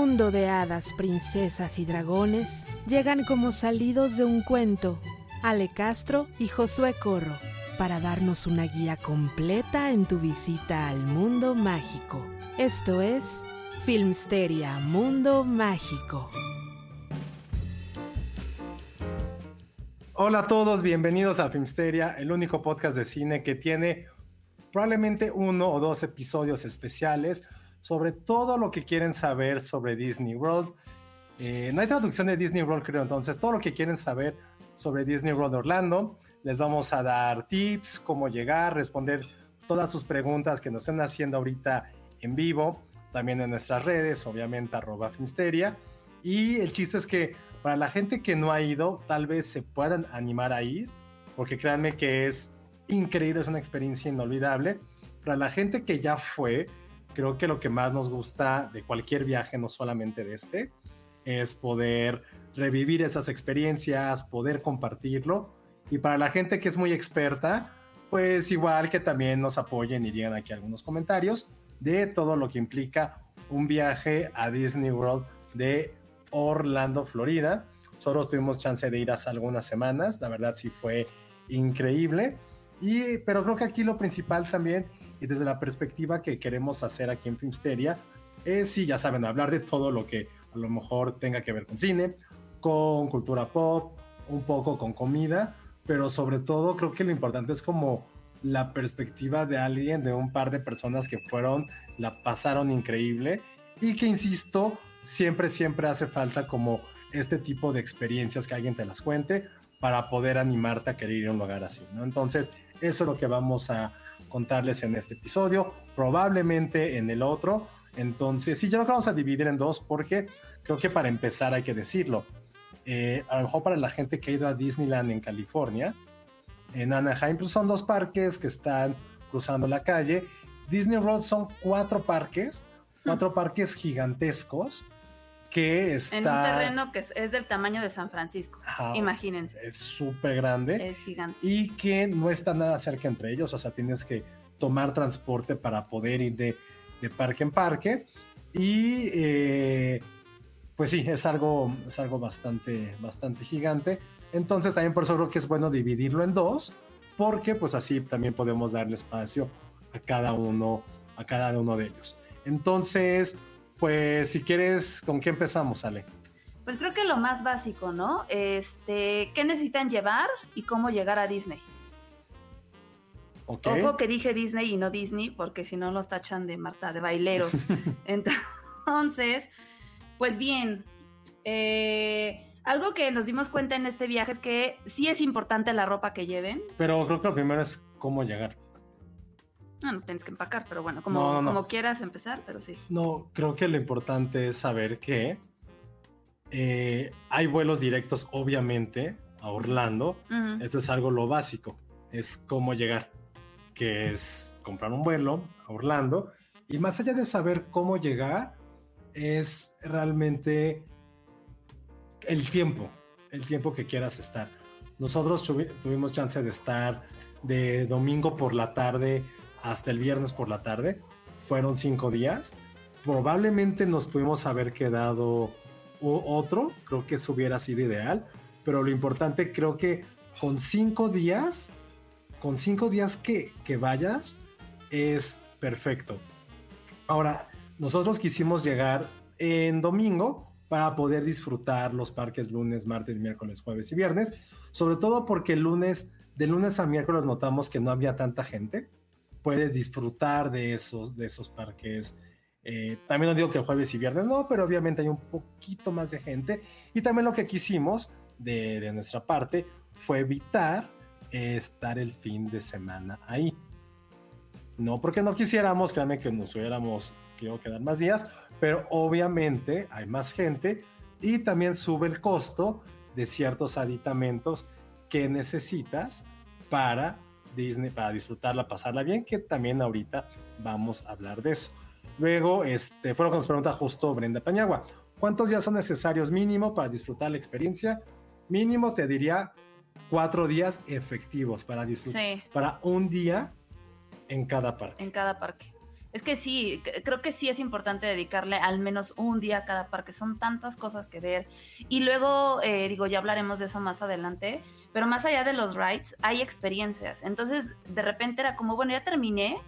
mundo de hadas, princesas y dragones, llegan como salidos de un cuento Ale Castro y Josué Corro para darnos una guía completa en tu visita al mundo mágico. Esto es Filmsteria Mundo Mágico. Hola a todos, bienvenidos a Filmsteria, el único podcast de cine que tiene probablemente uno o dos episodios especiales sobre todo lo que quieren saber sobre Disney World. Eh, no hay traducción de Disney World, creo, entonces todo lo que quieren saber sobre Disney World Orlando. Les vamos a dar tips, cómo llegar, responder todas sus preguntas que nos estén haciendo ahorita en vivo, también en nuestras redes, obviamente arroba Filmsteria. Y el chiste es que para la gente que no ha ido, tal vez se puedan animar a ir, porque créanme que es increíble, es una experiencia inolvidable. Para la gente que ya fue, creo que lo que más nos gusta de cualquier viaje, no solamente de este, es poder revivir esas experiencias, poder compartirlo. Y para la gente que es muy experta, pues igual que también nos apoyen y digan aquí algunos comentarios de todo lo que implica un viaje a Disney World de Orlando, Florida. Nosotros tuvimos chance de ir hace algunas semanas, la verdad sí fue increíble. Y, pero creo que aquí lo principal también, y desde la perspectiva que queremos hacer aquí en Filmsteria, es, sí, ya saben, hablar de todo lo que a lo mejor tenga que ver con cine, con cultura pop, un poco con comida, pero sobre todo creo que lo importante es como la perspectiva de alguien, de un par de personas que fueron, la pasaron increíble y que, insisto, siempre, siempre hace falta como este tipo de experiencias que alguien te las cuente para poder animarte a querer ir a un lugar así, ¿no? Entonces, eso es lo que vamos a contarles en este episodio, probablemente en el otro. Entonces, sí, ya lo vamos a dividir en dos porque creo que para empezar hay que decirlo. Eh, a lo mejor para la gente que ha ido a Disneyland en California, en Anaheim, pues son dos parques que están cruzando la calle. Disney World son cuatro parques, cuatro parques gigantescos que están... En un terreno que es, es del tamaño de San Francisco, Ajá. imagínense. Es súper grande. Es gigante. y que no está nada cerca entre ellos, o sea, tienes que tomar transporte para poder ir de, de parque en parque. Y eh, pues sí, es algo, es algo bastante, bastante gigante. Entonces también por eso creo que es bueno dividirlo en dos, porque pues así también podemos darle espacio a cada uno, a cada uno de ellos. Entonces, pues si quieres, ¿con qué empezamos, Ale? Pues creo que lo más básico, ¿no? Este, ¿qué necesitan llevar y cómo llegar a Disney? Ojo que dije Disney y no Disney, porque si no nos tachan de Marta de baileros. Entonces, pues bien, eh, algo que nos dimos cuenta en este viaje es que sí es importante la ropa que lleven. Pero creo que lo primero es cómo llegar. Ah, no tienes que empacar, pero bueno, como, No, no, no. como quieras empezar, pero sí. No, creo que lo importante es saber que eh, hay vuelos directos, obviamente, a Orlando. Eso es algo lo básico. Es cómo llegar, que es comprar un vuelo a Orlando. Y más allá de saber cómo llegar, es realmente el tiempo, el tiempo que quieras estar. Nosotros tuvi- tuvimos chance de estar de domingo por la tarde hasta el viernes por la tarde. Fueron cinco días. Probablemente nos pudimos haber quedado otro. Creo que eso hubiera sido ideal. Pero lo importante creo que con cinco días con cinco días que, que vayas es perfecto. Ahora, nosotros quisimos llegar en domingo para poder disfrutar los parques lunes, martes, miércoles, jueves y viernes, sobre todo porque el lunes, de lunes a miércoles notamos que no había tanta gente. Puedes disfrutar de esos, de esos parques. Eh, también no digo que jueves y viernes no, pero obviamente hay un poquito más de gente. Y también lo que quisimos de, de nuestra parte fue evitar estar el fin de semana ahí. No porque no quisiéramos, créanme que nos hubiéramos querido quedar más días, pero obviamente hay más gente y también sube el costo de ciertos aditamentos que necesitas para Disney, para disfrutarla, pasarla bien, que también ahorita vamos a hablar de eso. Luego, este, fue lo que nos pregunta justo Brenda Pañagua. ¿Cuántos días son necesarios mínimo para disfrutar la experiencia? Mínimo te diría cuatro días efectivos para disfrutar. Sí. Para un día en cada parque. En cada parque. Es que sí, creo que sí es importante dedicarle al menos un día a cada parque. Son tantas cosas que ver. Y luego, eh, digo, ya hablaremos de eso más adelante. Pero más allá de los rides, hay experiencias. Entonces, de repente era como, bueno, ya terminé.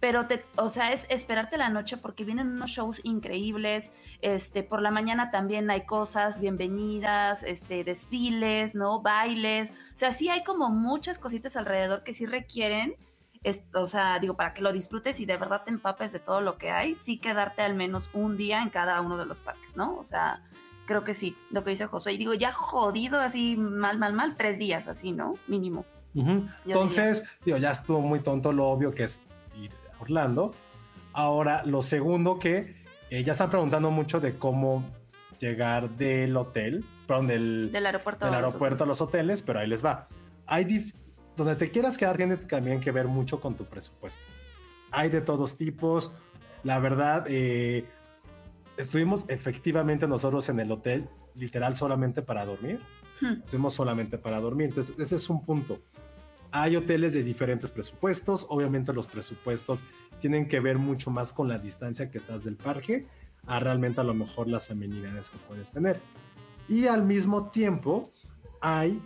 Pero, te, o sea, es esperarte la noche porque vienen unos shows increíbles. Este, por la mañana también hay cosas, bienvenidas, este, desfiles, ¿no? Bailes. O sea, sí hay como muchas cositas alrededor que sí requieren es- o sea, digo, para que lo disfrutes y de verdad te empapes de todo lo que hay, sí quedarte al menos un día en cada uno de los parques, ¿no? O sea, creo que sí, lo que dice Josué. Y digo, ya jodido así, mal, mal, mal, tres días así, ¿no? Mínimo. Ujú. Yo Entonces, digo, ya estuvo muy tonto lo obvio que es ir a Orlando. Ahora, lo segundo que eh, ya están preguntando mucho de cómo llegar del hotel, perdón, del, Del aeropuerto. del aeropuerto a los hoteles, pero ahí les va. Hay donde te quieras quedar tiene también que ver mucho con tu presupuesto. Hay de todos tipos. La verdad, eh, estuvimos efectivamente nosotros en el hotel, literal solamente para dormir. Hmm. Estuvimos solamente para dormir. Entonces, ese es un punto. Hay hoteles de diferentes presupuestos. Obviamente los presupuestos tienen que ver mucho más con la distancia que estás del parque a realmente a lo mejor las amenidades que puedes tener. Y al mismo tiempo hay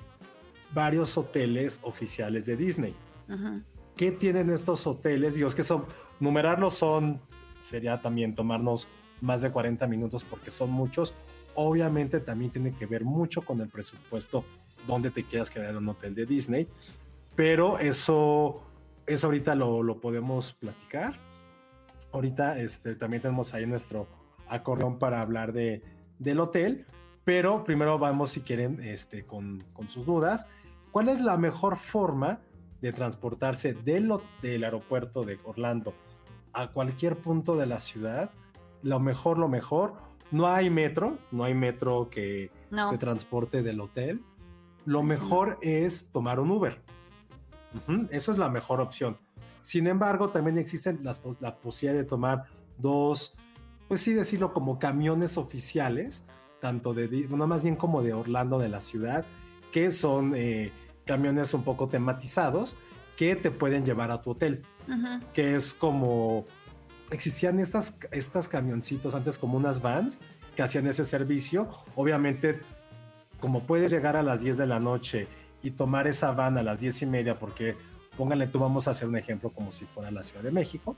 varios hoteles oficiales de Disney. Ujú. ¿Qué tienen estos hoteles? Digo, es que son, numerarlos son, sería también tomarnos más de 40 minutos porque son muchos. Obviamente también tiene que ver mucho con el presupuesto donde te quieras quedar en un hotel de Disney. Pero eso, eso ahorita lo, lo podemos platicar. Ahorita este, también tenemos ahí nuestro acordeón para hablar de, del hotel. Pero primero vamos, si quieren, este, con, con sus dudas. ¿Cuál es la mejor forma de transportarse del, del aeropuerto de Orlando a cualquier punto de la ciudad? Lo mejor, lo mejor. No hay metro, no hay metro que No. te transporte del hotel. Lo mejor es tomar un Uber. Eso es la mejor opción. Sin embargo, también existen las la posibilidad de tomar dos, pues sí decirlo, como camiones oficiales, tanto de, bueno, más bien como de Orlando, de la ciudad, que son eh, camiones un poco tematizados que te pueden llevar a tu hotel, que es como, existían estas, estas camioncitos antes como unas vans que hacían ese servicio, obviamente como puedes llegar a las 10 de la noche y tomar esa van a las 10 y media, porque póngale tú, vamos a hacer un ejemplo como si fuera la Ciudad de México.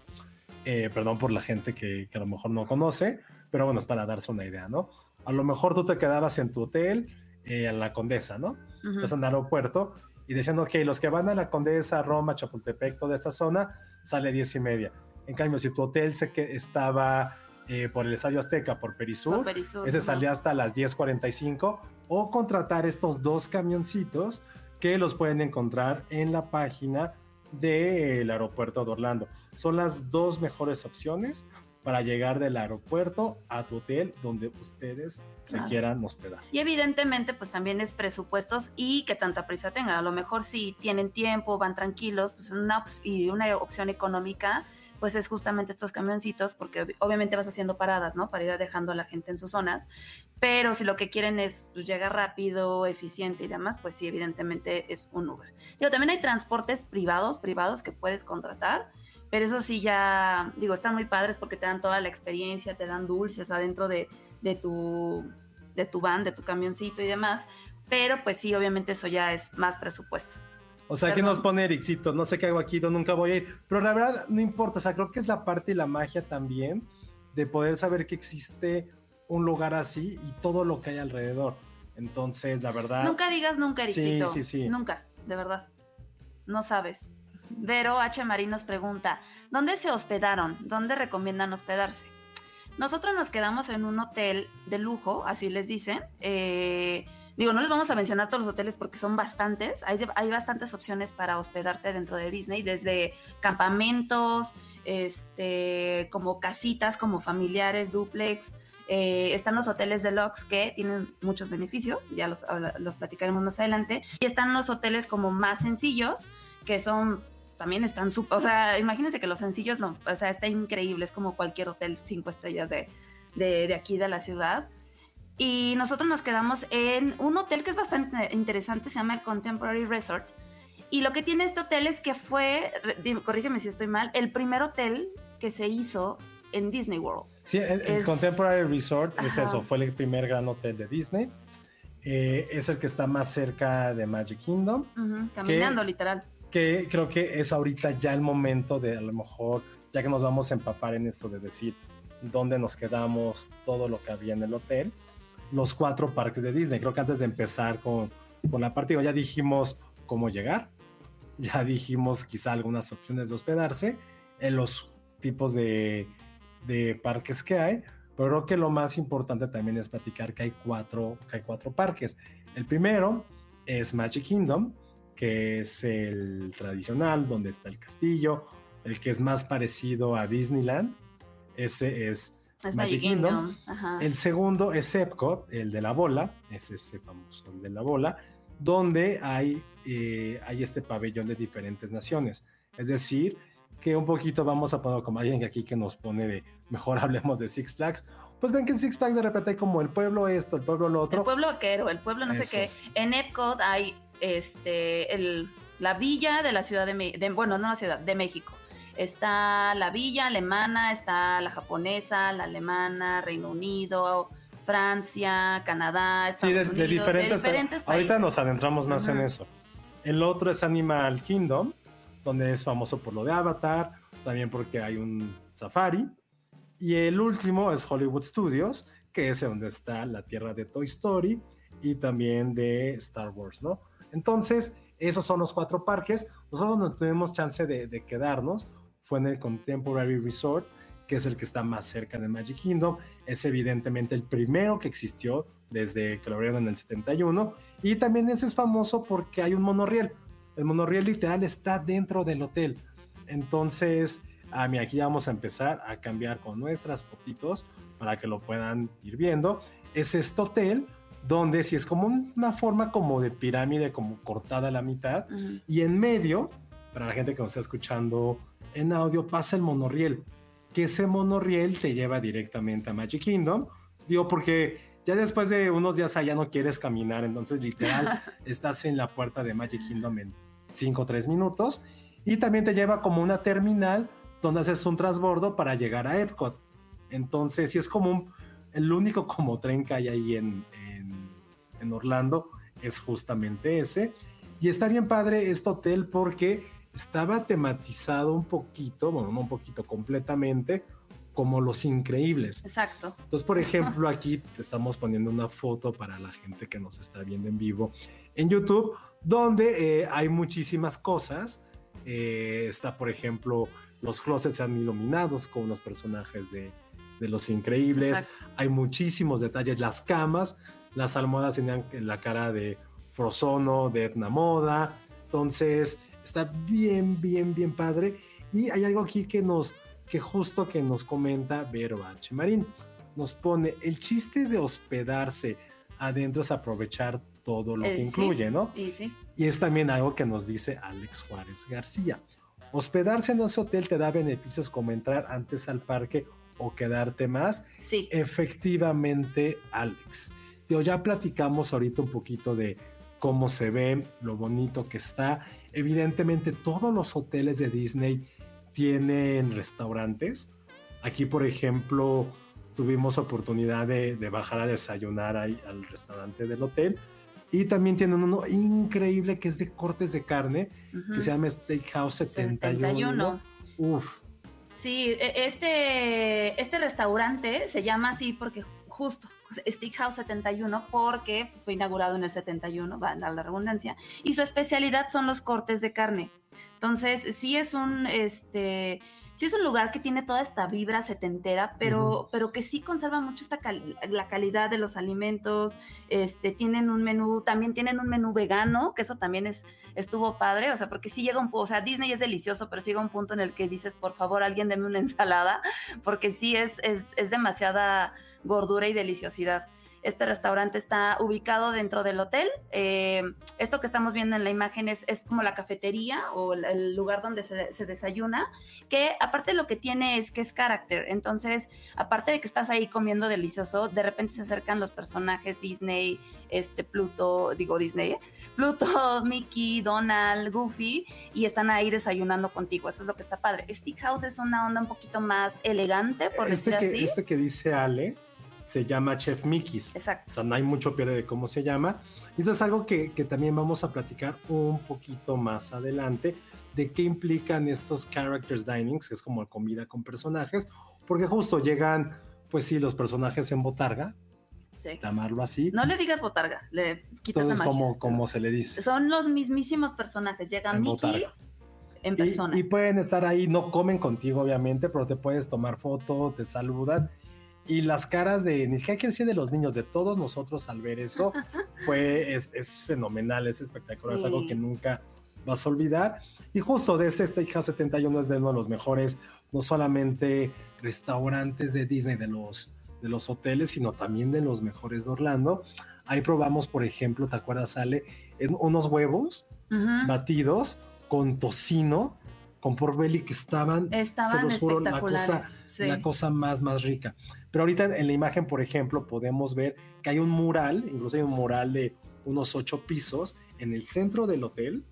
Eh, perdón por la gente que, que a lo mejor no conoce, pero bueno, es para darse una idea, ¿no? A lo mejor tú te quedabas en tu hotel, eh, en la Condesa, ¿no? Ujú. Estás en el aeropuerto y decían, ok, los que van a la Condesa, Roma, Chapultepec, toda esta zona, sale 10 y media. En cambio, si tu hotel se que estaba eh, por el Estadio Azteca, por Perisur, Por Perisur, ese ujú. salía hasta las 10.45 o contratar estos dos camioncitos que los pueden encontrar en la página del aeropuerto de Orlando. Son las dos mejores opciones para llegar del aeropuerto a tu hotel donde ustedes se Claro. quieran hospedar. Y evidentemente, pues también es presupuestos y que tanta prisa tengan. A lo mejor si tienen tiempo, van tranquilos, pues una, y una opción económica, pues es justamente estos camioncitos, porque ob- obviamente vas haciendo paradas, ¿no? Para ir dejando a la gente en sus zonas. Pero si lo que quieren es pues, llegar rápido, eficiente y demás, pues sí, evidentemente es un Uber. Digo, también hay transportes privados, privados que puedes contratar. Pero eso sí ya, digo, están muy padres porque te dan toda la experiencia, te dan dulces adentro de, de tu de tu van, de tu camioncito y demás, pero pues sí, obviamente eso ya es más presupuesto. O sea, Perdón. nos pone Ericito, no sé qué hago aquí, no, nunca voy a ir. Pero la verdad, no importa, o sea, creo que es la parte y la magia también de poder saber que existe un lugar así y todo lo que hay alrededor. Entonces, la verdad... Nunca digas nunca, Sí, Ericito. sí, sí. Nunca, de verdad. No sabes. Vero H. Marín nos pregunta, ¿dónde se hospedaron? ¿Dónde recomiendan hospedarse? Nosotros nos quedamos en un hotel de lujo, así les dicen. Eh, digo, no les vamos a mencionar todos los hoteles porque son bastantes. Hay, hay bastantes opciones para hospedarte dentro de Disney, desde campamentos, este, como casitas, como familiares, duplex. Eh, están los hoteles deluxe que tienen muchos beneficios, ya los, los platicaremos más adelante. Y están los hoteles como más sencillos, que son, también están súper, o sea, imagínense que los sencillos, no, o sea, está increíble, es como cualquier hotel cinco estrellas de, de, de aquí de la ciudad. Y nosotros nos quedamos en un hotel que es bastante interesante, se llama el Contemporary Resort. Y lo que tiene este hotel es que fue, corrígeme si estoy mal, el primer hotel que se hizo en Disney World. Sí, el, Es- Contemporary Resort es Ajá. eso, fue el primer gran hotel de Disney. Eh, es el que está más cerca de Magic Kingdom, Ujú, caminando, literal. que creo que es ahorita ya el momento de a lo mejor, ya que nos vamos a empapar en esto de decir dónde nos quedamos, todo lo que había en el hotel, los cuatro parques de Disney. Creo que antes de empezar con, con la parte, digo, ya dijimos cómo llegar, ya dijimos quizá algunas opciones de hospedarse, en los tipos de, de parques que hay, pero creo que lo más importante también es platicar que hay cuatro, que hay cuatro parques. El primero es Magic Kingdom, que es el tradicional, donde está el castillo, el que es más parecido a Disneyland. Ese es, Es Magic Kingdom. Kingdom. Ajá. el segundo es Epcot, el de la bola, es ese famoso, el de la bola, donde hay, eh, hay este pabellón de diferentes naciones. Es decir, que un poquito vamos a poner como alguien aquí que nos pone de mejor hablemos de Six Flags. Pues ven que en Six Flags de repente hay como el pueblo esto, el pueblo lo otro. El pueblo vaquero, el pueblo no sé qué. En Epcot hay este el, la villa de la ciudad de, de- bueno, no la ciudad, de México. Está la villa alemana, está la japonesa, la alemana, Reino Unido, Francia, Canadá, Sí, Estados de, de Unidos, diferentes, pero países. Ahorita nos adentramos más en eso. El otro es Animal Kingdom, donde es famoso por lo de Avatar, también porque hay un safari. Y el último es Hollywood Studios, que es donde está la tierra de Toy Story y también de Star Wars, ¿no? Entonces, esos son los cuatro parques. Nosotros no tuvimos chance de, de quedarnos. Fue en el Contemporary Resort, que es el que está más cerca de Magic Kingdom. Es evidentemente el primero que existió desde que lo abrieron en el 71. Y también ese es famoso porque hay un monorriel. El monorriel literal está dentro del hotel. Entonces, a mí aquí ya vamos a empezar a cambiar con nuestras fotitos para que lo puedan ir viendo. Es este hotel donde si es como una forma como de pirámide, como cortada a la mitad. Y en medio, para la gente que nos está escuchando en audio, pasa el monorriel. Que ese monorriel te lleva directamente a Magic Kingdom. Digo, porque ya después de unos días allá no quieres caminar, entonces literal estás en la puerta de Magic Kingdom en 5 o 3 minutos. Y también te lleva como una terminal donde haces un transbordo para llegar a Epcot. Entonces, sí es como un- el único como tren que hay ahí en, en, en Orlando, es justamente ese. Y está bien padre este hotel porque estaba tematizado un poquito, bueno, no un poquito, completamente, como Los Increíbles. Exacto. Entonces, por ejemplo, aquí te estamos poniendo una foto para la gente que nos está viendo en vivo en YouTube, donde eh, hay muchísimas cosas. Eh, está, por ejemplo, los closets están iluminados con los personajes de, de Los Increíbles. Exacto. Hay muchísimos detalles. Las camas, las almohadas tenían la cara de Frozono, de Etna Moda. Entonces, está bien, bien, bien padre. Y hay algo aquí que nos, que justo que nos comenta Vero H. Marín. Nos pone el chiste de hospedarse adentro es aprovechar todo lo Eh, que sí. incluye, ¿no? Y sí. Y es también algo que nos dice Alex Juárez García. Hospedarse en ese hotel te da beneficios como entrar antes al parque o quedarte más. Sí. Efectivamente, Alex. Digo, ya platicamos ahorita un poquito de cómo se ve, lo bonito que está. Evidentemente, todos los hoteles de Disney tienen restaurantes. Aquí, por ejemplo, tuvimos oportunidad de, de bajar a desayunar ahí al restaurante del hotel. Y también tienen uno increíble que es de cortes de carne, que se llama Steakhouse 71. 71. Uf, Sí, e- este, este restaurante se llama así porque justo Steakhouse 71 porque pues, fue inaugurado en el 71, va a la redundancia, y su especialidad son los cortes de carne. Entonces, sí es un, este, sí es un lugar que tiene toda esta vibra setentera, pero, pero que sí conserva mucho esta cal- la calidad de los alimentos. Este, tienen un menú, también tienen un menú vegano, que eso también es, estuvo padre, o sea, porque sí llega un o sea, Disney es delicioso, pero sí llega un punto en el que dices, por favor, alguien deme una ensalada, porque sí es, es, es demasiada gordura y deliciosidad. Este restaurante está ubicado dentro del hotel. Eh, esto que estamos viendo en la imagen es, es como la cafetería o el, lugar donde se, se desayuna, que aparte lo que tiene es que es carácter. Entonces, aparte de que estás ahí comiendo delicioso, de repente se acercan los personajes Disney, este Pluto, digo Disney, ¿eh? Pluto, Mickey, Donald, Goofy, y están ahí desayunando contigo. Eso es lo que está padre. Stick House es una onda un poquito más elegante, por este, decir que, así. este que dice Ale se llama Chef Mickey's. Exacto. O sea, no hay mucho pierde de cómo se llama. Y eso es algo que, que también vamos a platicar un poquito más adelante de qué implican estos characters dinings, que es como comida con personajes, porque justo llegan, pues sí, los personajes en botarga, Sí. llamarlo así. No le digas botarga, le quitas Entonces, la magia. como, como se le dice. Son los mismísimos personajes. Llega En Mickey botarga. en Y- persona. Y, pueden estar ahí, no comen contigo, obviamente, pero te puedes tomar fotos, te saludan. Y las caras de, ni siquiera quiero decir de los niños, de todos nosotros al ver eso, fue, es, es fenomenal, es espectacular, es Sí. algo que nunca vas a olvidar. Y justo de este Steakhouse 71 es de uno de los mejores, no solamente restaurantes de Disney, de los, de los hoteles, sino también de los mejores de Orlando. Ahí probamos, por ejemplo, ¿te acuerdas, Ale? En unos huevos batidos con tocino, con pork belly que estaban, se Estaban los juro, la cosa, sí. la cosa más, más rica. Pero ahorita en la imagen, por ejemplo, podemos ver que hay un mural, incluso hay un mural de unos ocho pisos en el centro del hotel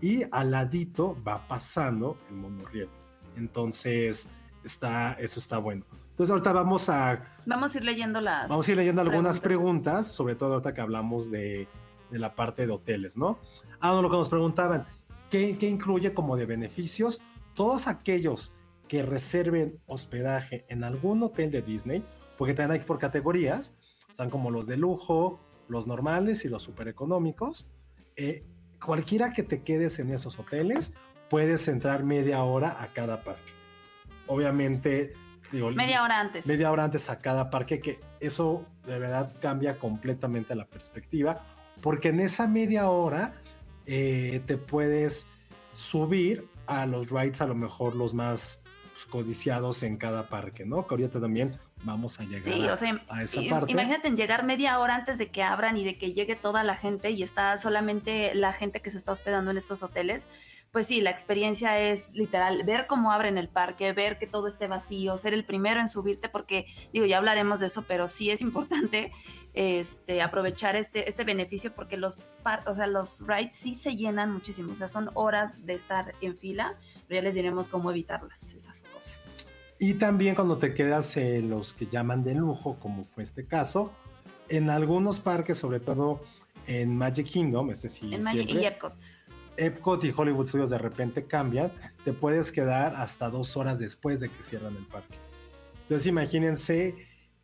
y al ladito va pasando el monorriel. Entonces, está, eso está bueno. Entonces ahorita vamos a, Vamos a ir leyendo las. Vamos a ir leyendo algunas preguntas. preguntas, sobre todo ahorita que hablamos de, de la parte de hoteles, ¿no? Ah, no, lo que nos preguntaban, ¿qué, qué incluye como de beneficios? Todos aquellos que reserven hospedaje en algún hotel de Disney, porque también hay por categorías, están como los de lujo, los normales y los super económicos. Eh, cualquiera que te quedes en esos hoteles, puedes entrar media hora a cada parque. Obviamente, digo, Media hora antes. media hora antes a cada parque, que eso de verdad cambia completamente la perspectiva, porque en esa media hora eh, te puedes subir a los rides a lo mejor los más pues, codiciados en cada parque, ¿no? Que ahorita también vamos a llegar Sí, a, o sea, a esa parte. imagínate en llegar media hora antes de que abran y de que llegue toda la gente y está solamente la gente que se está hospedando en estos hoteles. Pues sí, la experiencia es literal ver cómo abren el parque, ver que todo esté vacío, ser el primero en subirte, porque digo, ya hablaremos de eso, pero sí es importante este, aprovechar este, este beneficio porque los, par- o sea, los rides sí se llenan muchísimo, o sea, son horas de estar en fila, pero ya les diremos cómo evitarlas, esas cosas. Y también cuando te quedas en los que llaman de lujo, como fue este caso, en algunos parques, sobre todo en Magic Kingdom, ese sí, En Magic siempre, y Epcot. Epcot y Hollywood Studios de repente cambian, te puedes quedar hasta dos horas después de que cierran el parque. Entonces imagínense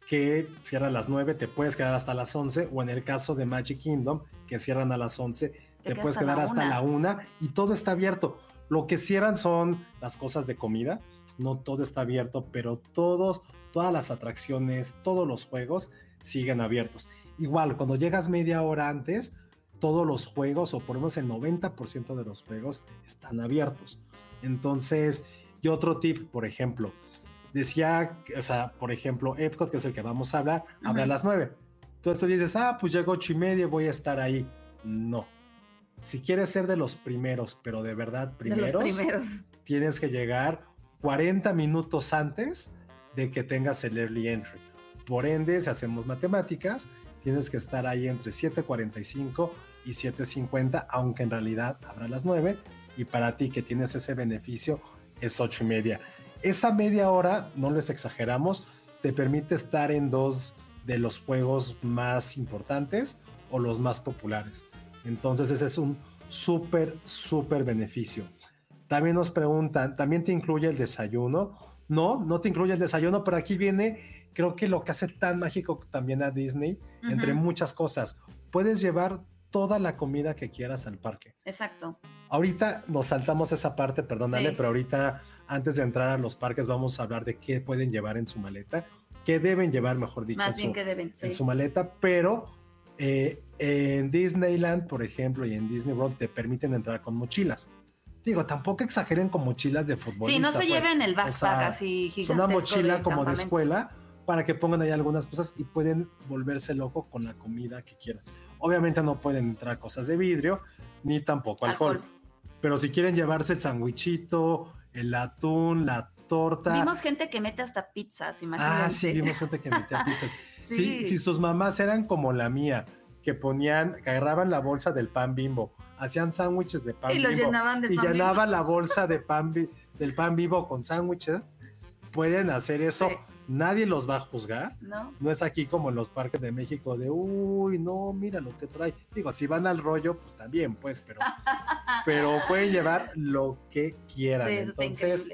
que cierran a las 9, te puedes quedar hasta las 11, o en el caso de Magic Kingdom, que cierran a las 11, te, quedas puedes quedar la hasta una. la 1 y todo está abierto. Lo que cierran son las cosas de comida, no todo está abierto, pero todos, todas las atracciones, todos los juegos siguen abiertos. Igual, cuando llegas media hora antes, todos los juegos, o por lo menos el 90% de los juegos, están abiertos. Entonces, y otro tip, por ejemplo, decía, o sea, por ejemplo, Epcot, que es el que vamos a hablar, abre a Ujú. las 9. Entonces tú dices, ah, pues llego ocho y media, voy a estar ahí. No. Si quieres ser de los primeros, pero de verdad De primeros, los primeros. tienes que llegar 40 minutos antes de que tengas el early entry. Por ende, si hacemos matemáticas, tienes que estar ahí entre 7.45 y 7.50, aunque en realidad habrá las 9. Y para ti que tienes ese beneficio, es 8 y media. Esa media hora, no les exageramos, te permite estar en dos de los juegos más importantes o los más populares. Entonces ese es un súper, súper beneficio. También nos preguntan, ¿también te incluye el desayuno? No, no te incluye el desayuno, pero aquí viene, creo que lo que hace tan mágico también a Disney, entre muchas cosas. Puedes llevar toda la comida que quieras al parque. Exacto. Ahorita nos saltamos esa parte, perdónale, Sí. pero ahorita antes de entrar a los parques vamos a hablar de qué pueden llevar en su maleta, qué deben llevar, mejor dicho, Más en bien su, que deben. en sí. su maleta, pero eh, en Disneyland, por ejemplo, y en Disney World te permiten entrar con mochilas. Digo, tampoco exageren con mochilas de fútbol. Sí, no se lleven el backpack sea, así Es gigantesco. una mochila de como de escuela para que pongan ahí algunas cosas y pueden volverse loco con la comida que quieran. Obviamente no pueden entrar cosas de vidrio ni tampoco alcohol. Alcohol. Pero si quieren llevarse el sandwichito, el atún, la torta. Vimos gente que mete hasta pizzas, imagínate. ah, sí, vimos gente que metía pizzas. Sí. Sí, si sus mamás eran como la mía, que ponían, que agarraban la bolsa del pan bimbo, hacían sándwiches de pan Y bimbo llenaban de y pan llenaban la bolsa de pan del pan bimbo con sándwiches, pueden hacer eso. Sí. Nadie los va a juzgar. ¿No? No es aquí como en los parques de México de, uy, no, mira lo que trae. Digo, si van al rollo, pues también, pues, pero, pero pueden llevar lo que quieran. Sí, Entonces,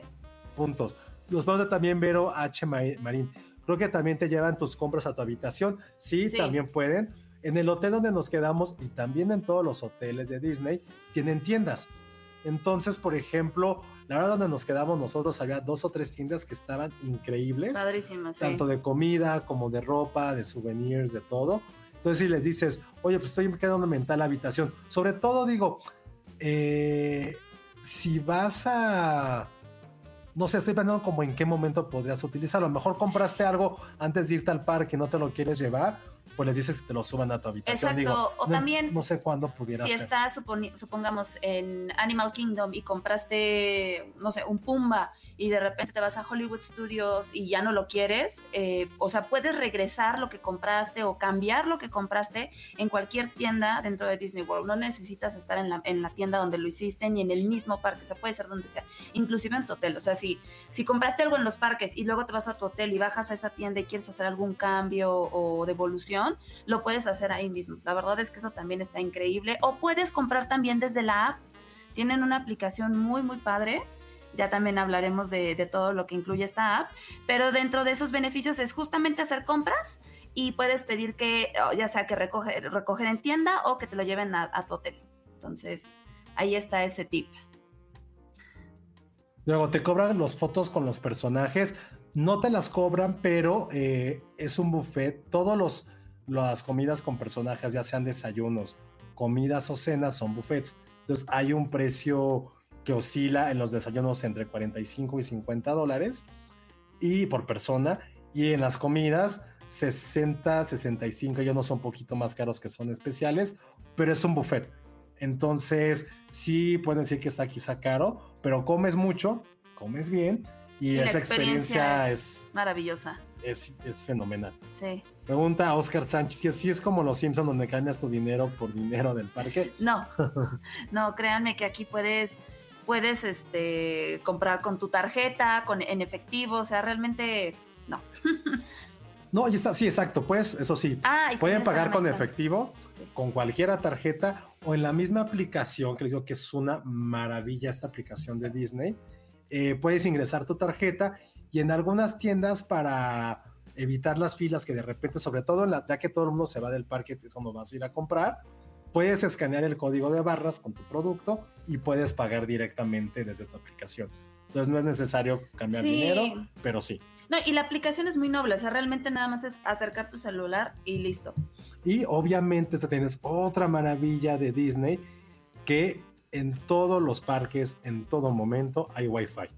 puntos. Los vamos a también Vero H. Ma- Marín. Creo que también te llevan tus compras a tu habitación. Sí, Sí. también pueden. En el hotel donde nos quedamos y también en todos los hoteles de Disney tienen tiendas. Entonces, por ejemplo, la verdad donde nos quedamos nosotros había dos o tres tiendas que estaban increíbles Padrísimo, sí. tanto de comida como de ropa, de souvenirs, de todo. Entonces, si les dices, oye, pues estoy quedándome en tal habitación, sobre todo digo, eh, si vas a, no sé, estoy pensando como en qué momento podrías utilizarlo. A lo mejor compraste algo antes de irte al parque y no te lo quieres llevar, pues les dices que te lo suban a tu habitación. Exacto, Digo, o no- también No sé cuándo pudiera si ser. estás, supongamos, en Animal Kingdom y compraste, no sé, un Pumba y de repente te vas a Hollywood Studios y ya no lo quieres, eh, o sea, puedes regresar lo que compraste o cambiar lo que compraste en cualquier tienda dentro de Disney World. No necesitas estar en la, en la tienda donde lo hiciste ni en el mismo parque, o sea, puede ser donde sea, inclusive en tu hotel. O sea, si, si compraste algo en los parques y luego te vas a tu hotel y bajas a esa tienda y quieres hacer algún cambio o devolución, lo puedes hacer ahí mismo. La verdad es que eso también está increíble. O puedes comprar también desde la app. Tienen una aplicación muy, muy padre. Ya también hablaremos de, todo lo que incluye esta app. Pero dentro de esos beneficios es justamente hacer compras y puedes pedir que, o ya sea que recoge, recoger en tienda o que te lo lleven a, a tu hotel. Entonces, ahí está ese tip. Luego te cobran las fotos con los personajes. No te las cobran, pero eh, es un buffet. Todos los las comidas con personajes, ya sean desayunos, comidas o cenas, son buffets. Entonces hay un precio que oscila en los desayunos entre 45 y 50 dólares y por persona. Y en las comidas 60, 65, ya no son un poquito más caros que son especiales, pero es un buffet. Entonces, sí pueden decir que está quizá caro, pero comes mucho, comes bien y, Y esa experiencia, experiencia es, Maravillosa. es, es fenomenal. Sí. Pregunta a Oscar Sánchez, si así es como los Simpsons donde cambias tu dinero por dinero del parque. No, no, créanme que aquí puedes, puedes este, comprar con tu tarjeta, con, en efectivo, o sea, realmente no. No, está, sí, exacto, pues eso sí. Ah, Pueden pagar con efectivo, Sí. con cualquiera tarjeta o en la misma aplicación, que les digo que es una maravilla esta aplicación de Disney. Eh, puedes ingresar tu tarjeta y en algunas tiendas para evitar las filas que de repente, sobre todo la- ya que todo el mundo se va del parque, que es cuando vas a ir a comprar, puedes escanear el código de barras con tu producto y puedes pagar directamente desde tu aplicación. Entonces no es necesario cambiar Sí. dinero, pero sí. No, y la aplicación es muy noble, o sea, realmente nada más es acercar tu celular y listo. Y obviamente esta tienes otra maravilla de Disney que en todos los parques, en todo momento, hay Wi-Fi.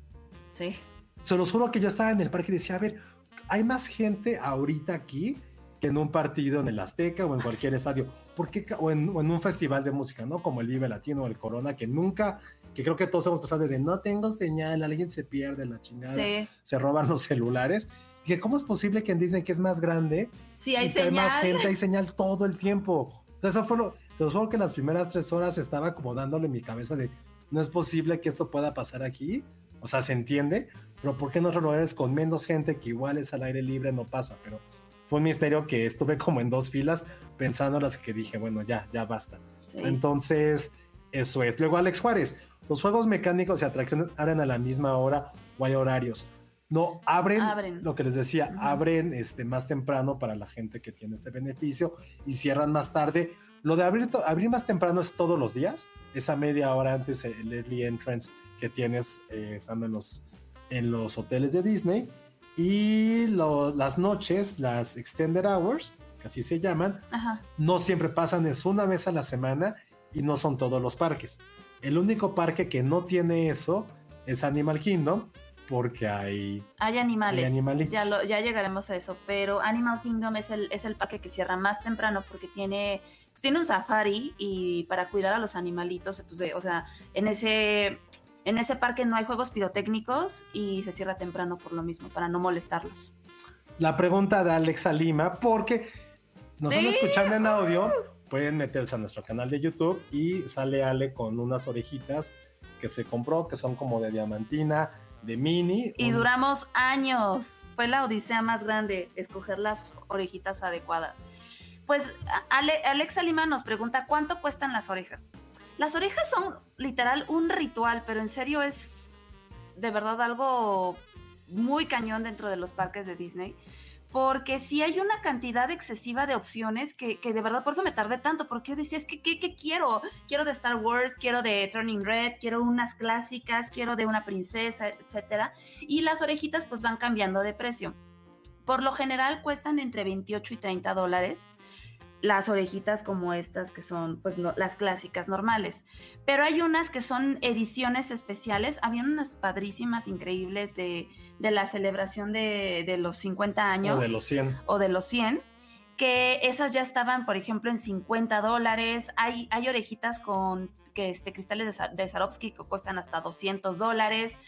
Sí. Se los juro que yo estaba en el parque y decía, a ver, hay más gente ahorita aquí que en un partido en el Azteca o en cualquier estadio. ¿Por qué o, en, o en un festival de música, ¿no? Como el Vive Latino o el Corona, que nunca, que creo que todos hemos pasado de no tengo señal, alguien se pierde la chingada, Sí. se roban los celulares. Dije, ¿cómo es posible que en Disney, que es más grande, Sí, hay y que hay señal. más gente, hay señal todo el tiempo. Entonces, eso fue lo, te lo juro que las primeras tres horas estaba como dándole en mi cabeza de, no es posible que esto pueda pasar aquí. O sea, se entiende, pero ¿por qué en otros lugares con menos gente que igual es al aire libre no pasa? Pero fue un misterio que estuve como en dos filas pensando las que dije, bueno, ya, ya basta. Sí. Entonces, eso es. Luego, Alex Juárez, los juegos mecánicos y atracciones abren a la misma hora o hay horarios. No, abren, Abren. lo que les decía, Ujú. abren este, más temprano para la gente que tiene ese beneficio y cierran más tarde. Lo de abrir, abrir más temprano es todos los días, esa media hora antes el early entrance que tienes eh, estando en los, en los hoteles de Disney. Y lo- las noches, las extended hours, que así se llaman, Ajá. no siempre pasan, es una vez a la semana y no son todos los parques. El único parque que no tiene eso es Animal Kingdom, porque hay... Hay animales. Hay ya, lo- ya llegaremos a eso. Pero Animal Kingdom es el, es el parque que cierra más temprano porque tiene, pues, tiene un safari y para cuidar a los animalitos, pues, de- o sea, en ese, en ese parque no hay juegos pirotécnicos y se cierra temprano por lo mismo, para no molestarlos. La pregunta de Alexa Lima, porque nos están Sí. escuchando en audio, pueden meterse a nuestro canal de YouTube y sale Ale con unas orejitas que se compró, que son como de diamantina, de mini. Y un- duramos años. Fue la odisea más grande, escoger las orejitas adecuadas. Pues Ale- Alexa Lima nos pregunta cuánto cuestan las orejas. Las orejas son literal un ritual, pero en serio es de verdad algo muy cañón dentro de los parques de Disney. Porque sí hay una cantidad excesiva de opciones que, que de verdad por eso me tardé tanto, porque yo decía, es que ¿qué, qué quiero? Quiero de Star Wars, quiero de Turning Red, quiero unas clásicas, quiero de una princesa, etcétera. Y las orejitas pues van cambiando de precio. Por lo general cuestan entre 28 y 30 dólares las orejitas como estas que son pues no, las clásicas normales. Pero hay unas que son ediciones especiales. Habían unas padrísimas, increíbles de, de la celebración de, de los 50 años o de los 100. o de los 100, que esas ya estaban, por ejemplo, en 50 dólares. Hay, hay orejitas con que este, cristales de, Swarovski que cuestan hasta 200 dólares.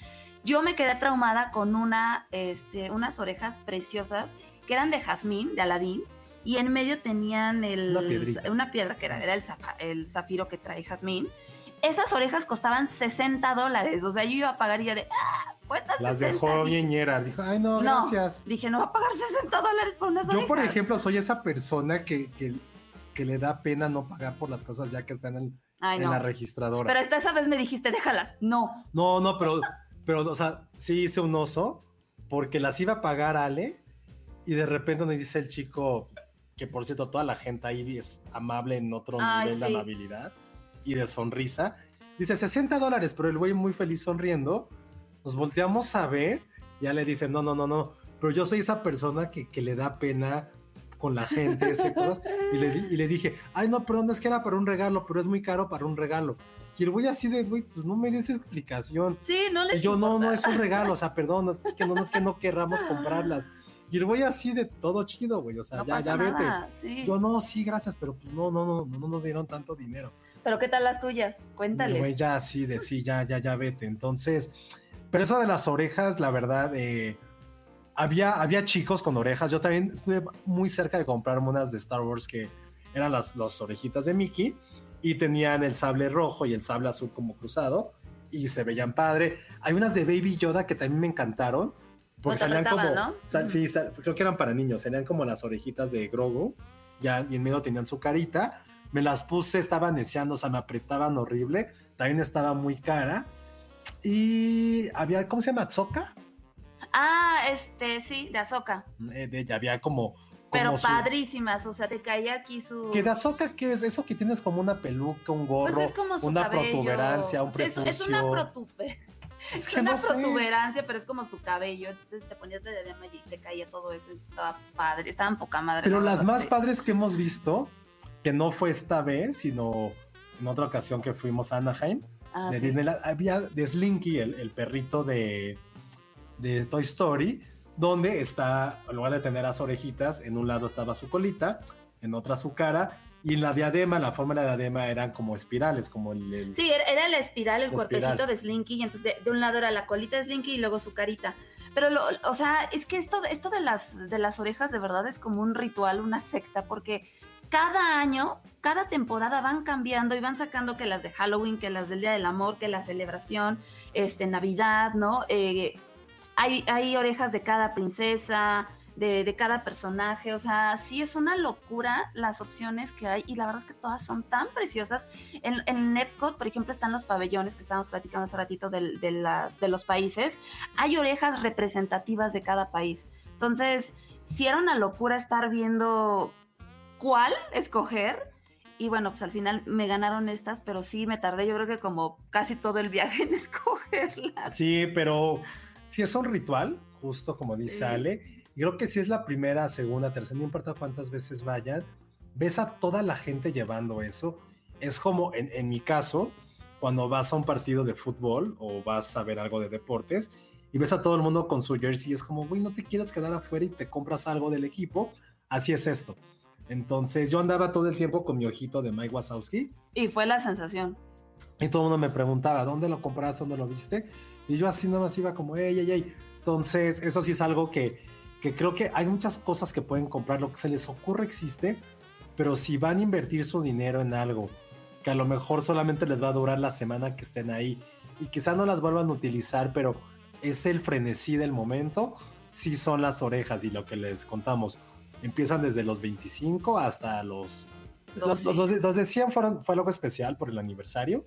Yo me quedé traumada con una, este, unas orejas preciosas que eran de jazmín, de Aladín, y en medio tenían el, Una piedra que era, era el, zafa- el zafiro que trae jazmín. Esas orejas costaban 60 dólares, o sea, yo iba a pagar y yo de, ah, cuestan Las 60. dejó bien ñera. Dijo, ay, no, No, gracias. dije, no va a pagar 60 dólares por unas orejas. Yo, por ejemplo, soy esa persona que, que, que le da pena no pagar por las cosas ya que están en, Ay, en no. la registradora. Pero esta esa vez me dijiste, déjalas. No. No, no, pero, pero, o sea, sí hice un oso porque las iba a pagar Ale y de repente nos dice el chico que, por cierto, toda la gente ahí es amable en otro Ay, nivel de sí. amabilidad y de sonrisa. Dice 60 dólares, pero el güey muy feliz sonriendo. Nos volteamos a ver ya le dice, no, no, no, no, pero yo soy esa persona que, que le da pena con la gente, ese cosas. Y le, y le dije, ay, no, perdón, es que era para un regalo, pero es muy caro para un regalo. Y el güey así de, güey, pues no me des explicación. Sí, no les Y yo, no, importa. no es un regalo, o sea, perdón, no, es que no, no es que no querramos comprarlas. Y el güey así de todo chido, güey, o sea, No ya, ya vete. nada, sí. Yo, no, sí, gracias, pero pues no, no, no, no, no nos dieron tanto dinero. Pero ¿qué tal las tuyas? Cuéntales. güey ya así de, sí, ya, ya, ya vete. Entonces, pero eso de las orejas, la verdad, eh, había, había chicos con orejas. Yo también estuve muy cerca de comprarme unas de Star Wars que eran las, las orejitas de Mickey y tenían el sable rojo y el sable azul como cruzado y se veían padre. Hay unas de Baby Yoda que también me encantaron. Porque Pues salían como. ¿no? sal- sí, sal- creo que eran para niños. Serían como las orejitas de Grogu. Ya, y en medio tenían su carita. Me las puse, estaba neceando, o sea, me apretaban horrible. También estaba muy cara. Y había, ¿cómo se llama? ¿Zoka? Ah, este, sí, de Azoka. Eh, de- había como. como Pero su- padrísimas, o sea, te caía aquí su... ¿Que de Azoka qué es? Eso que tienes como una peluca, un gorro, Pues es como su una cabello. protuberancia, un Sí, es, prepucio. es una protube- Es que una no sé. protuberancia, pero es como su cabello. Entonces te ponías de diadema y te caía todo eso. Entonces estaba padre, estaban poca madre. Pero la las más padres que hemos visto, que no fue esta vez, sino en otra ocasión que fuimos a Anaheim, Ah, de sí. Disneyland, había de Slinky, el, el perrito de, de Toy Story, donde está, en lugar de tener las orejitas, en un lado estaba su colita, en otra su cara, y en la diadema, la forma de la diadema eran como espirales, como el... el- Sí, era, la espiral, el cuerpecito espiral. de Slinky, y entonces de, de un lado era la colita de Slinky y luego su carita. Pero, lo, o sea, es que esto, esto de, las, de las orejas de verdad es como un ritual, una secta, porque cada año, cada temporada van cambiando y van sacando que las de Halloween, que las del Día del Amor, que la celebración, este, Navidad, ¿no? Eh, hay, hay orejas de cada princesa, de, de cada personaje. O sea, sí es una locura las opciones que hay y la verdad es que todas son tan preciosas. En, en Epcot, por ejemplo, están los pabellones que estábamos platicando hace ratito del- de, las, de los países. Hay orejas representativas de cada país. Entonces, sí era una locura estar viendo cuál escoger. Y bueno, pues al final me ganaron estas, pero sí me tardé yo creo que como casi todo el viaje en escogerlas. Sí, pero si es un ritual, justo como dice Sí. Ale, y creo que si es la primera, segunda, tercera, no importa cuántas veces vayan, ves a toda la gente llevando eso. Es como en, en mi caso, cuando vas a un partido de fútbol o vas a ver algo de deportes y ves a todo el mundo con su jersey, es como, güey, no te quieres quedar afuera y te compras algo del equipo. Así es esto. Entonces yo andaba todo el tiempo con mi ojito de Mike Wazowski Y fue la sensación. y todo el mundo me preguntaba, ¿dónde lo compraste? ¿Dónde lo viste? Y yo así nomás iba como, ey, ey, ey. Entonces, eso sí es algo que, que creo que hay muchas cosas que pueden comprar, lo que se les ocurre existe, pero si van a invertir su dinero en algo que a lo mejor solamente les va a durar la semana que estén ahí y quizá no las vuelvan a utilizar, pero es el frenesí del momento, sí son las orejas y lo que les contamos. Empiezan desde los 25 hasta los los, los- los de- los de 100 fueron, fue algo especial por el aniversario,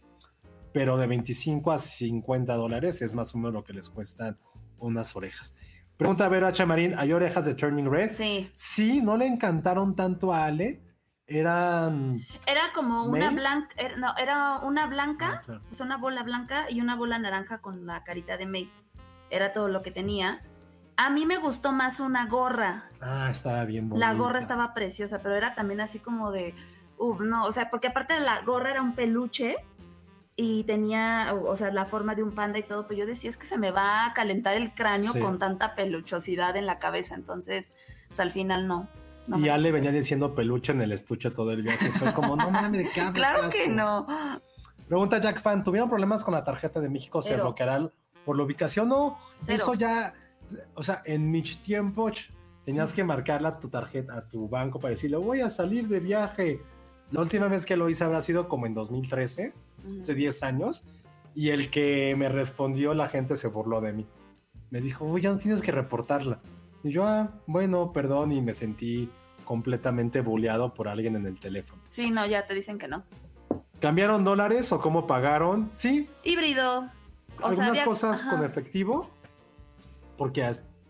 pero de 25 a 50 dólares es más o menos lo que les cuestan unas orejas. Pregunta a ver a Chamarín, ¿hay orejas de Turning Red? Sí. Sí, no le encantaron tanto a Ale. Eran... Era como una blanca, era, no, era una blanca, Ah, claro. sea, una bola blanca y una bola naranja con la carita de May. Era todo lo que tenía. A mí me gustó más una gorra. Ah, estaba bien bonita. La gorra estaba preciosa, pero era también así como de, uff, no, o sea, porque aparte de la gorra era un peluche y tenía, o sea, la forma de un panda y todo, pero yo decía, es que se me va a calentar el cráneo Sí. con tanta peluchosidad en la cabeza, entonces, pues al final no. no y Ale gustó. venía diciendo peluche en el estuche todo el viaje. Fue como, no mames, ¿de qué hablas? Claro que asco". no. Pregunta Jack Fan, ¿tuvieron problemas con la tarjeta de México? ¿Se Cero. bloqueará por la ubicación? No, Cero. eso ya, o sea, en mi tiempo ch, tenías que marcarla a tu tarjeta, a tu banco para decirle, voy a salir de viaje. La última vez que lo hice habrá sido como en 2013, Hace 10 años, y el que me respondió, la gente se burló de mí. Me dijo, "Uy, ya no tienes que reportarla. Y yo, ah, bueno, perdón, y me sentí completamente bulleado por alguien en el teléfono. Sí, no, ya te dicen que no. ¿Cambiaron dólares o cómo pagaron? Sí, Híbrido. O sea, algunas había- cosas ajá. con efectivo, porque,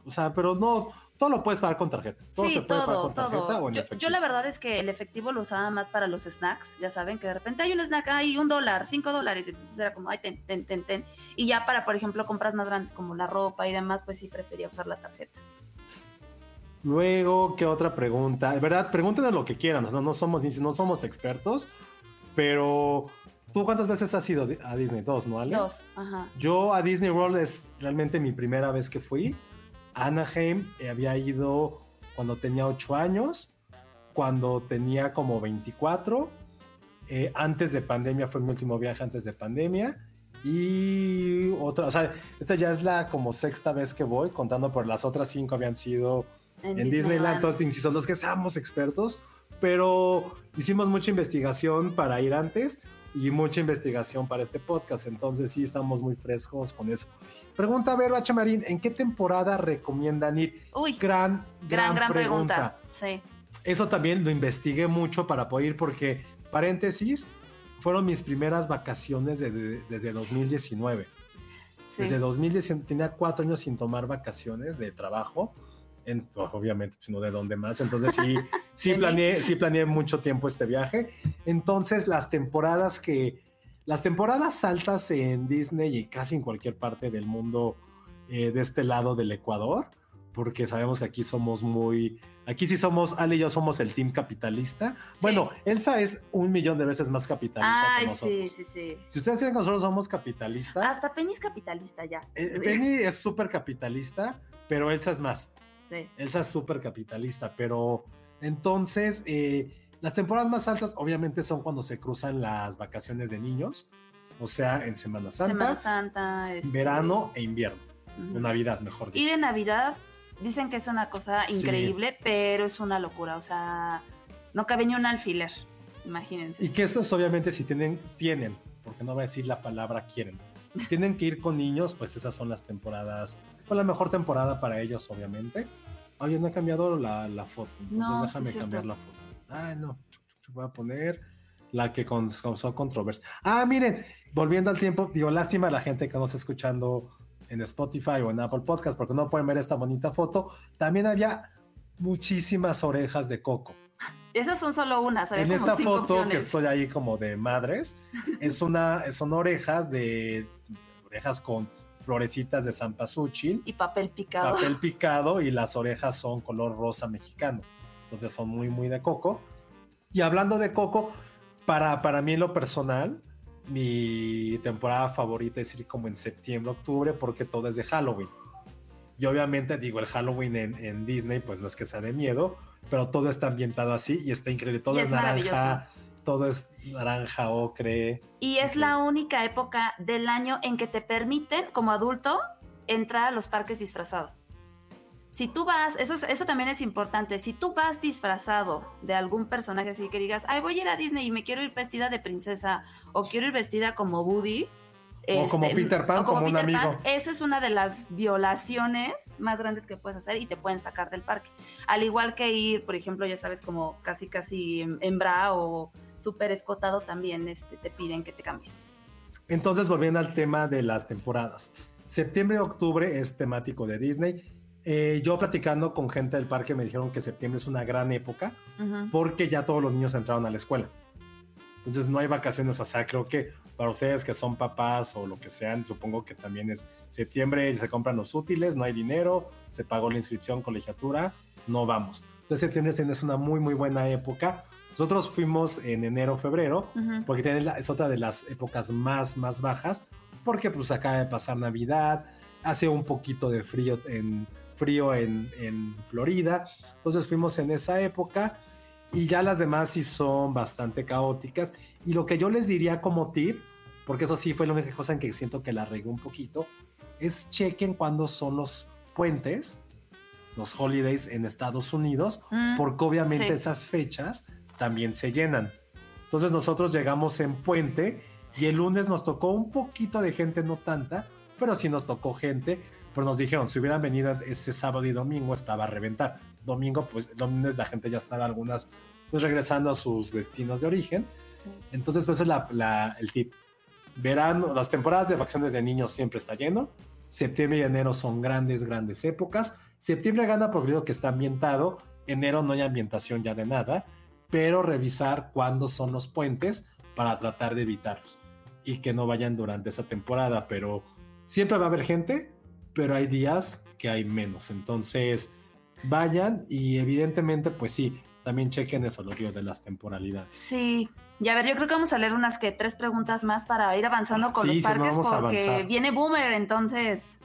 o sea, pero no, todo lo puedes pagar con tarjeta. Todo sí, se puede pagar todo, con tarjeta todo. o en Yo, efectivo. yo la verdad es que el efectivo lo usaba más para los snacks, ya saben, que de repente hay un snack, hay un dólar, cinco dólares, entonces era como, ay, ten, ten, ten, ten. Y ya para, por ejemplo, compras más grandes como la ropa y demás, pues sí prefería usar la tarjeta. Luego, ¿qué otra pregunta? De verdad, pregúntenos lo que quieran, o sea, no somos, no somos expertos, pero ¿tú cuántas veces has ido a Disney? Dos, ¿no, Ale? Dos, ajá. Yo a Disney World es realmente mi primera vez que fui. Anaheim eh, había ido cuando tenía 8 años, cuando tenía como 24. eh, antes de pandemia fue mi último viaje antes de pandemia. Y otra, o sea, esta ya es la como sexta vez que voy, contando por las otras cinco habían sido en, Disneyland. Entonces, insisto, no es que seamos expertos, pero hicimos mucha investigación para ir antes y mucha investigación para este podcast. Entonces, sí, estamos muy frescos con eso. Pregunta, Vero H. Marín, ¿en qué temporada recomiendan ir? Uy, Gran, gran, gran pregunta. Sí. Eso también lo investigué mucho para poder ir porque, paréntesis, fueron mis primeras vacaciones de- de- desde 2019. sí. Desde 2019 tenía cuatro años sin tomar vacaciones de trabajo. En- obviamente, pues no de dónde más. Entonces sí, sí planeé, sí planeé mucho tiempo este viaje. Entonces las temporadas que, las temporadas altas en Disney y casi en cualquier parte del mundo eh, de este lado del Ecuador, porque sabemos que aquí somos muy, aquí sí somos, Ale y yo somos el team capitalista. Bueno, Elsa es un millón de veces más capitalista Ay, que nosotros. sí, sí, sí. Si ustedes creen que nosotros somos capitalistas, Hasta Penny es capitalista ya. eh, Penny es súper capitalista, pero Elsa es más. Sí. Elsa es súper capitalista, pero entonces eh, las temporadas más altas obviamente son cuando se cruzan las vacaciones de niños, o sea, en Semana Santa, Semana Santa. este, verano e invierno, o Navidad, mejor Y dicho. de Navidad, dicen que es una cosa Sí. increíble, pero es una locura. O sea, no cabe ni un alfiler. Imagínense. Y que estos obviamente si tienen, tienen, porque no voy a decir la palabra quieren, tienen que ir con niños, pues esas son las temporadas, pues la mejor temporada para ellos, obviamente. Oye, no he cambiado la, la foto. Entonces No, déjame cambiar la foto. Ay, no. Voy a poner la que causó controversia. Ah, miren, volviendo al tiempo, digo, lástima a la gente que nos está escuchando en Spotify o en Apple Podcast porque no pueden ver esta bonita foto. También había muchísimas orejas de coco. Esas son solo unas. En como esta cinco foto que estoy ahí como de madres, es una, son orejas de orejas con florecitas de zampasúchil, Y papel picado. papel picado y las orejas son color rosa mexicano. Entonces son muy, muy de coco. Y hablando de coco, para, para mí en lo personal, mi temporada favorita es ir como en septiembre, octubre, porque todo es de Halloween. Y obviamente digo, el Halloween en, en Disney, pues no es que sea de miedo, pero todo está ambientado así y está increíble. Todo Y es, naranja. Todo es naranja, ocre. Y es la única época del año en que te permiten, como adulto, entrar a los parques disfrazado. Si tú vas, eso, es- eso también es importante, si tú vas disfrazado de algún personaje así que digas, ay, voy a ir a Disney y me quiero ir vestida de princesa o quiero ir vestida como Woody. O como Peter Pan, como un Peter Pan, amigo. esa es una de las violaciones más grandes que puedes hacer y te pueden sacar del parque. Al igual que ir, por ejemplo, ya sabes, como casi casi en, en bra o súper escotado, también este, te piden que te cambies. Entonces, volviendo al tema de las temporadas. Septiembre y octubre es temático de Disney. Eh, yo platicando con gente del parque me dijeron que septiembre es una gran época Ujú. porque ya todos los niños entraron a la escuela. Entonces no hay vacaciones, o sea, creo que para ustedes que son papás o lo que sean, supongo que también es septiembre, se compran los útiles, no hay dinero, se pagó la inscripción, colegiatura, no vamos. Entonces septiembre es una muy, muy buena época. Nosotros fuimos en enero, febrero, Ujú. porque tiene la- es otra de las épocas más, más bajas, porque pues acaba de pasar Navidad, hace un poquito de frío en, frío en, en Florida, entonces fuimos en esa época y ya las demás sí son bastante caóticas. Y lo que yo les diría como tip, porque eso sí fue la única cosa en que siento que la regué un poquito, es chequen cuándo son los puentes, los holidays en Estados Unidos, Mm, porque obviamente sí. esas fechas también se llenan. Entonces nosotros llegamos en puente y el lunes nos tocó un poquito de gente, no tanta, pero sí nos tocó gente. Pero nos dijeron, si hubieran venido ese sábado y domingo, estaba a reventar. Domingo, pues el lunes la gente ya estaba algunas pues regresando a sus destinos de origen. Entonces, pues es la- la- el tip. Verano, las temporadas de vacaciones de niños siempre está lleno. Septiembre y enero son grandes, grandes épocas. Septiembre gana porque digo que está ambientado. Enero no hay ambientación ya de nada. Pero revisar cuándo son los puentes para tratar de evitarlos. Y que no vayan durante esa temporada. Pero siempre va a haber gente, pero hay días que hay menos. Entonces, vayan y evidentemente, pues sí, también chequen eso, lo digo de las temporalidades. Sí, y a ver, yo creo que vamos a leer unas que tres preguntas más para ir avanzando con Sí, los si no, parques vamos a porque viene Boomer, entonces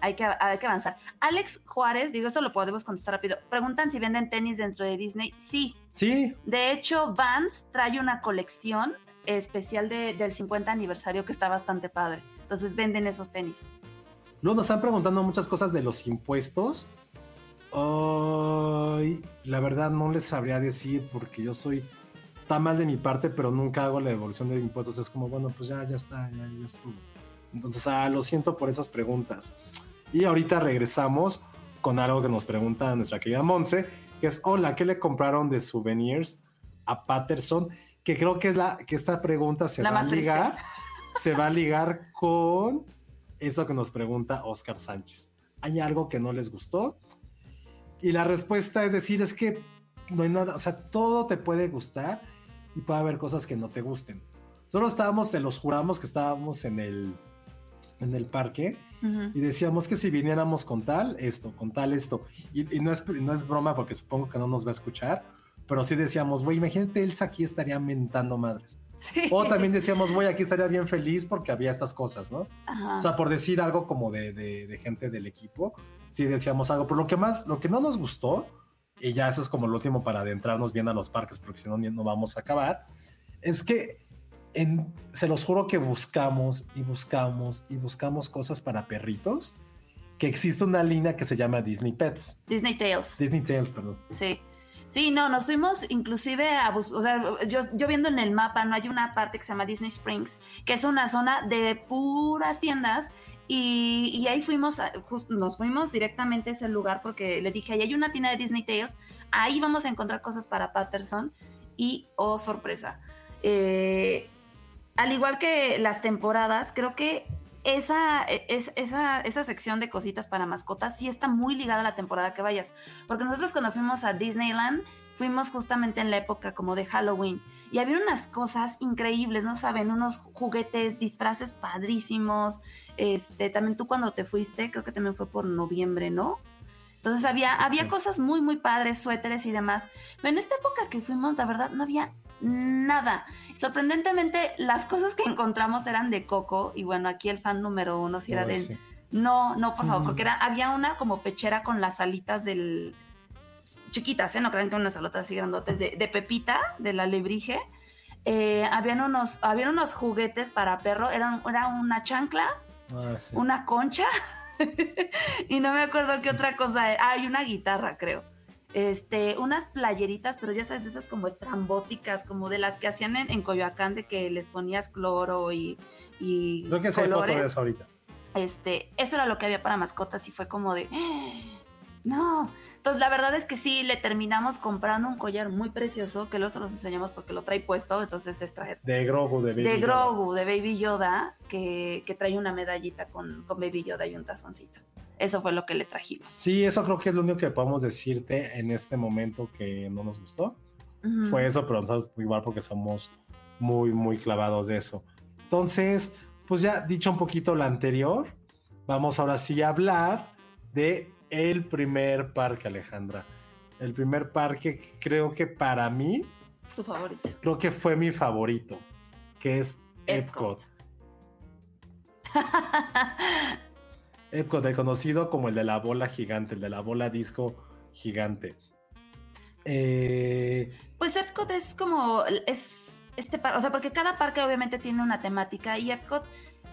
hay que, hay que avanzar. Alex Juárez, digo, eso lo podemos contestar rápido. Preguntan si venden tenis dentro de Disney. Sí, Sí, de hecho, Vans trae una colección especial de- del 50 aniversario que está bastante padre. Entonces venden esos tenis. Luego nos están preguntando muchas cosas de los impuestos. Ay, la verdad no les sabría decir porque yo soy... Está mal de mi parte, pero nunca hago la devolución de impuestos. Es como, bueno, pues ya, ya está, ya, ya estuvo. Entonces, ah, lo siento por esas preguntas. Y ahorita regresamos con algo que nos pregunta nuestra querida Monse, que es, hola, ¿qué le compraron de souvenirs a Patterson? Que creo que es la que esta pregunta se La va a ligar, se va a ligar con eso que nos pregunta Oscar Sánchez. ¿Hay algo que no les gustó? Y la respuesta es decir, es que no hay nada, o sea, todo te puede gustar y puede haber cosas que no te gusten. Solo estábamos, se los juramos que estábamos en el, en el parque Y decíamos que si viniéramos con tal, esto, con tal, esto. Y, y no, es, no es broma porque supongo que no nos va a escuchar, pero sí decíamos, güey, imagínate, Elsa aquí estaría mentando madres. Sí. O también decíamos, güey, aquí estaría bien feliz porque había estas cosas, ¿no? Ajá. O sea, por decir algo como de, de- de gente del equipo, sí decíamos algo. Pero lo que más, lo que no nos gustó, y ya eso es como lo último para adentrarnos bien a los parques, porque si no, no vamos a acabar, es que en- se los juro que buscamos y buscamos y buscamos cosas para perritos, que existe una línea que se llama Disney Pets. Disney Tales. Disney Tales, perdón. Sí. Sí, no, nos fuimos inclusive a o sea, yo, yo viendo en el mapa, no hay una parte que se llama Disney Springs, que es una zona de puras tiendas Y, y ahí fuimos, a- jus- nos fuimos directamente a ese lugar porque le dije, ahí hay una tienda de Disney Tales, ahí vamos a encontrar cosas para Patterson y, oh, sorpresa. eh, al igual que las temporadas, creo que esa, es, esa, esa sección de cositas para mascotas sí está muy ligada a la temporada que vayas. Porque nosotros cuando fuimos a Disneyland, fuimos justamente en la época como de Halloween. Y había unas cosas increíbles, ¿no saben? Unos juguetes, disfraces padrísimos. Este, también tú cuando te fuiste, creo que también fue por noviembre, ¿no? Entonces había, había cosas muy, muy padres, suéteres y demás. Pero en esta época que fuimos, la verdad, no había nada. Sorprendentemente, las cosas que encontramos eran de Coco. Y bueno, aquí el fan número uno sí era de... sí. No, no, por favor, porque era, había una como pechera con las alitas del... Chiquitas, ¿eh? No crean que unas alotas así grandotes de, de Pepita, de la lebrige. Eh, habían, unos, habían unos juguetes para perro. Eran, era una chancla, Ah, sí. una concha y no me acuerdo qué otra cosa. era. Ah, y una guitarra, creo. Este, unas playeritas, pero ya sabes, de esas como estrambóticas, como de las que hacían en, en Coyoacán, de que les ponías cloro y, y Creo que colores. ahorita. Este, eso era lo que había para mascotas y fue como de, "Ah, no. Entonces, la verdad es que sí, le terminamos comprando un collar muy precioso, que luego se los enseñamos porque lo trae puesto, entonces es traer De Grogu, de Baby de Yoda. Grogu, de Baby Yoda, que, que trae una medallita con, con Baby Yoda y un tazoncito. Eso fue lo que le trajimos. Sí, eso creo que es lo único que podemos decirte en este momento que no nos gustó. Fue eso, pero nosotros igual porque somos muy, muy clavados de eso. Entonces, pues ya dicho un poquito lo anterior, vamos ahora sí a hablar de el primer parque, Alejandra. El primer parque que creo que para mí, Tu favorito. creo que fue mi favorito, que es Epcot. Epcot. Epcot, el conocido como el de la bola gigante, el de la bola disco gigante. Eh, Pues Epcot es como, es este par- o sea, porque cada parque obviamente tiene una temática y Epcot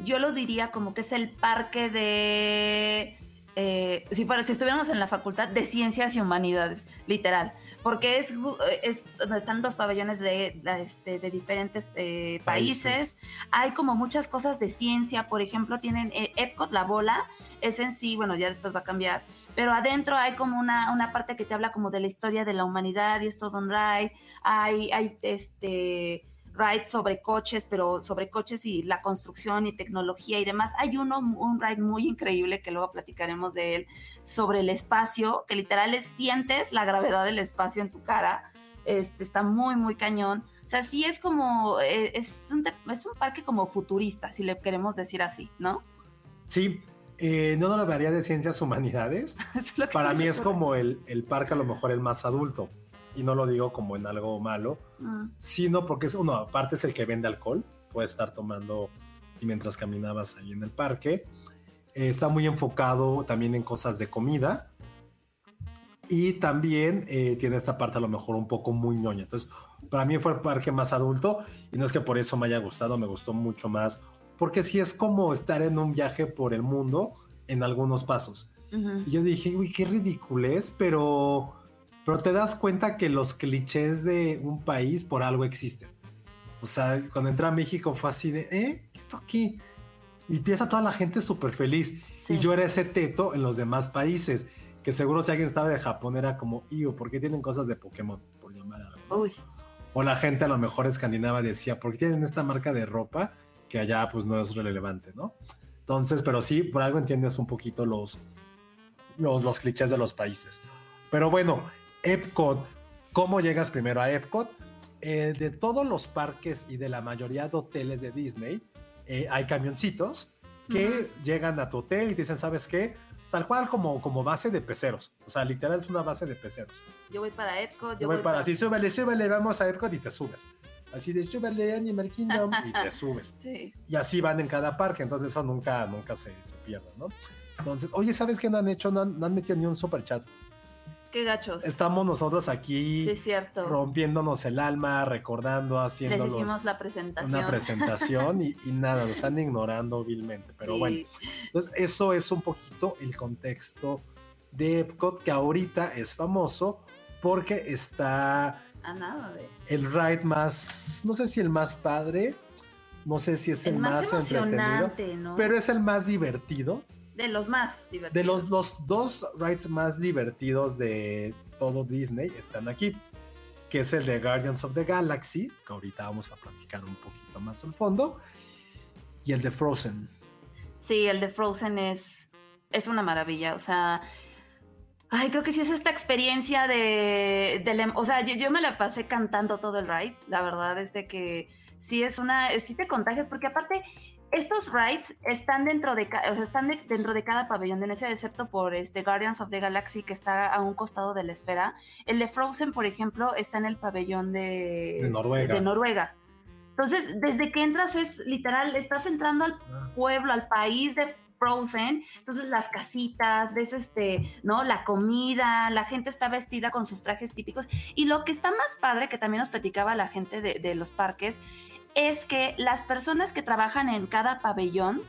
yo lo diría como que es el parque de, eh, si, fuera, si estuviéramos en la facultad de ciencias y humanidades, literal, porque es, ju- es donde están dos pabellones de, de, este, de diferentes eh, países. Países. hay como muchas cosas de ciencia, por ejemplo, tienen eh, Epcot, la bola, es en sí, bueno, ya después va a cambiar, pero adentro hay como una, una parte que te habla como de la historia de la humanidad y es todo un ride, hay, hay este rides sobre coches, pero sobre coches y la construcción y tecnología y demás. Hay uno, un ride muy increíble que luego platicaremos de él, sobre el espacio, que literal es, sientes la gravedad del espacio en tu cara. Este, está muy, muy cañón. O sea, sí es como, eh, es, un, es un parque como futurista, si le queremos decir así, ¿no? sí, eh, no lo hablaría de ciencias humanidades. Para mí es como el, el parque a lo mejor el más adulto. Y no lo digo como en algo malo, Mm. sino porque es uno, aparte es el que vende alcohol, puedes estar tomando y mientras caminabas ahí en el parque. Eh, está muy enfocado también en cosas de comida. Y también eh, tiene esta parte a lo mejor un poco muy ñoña. Entonces, para mí fue el parque más adulto y no es que por eso me haya gustado, me gustó mucho más. Porque sí es como estar en un viaje por el mundo en algunos pasos. Ujú. Y yo dije, uy, qué ridiculez, pero, pero te das cuenta que los clichés de un país por algo existen. O sea, cuando entré a México fue así de, ¿eh? ¿Qué esto aquí? Y tienes a toda la gente súper feliz. Sí. Y yo era ese teto en los demás países, que seguro si alguien estaba de Japón era como, Iu, ¿por qué tienen cosas de Pokémon? Por llamar. ¿no? Uy, O la gente a lo mejor escandinava decía, ¿por qué tienen esta marca de ropa que allá pues no es relevante, ¿no? Entonces, pero sí, por algo entiendes un poquito los, los, los clichés de los países. Pero bueno, Epcot, ¿cómo llegas primero a Epcot? Eh, de todos los parques y de la mayoría de hoteles de Disney, eh, hay camioncitos que llegan a tu hotel y te dicen, ¿sabes qué? Tal cual como, como base de peceros. O sea, literal es una base de peceros. yo voy para Epcot, yo, Yo voy para así, súbele, súbele, vamos a Epcot y te subes. Así de súbele Animal Kingdom y te subes. Sí. Y así van en cada parque, entonces eso nunca, nunca se, se pierde, ¿no? Entonces, oye, ¿sabes qué no han hecho? No han, no han metido ni un super chat. Qué gachos. Estamos nosotros aquí sí, es cierto. rompiéndonos el alma, recordando, Les haciendo hicimos la presentación. una presentación y, y nada, nos están ignorando vilmente. Pero Sí. bueno, entonces eso es un poquito el contexto de Epcot, que ahorita es famoso porque está A nada de. el ride más, no sé si el más padre, no sé si es el, El más más, entretenido, ¿no? pero es el más divertido. De los más divertidos. De los, los dos rides más divertidos de todo Disney están aquí, que es el de Guardians of the Galaxy, que ahorita vamos a platicar un poquito más al fondo, y el de Frozen. Sí, el de Frozen es, es una maravilla. O sea, ay, creo que sí es esta experiencia de, de la- o sea, yo, yo me la pasé cantando todo el ride. La verdad es de que sí es una, sí te contagias, porque aparte estos rides están dentro de, o sea, están de- dentro de cada pabellón de Venecia, excepto por este Guardians of the Galaxy que está a un costado de la esfera. El de Frozen, por ejemplo, está en el pabellón de, De Noruega. de Noruega. Entonces, desde que entras es literal, estás entrando al Ah. pueblo, al país de Frozen. Entonces las casitas, ves este, ¿no? La comida, la gente está vestida con sus trajes típicos. Y lo que está más padre, que también nos platicaba la gente de, de los parques, es que las personas que trabajan en cada pabellón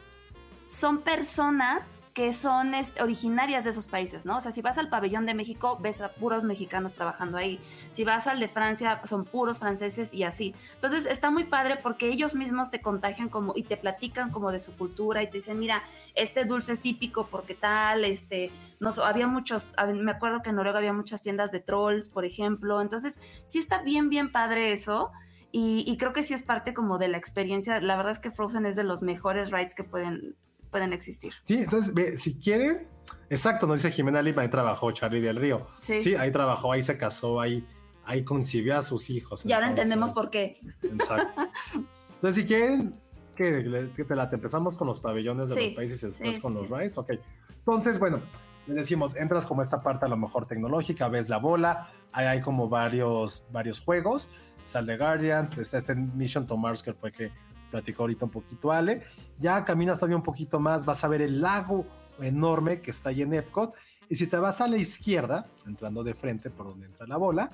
son personas que son este, originarias de esos países, ¿no? O sea, si vas al pabellón de México, ves a puros mexicanos trabajando ahí. Si vas al de Francia, son puros franceses y así. Entonces está muy padre porque ellos mismos te contagian como y te platican como de su cultura y te dicen, mira, este dulce es típico porque tal, este, no había muchos, me acuerdo que en Noruega había muchas tiendas de trolls, por ejemplo. Entonces sí está bien, bien padre eso. Y, y creo que sí es parte como de la experiencia. La verdad es que Frozen es de los mejores rides que pueden, pueden existir. Sí, entonces, ve, si quieren, exacto, nos dice Jimena Lima, ahí trabajó Charlie del Río. Sí. Sí, ahí trabajó, ahí se casó, ahí, ahí concibió a sus hijos. Y ahora entonces, entendemos por qué. Exacto. Entonces, si quieren, que, te la empezamos con los pabellones de Sí, los países y después sí, con los rides, ok. Entonces, bueno, les decimos, entras como esta parte a lo mejor tecnológica, ves la bola, ahí hay como varios, varios juegos, el de Guardians, está este Mission to Mars que fue que platicó ahorita un poquito Ale, ya caminas todavía un poquito más, vas a ver el lago enorme que está ahí en Epcot, y si te vas a la izquierda, entrando de frente por donde entra la bola,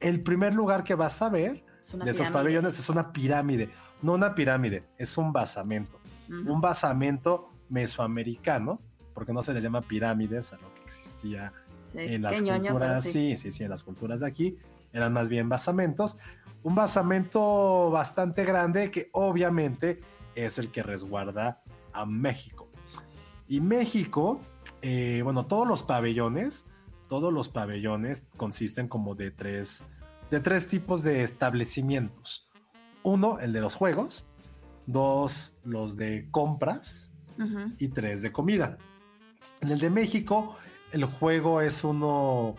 el primer lugar que vas a ver Es de esos pabellones es una pirámide, no una pirámide, es un basamento, Ujú. un basamento mesoamericano, porque no se le llama pirámides a lo que existía Sí, en las ñoño, culturas, sí. sí, sí, en las culturas de aquí eran más bien basamentos, un basamento bastante grande que obviamente es el que resguarda a México. Y México, eh, bueno, todos los pabellones, todos los pabellones consisten como de tres, de tres tipos de establecimientos. Uno, el de los juegos, dos, los de compras y tres de comida. En el de México, el juego es uno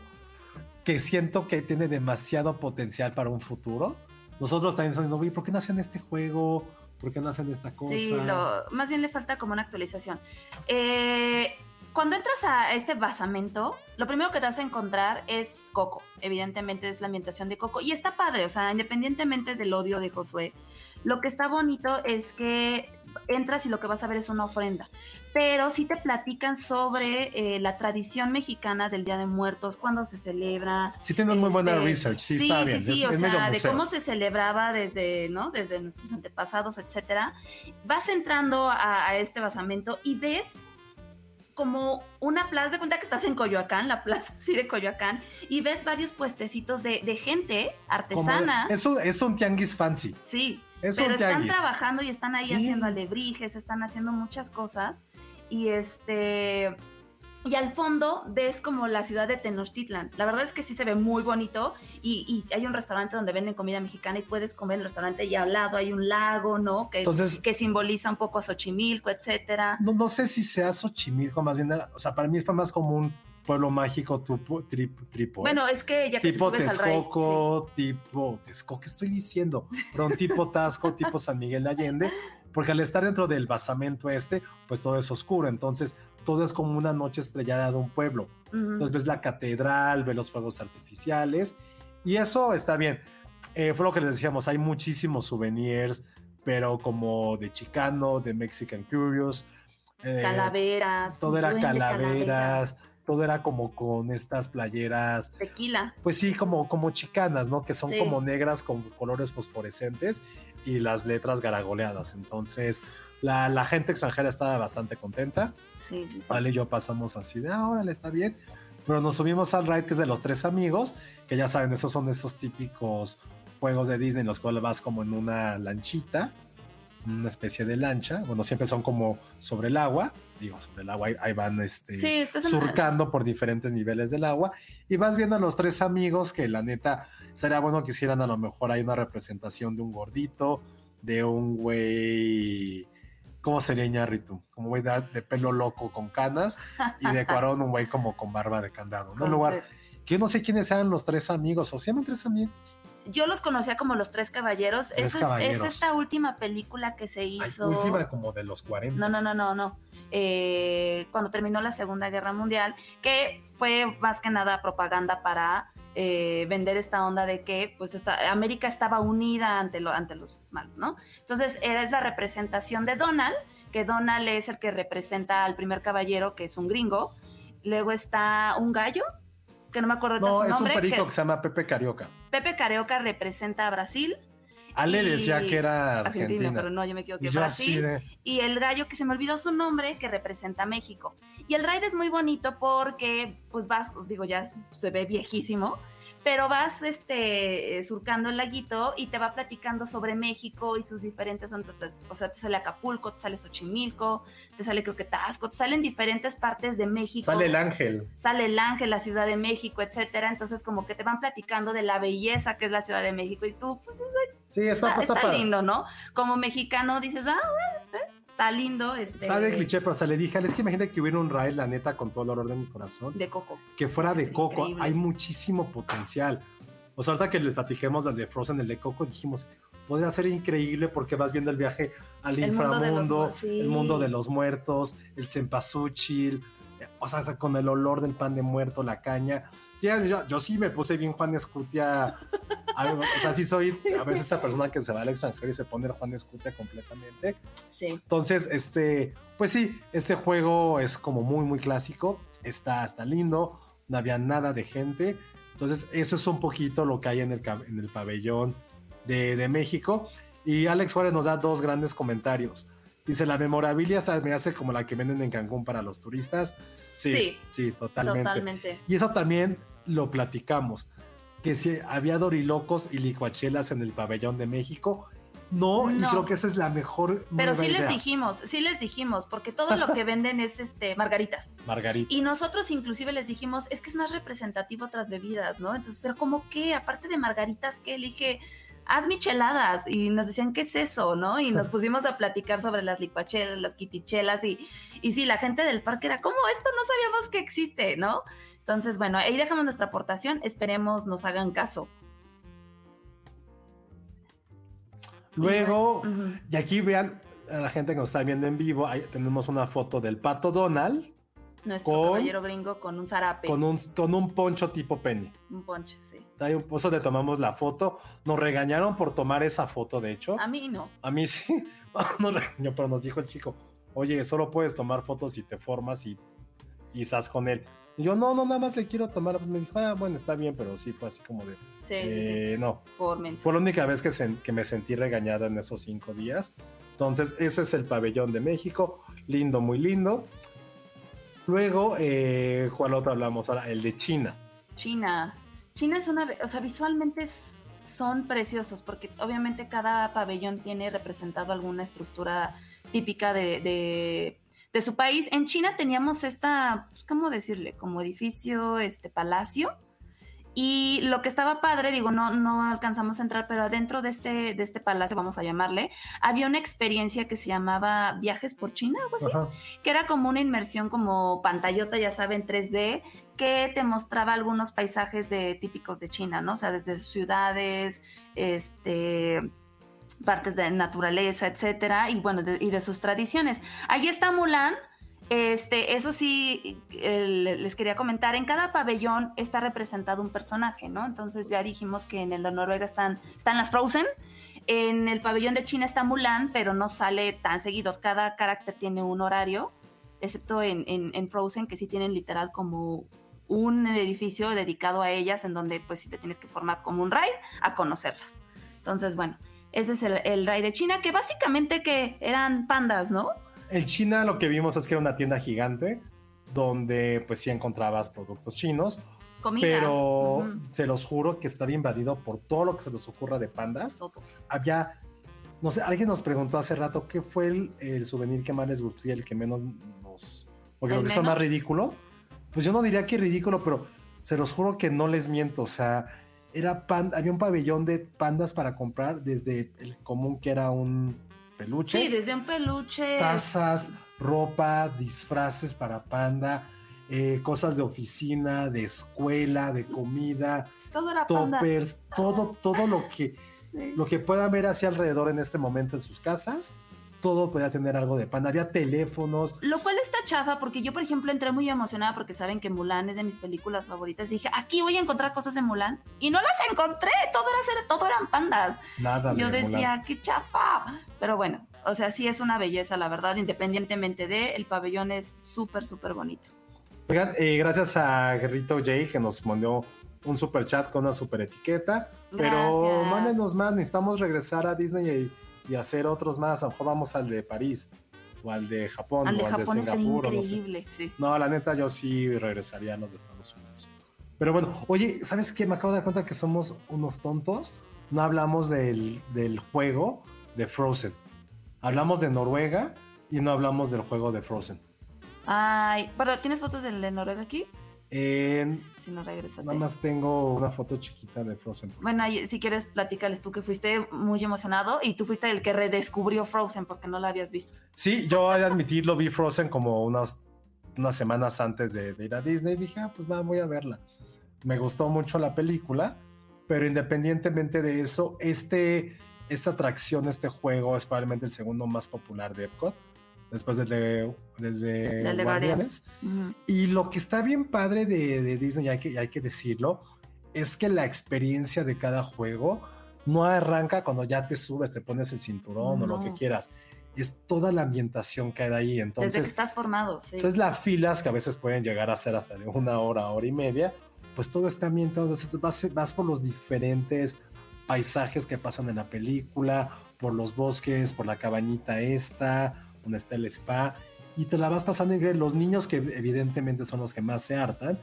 que siento que tiene demasiado potencial para un futuro. Nosotros también estamos diciendo, "Oye, ¿por qué no hacen este juego? ¿Por qué no hacen esta cosa? Sí, lo, más bien le falta como una actualización. Eh, cuando entras a este basamento, lo primero que te vas a encontrar es Coco. Evidentemente es la ambientación de Coco. Y está padre, o sea, independientemente del odio de Josué, lo que está bonito es que entras y lo que vas a ver es una ofrenda. Pero sí te platican sobre eh, la tradición mexicana del Día de Muertos, cuándo se celebra, Sí tiene muy buena este, research, sí, está bien. Sí, sí, es, o es sea, de cómo se celebraba desde, ¿no? Desde nuestros antepasados, etcétera. Vas entrando a, a este basamento y ves como una plaza, de cuenta que estás en Coyoacán, la plaza así de Coyoacán, y ves varios puestecitos de, de gente artesana. es, un, es un tianguis fancy. Sí, Es pero están trabajando y están ahí Sí. haciendo alebrijes, están haciendo muchas cosas. Y este. Y al fondo ves como la ciudad de Tenochtitlan. La verdad es que sí se ve muy bonito. Y, y hay un restaurante donde venden comida mexicana y puedes comer en el restaurante. Y al lado hay un lago, ¿no? Que, Entonces- que simboliza un poco a Xochimilco, etcétera. No, no sé si sea Xochimilco, más bien, o sea, para mí fue más como un pueblo mágico tipo, trip, tripo, ¿eh? Bueno, es que ya que tipo te subes al. Texcoco, tipo Texcoco, ¿qué estoy diciendo? Perdón, tipo Tasco, tipo San Miguel de Allende, porque al estar dentro del basamento este, pues todo es oscuro, entonces todo es como una noche estrellada de un pueblo. sí. Ujú. Entonces ves la catedral, ves los fuegos artificiales y eso está bien. Eh, fue lo que les decíamos, hay muchísimos souvenirs, pero como de Chicano, de Mexican Curious. eh, Calaveras. Todo era calaveras, todo era como con estas playeras Tequila. pues sí, como, como chicanas, ¿no? Que son Sí. como negras con colores fosforescentes y las letras garagoleadas. Entonces, la, la gente extranjera estaba bastante contenta. Sí, sí, sí. Vale, y yo pasamos así de, ah, órale, está bien. Pero nos subimos al ride que es de los tres amigos, que ya saben, esos son estos típicos juegos de Disney en los cuales vas como en una lanchita, una especie de lancha. Bueno, siempre son como sobre el agua. Digo, sobre el agua, ahí, ahí van este, Sí, en- surcando por diferentes niveles del agua. Y vas viendo a los tres amigos que la neta sería bueno que hicieran a lo mejor hay una representación de un gordito, de un güey. ¿Cómo sería Iñárritu? Como güey de, de pelo loco con canas y de Cuarón un güey como con barba de candado. ¿no? En lugar, que yo no sé quiénes sean los tres amigos, o se llaman tres amigos. Yo los conocía como los Tres Caballeros. Tres Esa es- Caballeros. Es, esta última película que se Ay, hizo. última como de los 40. No, no, no, no, no. Eh, cuando terminó la Segunda Guerra Mundial, que fue más que nada propaganda para eh, vender esta onda de que pues esta, América estaba unida ante, lo, ante los malos, ¿no? Entonces era, es la representación de Donald, que Donald es el que representa al primer caballero, que es un gringo. Luego está un gallo, que no me acuerdo de No, su es un nombre. perico que que se llama Pepe Carioca. Pepe Carioca representa a Brasil. Ale y- decía que era Argentina, Argentina. pero no, yo me equivoqué. y yo Brasil de... y el gallo que se me olvidó su nombre que representa México. Y el raid es muy bonito porque pues vas, os digo, ya se ve viejísimo, pero vas este eh, surcando el laguito y te va platicando sobre México y sus diferentes o sea, te sale Acapulco, te sale Xochimilco, te sale creo que Tasco, te salen diferentes partes de México. Sale el ángel. Sale el Ángel, la Ciudad de México, etcétera. Entonces, como que te van platicando de la belleza que es la Ciudad de México y tú, pues eso Sí, está, está, está, está lindo, ¿no? Como mexicano dices, ah, bueno, eh, está lindo. Este, Está de cliché, pero o sea, le dije, es que imagínate que hubiera un raid, la neta, con todo el horror de mi corazón, De coco. que fuera de Es Coco. increíble. Hay muchísimo potencial. O sea, ahorita que les platiquemos del de Frozen, el de Coco, dijimos, podría ser increíble porque vas viendo el viaje al El mundo inframundo, mu- sí. el mundo de los muertos, el cempasúchil, eh, o sea, con el olor del pan de muerto, la caña. Sí, yo, yo sí me puse bien Juan Escutia. o sea, sí soy a veces esa persona que se va al extranjero y se pone el Juan Escutia completamente. Sí. Entonces, este, pues sí, este juego es como muy, muy clásico. Está, está lindo. No había nada de gente. Entonces, eso es un poquito lo que hay en el, en el pabellón de, de México. Y Alex Juárez nos da dos grandes comentarios. Dice, la memorabilia se me hace como la que venden en Cancún para los turistas. Sí, sí, Sí, totalmente. Totalmente. Y eso también lo platicamos. Que si había dorilocos y licuachelas en el pabellón de México. No, y creo que esa es la mejor. Pero sí les dijimos, sí les dijimos, porque todo lo que venden es este margaritas. Margarita. Y nosotros inclusive les dijimos, es que es más representativo otras bebidas, ¿no? Entonces, pero como que, aparte de margaritas, que le dije, haz micheladas. Y nos decían, ¿qué es eso? ¿No? Y nos pusimos a platicar sobre las licuachelas, las quitichelas. Y, y sí, la gente del parque era, ¿cómo esto no sabíamos que existe? ¿No? Entonces, bueno, ahí dejamos nuestra aportación. Esperemos nos hagan caso. Luego, y aquí vean a la gente que nos está viendo en vivo, ahí tenemos una foto del pato Donald Nuestro Con- caballero gringo con un zarape. con un, con un poncho tipo penny. un ponche, sí. Ahí un pozo le tomamos la foto. Nos regañaron por tomar esa foto, de hecho. A mí no. A mí sí, nos regañó, pero nos dijo el chico, oye, solo puedes tomar fotos si te formas y, y estás con él. Y yo, no, no, nada más le quiero tomar. Me dijo, ah, bueno, está bien, pero sí fue así como de, Sí, sí, eh, no. Fue la única vez que, sen- que me sentí regañado en esos cinco días. Entonces, ese es el pabellón de México. Lindo, muy lindo. Luego, eh, ¿cuál otro hablamos ahora? El de China. China. China es una, o sea, visualmente es- son preciosos porque obviamente cada pabellón tiene representado alguna estructura típica de, de- de su país. En China teníamos esta, pues, ¿cómo decirle? Como edificio, este palacio. Y lo que estaba padre, digo, no, no alcanzamos a entrar, pero adentro de este, de este palacio, vamos a llamarle, había una experiencia que se llamaba Viajes por China, algo así Ajá. que era como una inmersión como pantallota, ya saben, 3D, que te mostraba algunos paisajes de, típicos de China, ¿no? O sea, desde ciudades, este partes de naturaleza, etcétera, y bueno, de- y de sus tradiciones. Allí está Mulan, este, eso sí, les quería comentar, en cada pabellón está representado un personaje, ¿no? Entonces ya dijimos que en el de Noruega están, están las Frozen, en el pabellón de China está Mulan, pero no sale tan seguido, cada carácter tiene un horario, excepto en Frozen, que sí tienen literal como un edificio dedicado a ellas, en donde pues sí te tienes que formar como un raid a conocerlas. Entonces, bueno, ese es el, el de China, que básicamente que eran pandas, ¿no? En China lo que vimos es que era una tienda gigante donde pues sí encontrabas productos chinos, Comida. pero se los juro que estaba invadido por todo lo que se les ocurra de pandas. Todo. Había No sé, alguien nos preguntó hace rato qué fue el, el souvenir que más les gustó y el que menos nos. Porque ¿El nos hizo más ridículo. Pues yo no diría que ridículo, pero se los juro que no les miento. O sea, era pan, había un pabellón de pandas para comprar, desde el común que era un peluche. Sí, desde un peluche. tazas, ropa, disfraces para panda, eh, cosas de oficina, de escuela, de comida, Todo era panda. toppers, todo, todo lo que, Sí. lo que puedan ver hacia alrededor en este momento en sus casas, todo podía tener algo de panda. Había teléfonos. Lo cual está chafa porque yo, por ejemplo, entré muy emocionada porque saben que Mulan es de mis películas favoritas. Y dije, aquí voy a encontrar cosas de Mulan. Y no las encontré. Todo, era ser- todo eran pandas. Nada Yo de decía, Mulan. qué chafa. Pero bueno, o sea, sí es una belleza, la verdad, independientemente de, el pabellón es súper, súper bonito. Oigan, eh, gracias a Guerrito Jay que nos mandó un super chat con una super etiqueta. Pero Gracias. mándenos más, necesitamos regresar a Disney y, y hacer otros más. A lo mejor vamos al de París o al de Japón Al de o al Japón de Singapur. o no sé. increíble, sí. No, la neta, yo sí regresaría a los de Estados Unidos. Pero bueno, oye, ¿sabes qué? Me acabo de dar cuenta que somos unos tontos. No hablamos del, del juego de Frozen. Hablamos de Noruega y no hablamos del juego de Frozen. Ay, pero ¿tienes fotos del de Noruega aquí? En- Si no, nada más tengo una foto chiquita de Frozen. Bueno, ahí, si quieres, platícales tú que fuiste muy emocionado y tú fuiste el que redescubrió Frozen porque no la habías visto. Sí, yo he de admitirlo, vi Frozen como unas, unas semanas antes de, de ir a Disney. Dije, ah, pues va, voy a verla. Me gustó mucho la película, pero independientemente de eso, este, esta atracción, este juego es probablemente el segundo más popular de Epcot, después del de, del de Del de Guardianes. Ujú. Y lo que está bien padre de, de Disney, y hay, que, y hay que decirlo, es que la experiencia de cada juego no arranca cuando ya te subes, te pones el cinturón o lo No. que quieras. Es toda la ambientación que hay ahí. Desde Entonces, que estás formado, sí. entonces las filas que a veces pueden llegar a ser hasta de una hora, hora y media, pues todo está ambientado. Entonces vas, vas por los diferentes paisajes que pasan en la película, por los bosques, por la cabañita esta, donde está el spa, y te la vas pasando increíble. Los niños que evidentemente son los que más se hartan,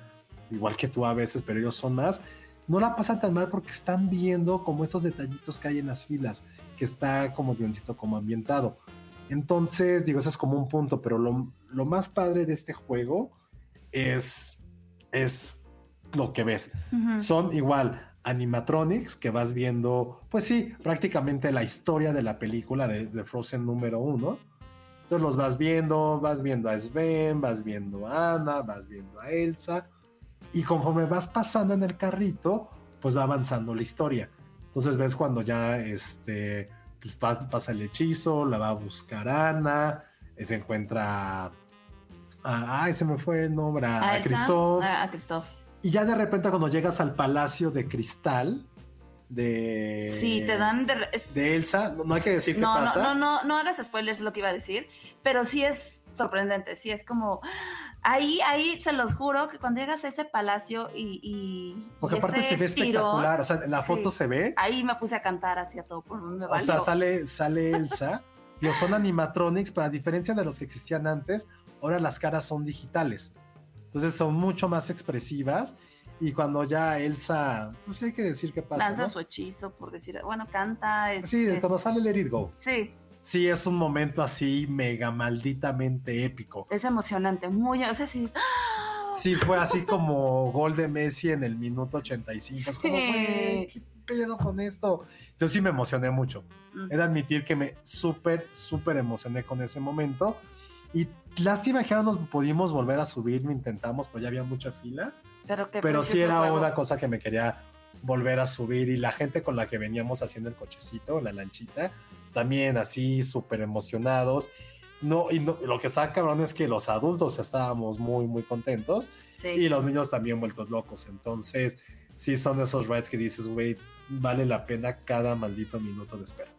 igual que tú a veces, pero ellos son más, no la pasan tan mal porque están viendo como estos detallitos que hay en las filas, que está como, yo insisto, como ambientado. Entonces, digo, eso es como un punto, pero lo, lo más padre de este juego es, es lo que ves. Ujú. Son igual animatronics que vas viendo, pues sí, prácticamente la historia de la película de, de Frozen número uno. Entonces los vas viendo, vas viendo a Sven, vas viendo a Anna, vas viendo a Elsa, y conforme vas pasando en el carrito, pues va avanzando la historia. Entonces ves cuando ya este, pues, pa- pasa el hechizo, la va a buscar Ana, eh, se encuentra a, ay, se me fue el nombre, a, a Elsa, Christoph. A, a Christoph. Y ya de repente cuando llegas al palacio de cristal de... Sí, te dan de, es- De Elsa, no, no hay que decir qué no, no, pasa. no, no, no hagas spoilers, es lo que iba a decir, pero sí es sorprendente, sí es como ahí, ahí se los juro que cuando llegas a ese palacio y, y Porque aparte se ve estirón, espectacular, o sea, la foto sí, se ve, Ahí me puse a cantar hacia todo, me o sea, sale, sale Elsa, y son animatronics, pero a diferencia de los que existían antes, ahora las caras son digitales. Entonces son mucho más expresivas, y cuando ya Elsa, pues hay que decir qué pasa. lanza ¿no? su hechizo, por decir, bueno, canta. Sí, este, cuando sale Let It Go. sí, Sí, es un momento así mega malditamente épico. es emocionante, muy, o sea, sí, es- Sí, fue así como gol de Messi en el minuto 85. Es como, güey, ¿qué pedo con esto? Yo sí me emocioné mucho. Mm. He de admitir que me súper, súper emocioné con ese momento. Y lástima que no nos pudimos volver a subir, lo intentamos, pero ya había mucha fila. Pero, qué Pero sí era juego. una cosa que me quería volver a subir. Y la gente con la que veníamos haciendo el cochecito, la lanchita, también así súper emocionados. No, y no- lo que está cabrón es que los adultos estábamos muy, muy contentos Sí. y los niños también vueltos locos. Entonces, sí son esos rides que dices, güey, vale la pena cada maldito minuto de espera.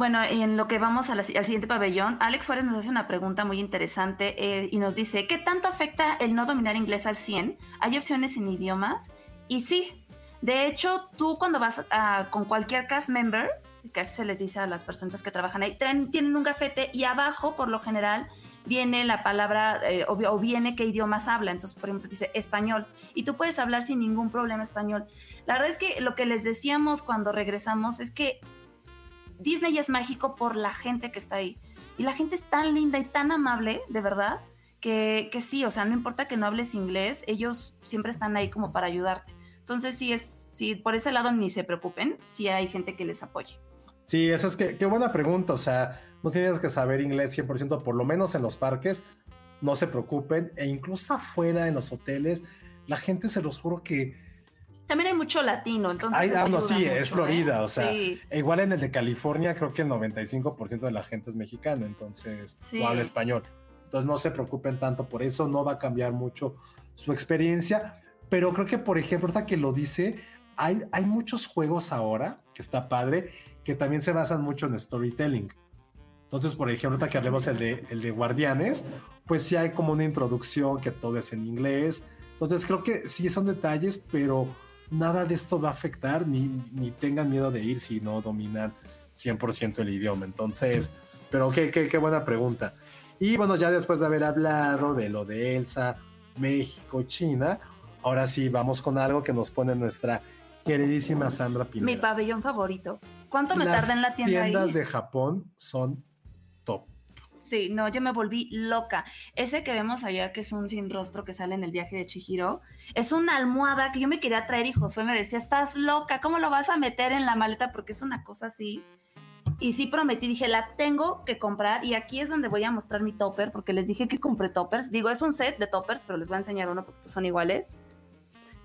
Bueno, en lo que vamos al siguiente pabellón, Alex Juárez nos hace una pregunta muy interesante eh, y nos dice, ¿qué tanto afecta el no dominar inglés al 100? ¿Hay opciones en idiomas? Y sí, de hecho, tú cuando vas con cualquier cast member, que así se les dice a las personas que trabajan ahí, traen- tienen un gafete y abajo, por lo general, viene la palabra eh, o, o viene qué idiomas habla. Entonces, por ejemplo, dice español y tú puedes hablar sin ningún problema español. La verdad es que lo que les decíamos cuando regresamos es que Disney es mágico por la gente que está ahí. Y la gente es tan linda y tan amable, de verdad, que, que sí, o sea, no importa que no hables inglés, ellos siempre están ahí como para ayudarte. Entonces, sí, es, sí, por ese lado ni se preocupen, sí hay gente que les apoye. Sí, eso es que, qué buena pregunta. O sea, no tienes que saber inglés 100%, por lo menos en los parques, no se preocupen. E incluso afuera en los hoteles, la gente se los juro que. También hay mucho latino, entonces. Ay, ah, no, sí, mucho, es Florida. ¿eh? O sea, Sí. e igual en el de California, creo que el 95% de la gente es mexicano, entonces, Sí. o habla español. Entonces, no se preocupen tanto por eso, no va a cambiar mucho su experiencia. Pero creo que, por ejemplo, ahorita que lo dice, hay, hay muchos juegos ahora, que está padre, que también se basan mucho en storytelling. Entonces, por ejemplo, ahorita que hablemos el de, el de Guardianes, pues sí hay como una introducción que todo es en inglés. Entonces, creo que sí son detalles, pero nada de esto va a afectar, ni, ni tengan miedo de ir si no dominan 100% el idioma. Entonces, pero qué, qué, qué buena pregunta. Y bueno, ya después de haber hablado de lo de Elsa, México, China, ahora sí vamos con algo que nos pone nuestra queridísima Sandra Pineda. Mi pabellón favorito. ¿Cuánto me Las tardé en la tienda tiendas ahí? de Japón son. Sí, no, yo me volví loca. Ese que vemos allá, que es un sin rostro que sale en el viaje de Chihiro, es una almohada que yo me quería traer y Josué me decía, estás loca, ¿cómo lo vas a meter en la maleta? Porque es una cosa así. Y sí prometí, dije, la tengo que comprar y aquí es donde voy a mostrar mi topper, porque les dije que compré toppers. Digo, es un set de toppers, pero les voy a enseñar uno porque son iguales.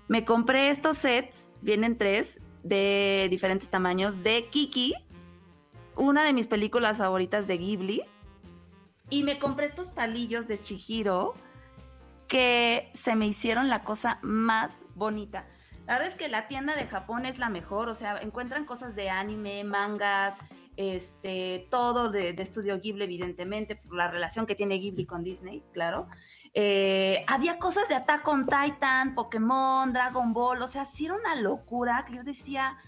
Me compré estos sets, vienen tres, de diferentes tamaños, de Kiki, una de mis películas favoritas de Ghibli. Y me compré estos palillos de Chihiro que se me hicieron la cosa más bonita. La verdad es que la tienda de Japón es la mejor, o sea, encuentran cosas de anime, mangas, este, todo de, estudio Ghibli, evidentemente, por la relación que tiene Ghibli con Disney, claro. Eh, había cosas de Attack on Titan, Pokémon, Dragon Ball, o sea, sí era una locura que yo decía,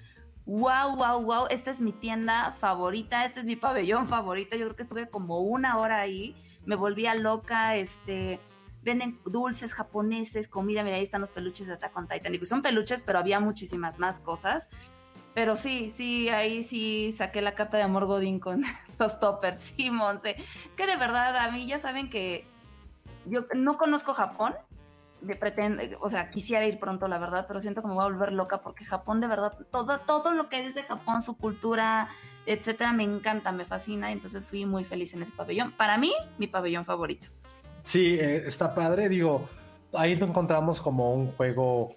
wow, wow, wow, esta es mi tienda favorita, este es mi pabellón favorito, yo creo que estuve como una hora ahí, me volvía loca, este, venden dulces japoneses, comida, mira, ahí están los peluches de Attack on Titan, son peluches, pero había muchísimas más cosas, pero sí, sí, ahí sí saqué la carta de amor Godín con los toppers, sí, Monse, es que de verdad, a mí ya saben que yo no conozco Japón, me pretendo, o sea, quisiera ir pronto, la verdad, pero siento que me voy a volver loca porque Japón, de verdad, todo, todo lo que es de Japón, su cultura, etcétera, me encanta, me fascina, y entonces fui muy feliz en ese pabellón. Para mí, mi pabellón favorito. Sí, eh, está padre. Digo, ahí no encontramos como un juego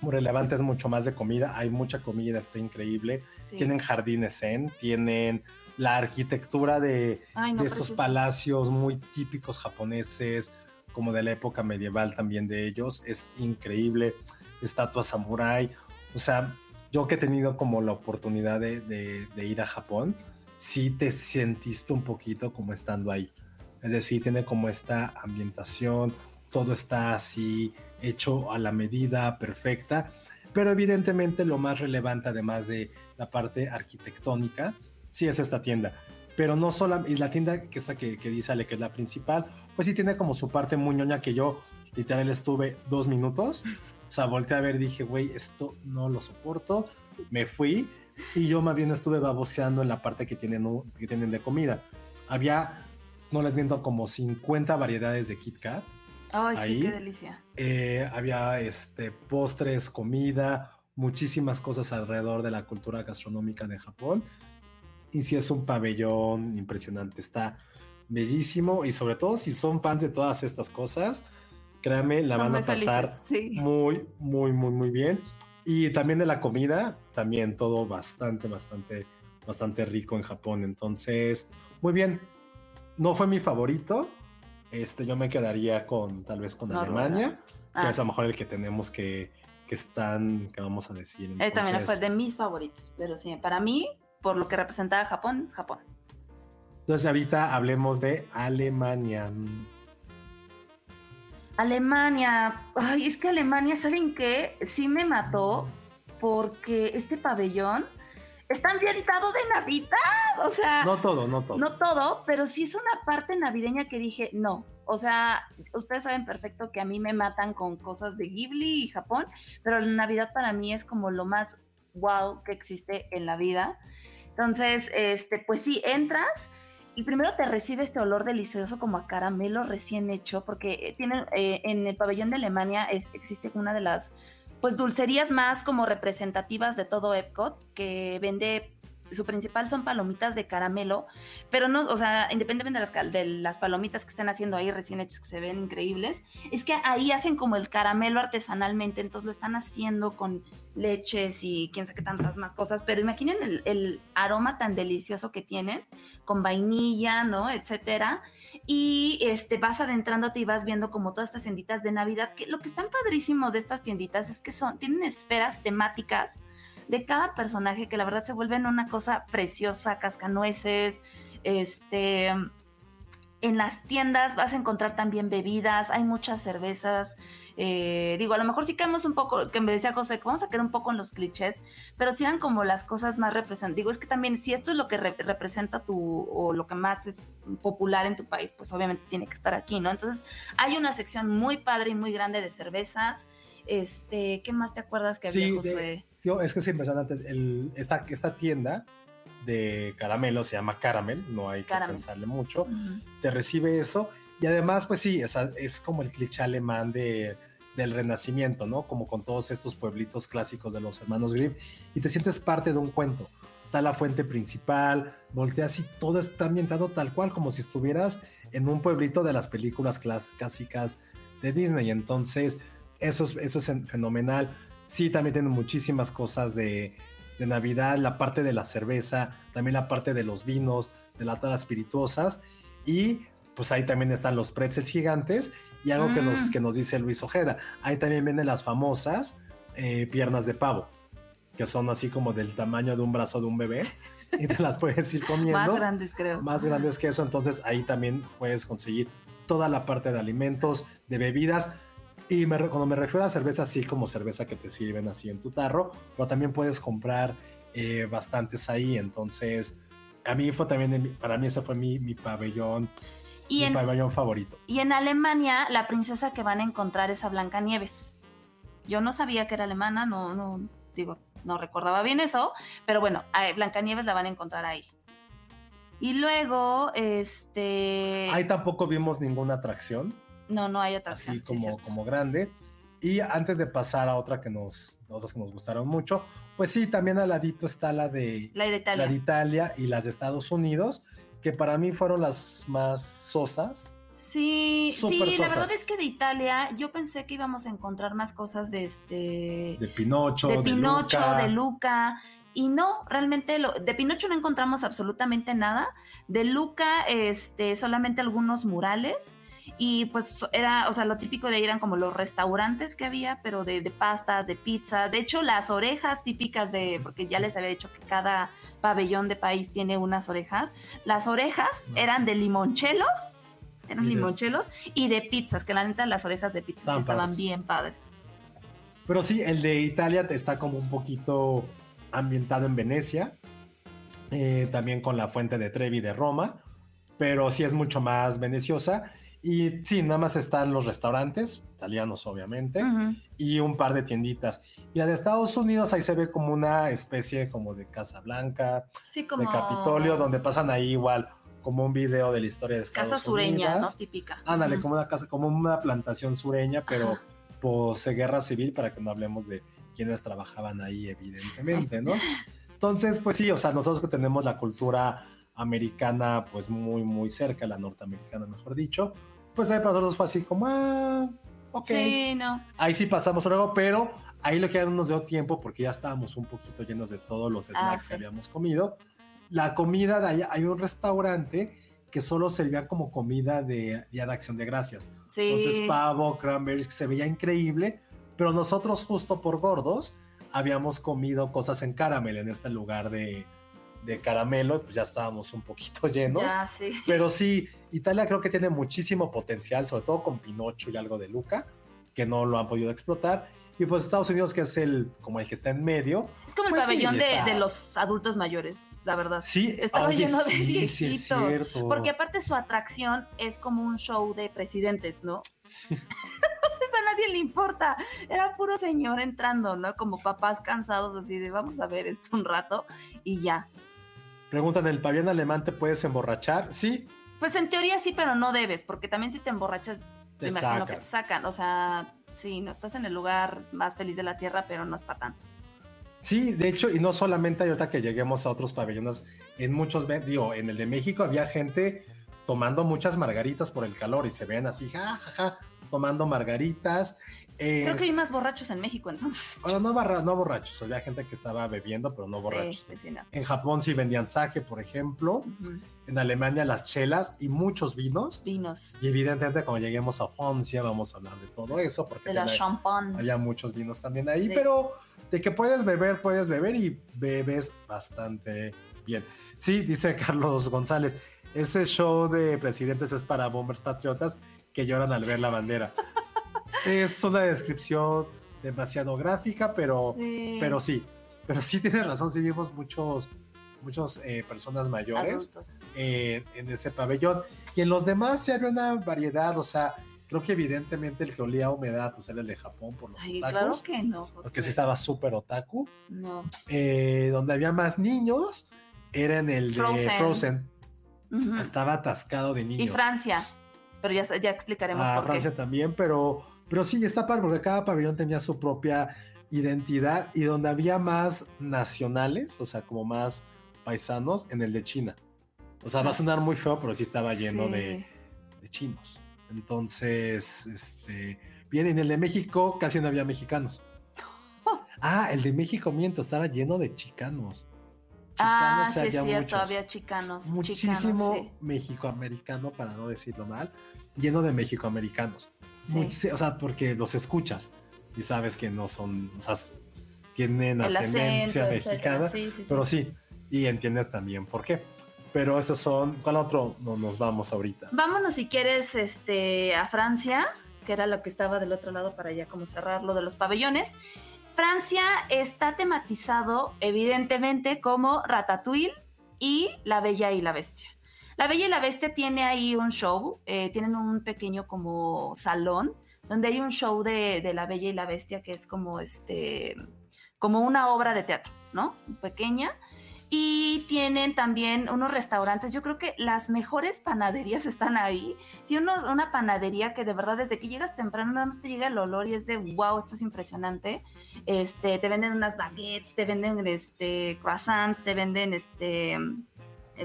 muy relevante, es mucho más de comida. Hay mucha comida, está increíble. Sí. Tienen jardines zen, tienen la arquitectura de, Ay, no, de estos palacios muy típicos japoneses, como de la época medieval también de ellos. Es increíble. Estatuas samurái. O sea, yo que he tenido como la oportunidad de, ir a Japón, sí te sentiste un poquito como estando ahí. Es decir, tiene como esta ambientación, todo está así hecho a la medida perfecta, pero evidentemente lo más relevante, además de la parte arquitectónica, sí es esta tienda. Pero no solo, y la tienda que está que, que dice Ale que es la principal, pues sí tiene como su parte muy ñoña que yo literal estuve dos minutos. O sea, volteé a ver, dije, güey, esto no lo soporto. Me fui y yo más bien estuve baboseando en la parte que tienen, que tienen de comida. Había, no les miento, como 50 variedades de Kit Kat. Ay, sí, ahí. qué delicia. Eh, había este, postres, comida, muchísimas cosas alrededor de la cultura gastronómica de Japón. Y sí es un pabellón impresionante, está bellísimo y sobre todo si son fans de todas estas cosas, créanme, la Son van a pasar felices, sí. muy, muy, muy, muy bien. Y también de la comida, también todo bastante, bastante, bastante rico en Japón. Entonces, muy bien. No fue mi favorito. Este, yo me quedaría con, tal vez con Noruega. Alemania, que Ah, es a lo mejor el que tenemos que, que están, que vamos a decir. él también fue Entonces, de mis favoritos, pero sí, para mí, por lo que representaba Japón, Japón. Entonces ahorita hablemos de Alemania. Alemania, ay, es que Alemania, ¿saben qué? Sí me mató porque este pabellón está ambientado de Navidad, o sea, No todo, no todo. no todo, pero sí es una parte navideña que dije, no, o sea, ustedes saben perfecto que a mí me matan con cosas de Ghibli y Japón, pero la Navidad para mí es como lo más wow que existe en la vida. Entonces, este, pues sí, entras y primero te recibe este olor delicioso como a caramelo recién hecho, porque eh, tienen eh, en el pabellón de Alemania existe una de las pues dulcerías más como representativas de todo Epcot, que vende su principal son palomitas de caramelo, pero no, o sea, independientemente de las, de las palomitas que estén haciendo ahí recién hechas que se ven increíbles, es que ahí hacen como el caramelo artesanalmente, entonces lo están haciendo con leches y quién sabe qué tantas más cosas, pero imaginen el, el aroma tan delicioso que tienen, con vainilla, ¿no? Etcétera. Y este, vas adentrándote y vas viendo como todas estas tienditas de Navidad, que lo que están padrísimo de estas tienditas es que son, tienen esferas temáticas de cada personaje que la verdad se vuelven una cosa preciosa, cascanueces, este... En las tiendas vas a encontrar también bebidas, hay muchas cervezas. Eh, digo, a lo mejor sí caemos un poco, que me decía José, que vamos a caer un poco en los clichés, pero si eran como las cosas más representativas. Digo, es que también si esto es lo que re representa tu, o lo que más es popular en tu país, pues obviamente tiene que estar aquí, ¿no? Entonces, hay una sección muy padre y muy grande de cervezas. Este, ¿qué más te acuerdas que había, Sí, de- Tío, es que es impresionante. El, esta, esta tienda de caramelo se llama Caramel, no hay que pensarle mucho. Te recibe eso y además, pues sí, o sea, es como el cliché alemán de, del renacimiento, ¿no? Como con todos estos pueblitos clásicos de los hermanos Grimm y te sientes parte de un cuento. Está la fuente principal, volteas y todo está ambientado tal cual, como si estuvieras en un pueblito de las películas clásicas de Disney. Entonces, eso es, eso es en- fenomenal. Sí, también tienen muchísimas cosas de, de Navidad, la parte de la cerveza, también la parte de los vinos, de las todas las espirituosas. Y pues ahí también están los pretzels gigantes y algo que, nos, Mm. que nos dice Luis Ojeda. Ahí también vienen las famosas eh, piernas de pavo, que son así como del tamaño de un brazo de un bebé y te las puedes ir comiendo Más grandes, creo. más grandes que eso, entonces ahí también puedes conseguir toda la parte de alimentos, de bebidas. Y me cuando me refiero a cerveza, sí como cerveza que te sirven así en tu tarro, pero también puedes comprar eh, bastantes ahí. Entonces, a mí fue también, para mí ese fue mi, mi pabellón, Y mi en, pabellón favorito. y en Alemania, la princesa que van a encontrar es a Blancanieves. Yo no sabía que era alemana, no, no, digo, no recordaba bien eso, pero bueno, a Blancanieves la van a encontrar ahí. Y luego, este... Ahí tampoco vimos ninguna atracción, no, no hay atracción. así sí, como, cierto. como grande. Y antes de pasar a otra que nos, otras que nos gustaron mucho, pues sí, también al ladito está la de La de Italia. la de Italia y las de Estados Unidos, que para mí fueron las más sosas. Sí, sí, Súper la sosas. verdad es que de Italia yo pensé que íbamos a encontrar más cosas de este... De Pinocho, de de, Pinocho, Luca. de Luca. Y no, realmente lo, de Pinocho no encontramos absolutamente nada. De Luca, este, solamente algunos murales. Y pues era, o sea, lo típico de ahí eran como los restaurantes que había, pero de, de pastas, de pizza. De hecho, las orejas típicas de, porque ya les había dicho que cada pabellón de país tiene unas orejas. Las orejas Ah, eran de limonchelos, eran limonchelos, y de pizzas, que la neta las orejas de pizza sí Estaban bien padres. Pero sí, el de Italia está como un poquito ambientado en Venecia, eh, también con la fuente de Trevi de Roma, pero sí es mucho más veneciosa. Y sí, nada más están los restaurantes, italianos obviamente, y un par de tienditas. Y la de Estados Unidos ahí se ve como una especie como de Casa Blanca, Sí, como... de Capitolio, donde pasan ahí igual como un video de la historia de Estados Casa sureña, ¿no? Unidos. Típica. Ándale, como una casa, como una plantación sureña, pero Ajá. pose guerra civil para que no hablemos de quienes trabajaban ahí, evidentemente, ¿no? Entonces, pues sí, o sea, nosotros que tenemos la cultura americana, pues muy, muy cerca, la norteamericana, mejor dicho, pues ahí para nosotros fue así como, ah, ok. Sí, no. Ahí sí pasamos luego, pero ahí lo que ya no nos dio tiempo porque ya estábamos un poquito llenos de todos los snacks Ah, sí. que habíamos comido. La comida de allá, hay un restaurante que solo servía como comida de Día de Acción de Gracias. Sí. Entonces pavo, cranberries, que se veía increíble, pero nosotros justo por gordos habíamos comido cosas en caramel en este lugar de, de caramelo, pues ya estábamos un poquito llenos. Ya, sí. Pero sí, Italia creo que tiene muchísimo potencial, sobre todo con Pinocho y algo de Luca, que no lo han podido explotar. Y pues Estados Unidos, que es el como el que está en medio. Es como el Pues sí, pabellón de, está- de los adultos mayores, la verdad. Sí, Estaba oye, lleno de sí, viejitos. sí es cierto. Porque aparte su atracción es como un show de presidentes, ¿no? Sí. Entonces a nadie le importa. Era puro señor entrando, ¿no? Como papás cansados así de vamos a ver esto un rato y ya. Preguntan, ¿el pabellón alemán te puedes emborrachar? Sí, Pues en teoría sí, pero no debes, porque también si te emborrachas, Te me imagino sacan. que te sacan. O sea, sí, no estás en el lugar más feliz de la tierra, pero no es para tanto. Sí, de hecho, y no solamente ahorita que lleguemos a otros pabellones, en muchos, digo, en el de México había gente tomando muchas margaritas por el calor y se ven así, ja, ja, ja, tomando margaritas. Eh, Creo que hay más borrachos en México, entonces. bueno, no, barra- no borrachos, había gente que estaba bebiendo, pero no Sí, borrachos. Sí, sí, no. En Japón sí vendían sake, por ejemplo. En Alemania las chelas y muchos vinos. Vinos. Y evidentemente cuando lleguemos a Francia vamos a hablar de todo eso, porque De la champán. había muchos vinos también ahí, pero de que puedes beber, puedes beber y bebes bastante bien. Sí, dice Carlos González, ese show de presidentes es para bombers patriotas que lloran al ver la bandera. Es una descripción demasiado gráfica, pero Sí. pero sí, pero sí tienes razón, sí vimos muchos, muchos eh, personas mayores eh, en ese pabellón. Y en los demás sí había una variedad, o sea, creo que evidentemente el que olía a humedad, pues era el de Japón por los Ay, otakus. claro que no. José. Porque sí estaba súper otaku. No. Eh, donde había más niños era en el de Frozen. Estaba atascado de niños. Y Francia. Pero ya, ya explicaremos Ah, por Francia qué. también, pero, pero sí, está padre porque cada pabellón tenía su propia identidad y donde había más nacionales, o sea, como más paisanos, en el de China. O sea, va a sonar muy feo, pero sí estaba lleno Sí. de, de chinos. Entonces, este, bien, en el de México casi no había mexicanos. Ah, el de México, miento, estaba lleno de chicanos. Ah, Chicanos sí, es cierto, muchos había chicanos. muchísimo mexicoamericano, para no decirlo mal, lleno de mexicoamericanos. Sí. O sea, porque los escuchas y sabes que no son, o sea, tienen El ascendencia acento, mexicana, Sí, sí, sí. pero sí, y entiendes también por qué. Pero esos son, ¿cuál otro no nos vamos ahorita? Vámonos si quieres este, a Francia, que era lo que estaba del otro lado para ya como cerrar lo de los pabellones. Francia está tematizado evidentemente como Ratatouille y La Bella y la Bestia. La Bella y la Bestia tiene ahí un show, eh, tienen un pequeño como salón donde hay un show de, La Bella y la Bestia que es como este, como una obra de teatro, ¿no? Pequeña. Y tienen también unos restaurantes. Yo creo que las mejores panaderías están ahí. Tiene una panadería que de verdad desde que llegas temprano nada más te llega el olor y es de wow, esto es impresionante. Este, te venden unas baguettes, te venden este croissants, te venden este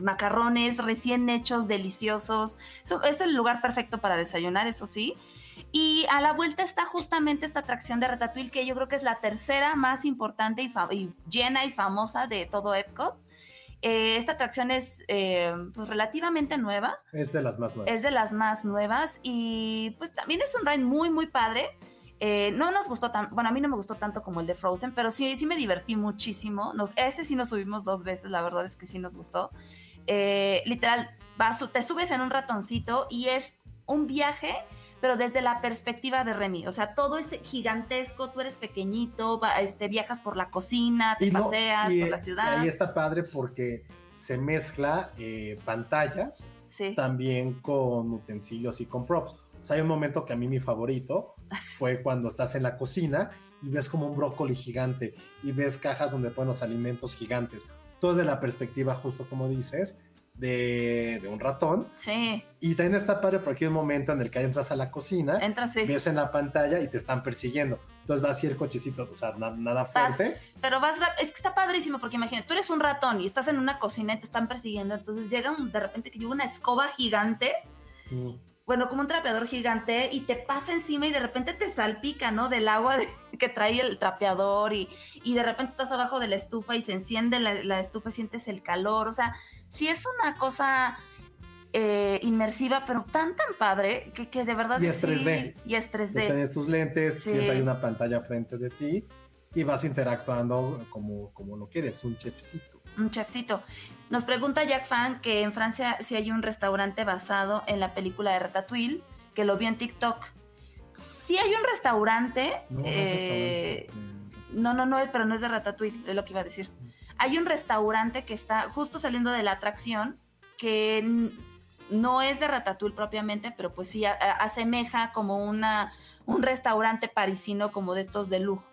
macarrones recién hechos, deliciosos. So- es el lugar perfecto para desayunar, eso sí. Y a la vuelta está justamente esta atracción de Ratatouille, que yo creo que es la tercera más importante y, llena y famosa de todo Epcot. Eh, esta atracción es eh, pues relativamente nueva, Es de las más nuevas. es de las más nuevas y pues también es un ride muy, muy padre. Eh, no nos gustó tanto, bueno, a mí no me gustó tanto como el de Frozen, pero sí, sí me divertí muchísimo. Nos, ese sí nos subimos dos veces, la verdad es que sí nos gustó. Eh, literal, vas, te subes en un ratoncito y es un viaje, pero desde la perspectiva de Remy. O sea, todo es gigantesco, tú eres pequeñito, va- este, viajas por la cocina, te Y no- paseas y, por la eh, ciudad. Ahí está padre porque se mezcla eh, pantallas Sí. también con utensilios y con props. O sea, hay un momento que a mí mi favorito fue cuando estás en la cocina y ves como un brócoli gigante y ves cajas donde ponen los alimentos gigantes. Todo desde la perspectiva, justo como dices, de, de un ratón. Sí, Y también está padre porque hay un momento en el que entras a la cocina, entras, sí. ves en la pantalla y te están persiguiendo. Entonces va así el cochecito, o sea, na- nada Vas- fuerte. pero vas es que está padrísimo porque imagínate, tú eres un ratón y estás en una cocina y te están persiguiendo, entonces llega un- de repente que llega una escoba gigante, Mm. Bueno, como un trapeador gigante y te pasa encima y de repente te salpica, ¿no? Del agua de- que trae el trapeador y, y de repente estás abajo de la estufa y se enciende la, la estufa y sientes el calor, o sea, sí es una cosa eh, inmersiva, pero tan, tan padre que, que de verdad... Y es sí- 3D. Y es Ya 3D. tienes tus lentes, Sí. siempre hay una pantalla frente de ti y vas interactuando como, como lo quieres, un chefcito. Un chefcito. Nos pregunta Jack Fan que en Francia sí hay un restaurante basado en la película de Ratatouille, que lo vio en TikTok. Sí hay un restaurante. No, no, eh, no, no, no, pero no es de Ratatouille, es lo que iba a decir. Hay un restaurante que está justo saliendo de la atracción que no es de Ratatouille propiamente, pero pues sí a- a- asemeja como una, un restaurante parisino como de estos de lujo.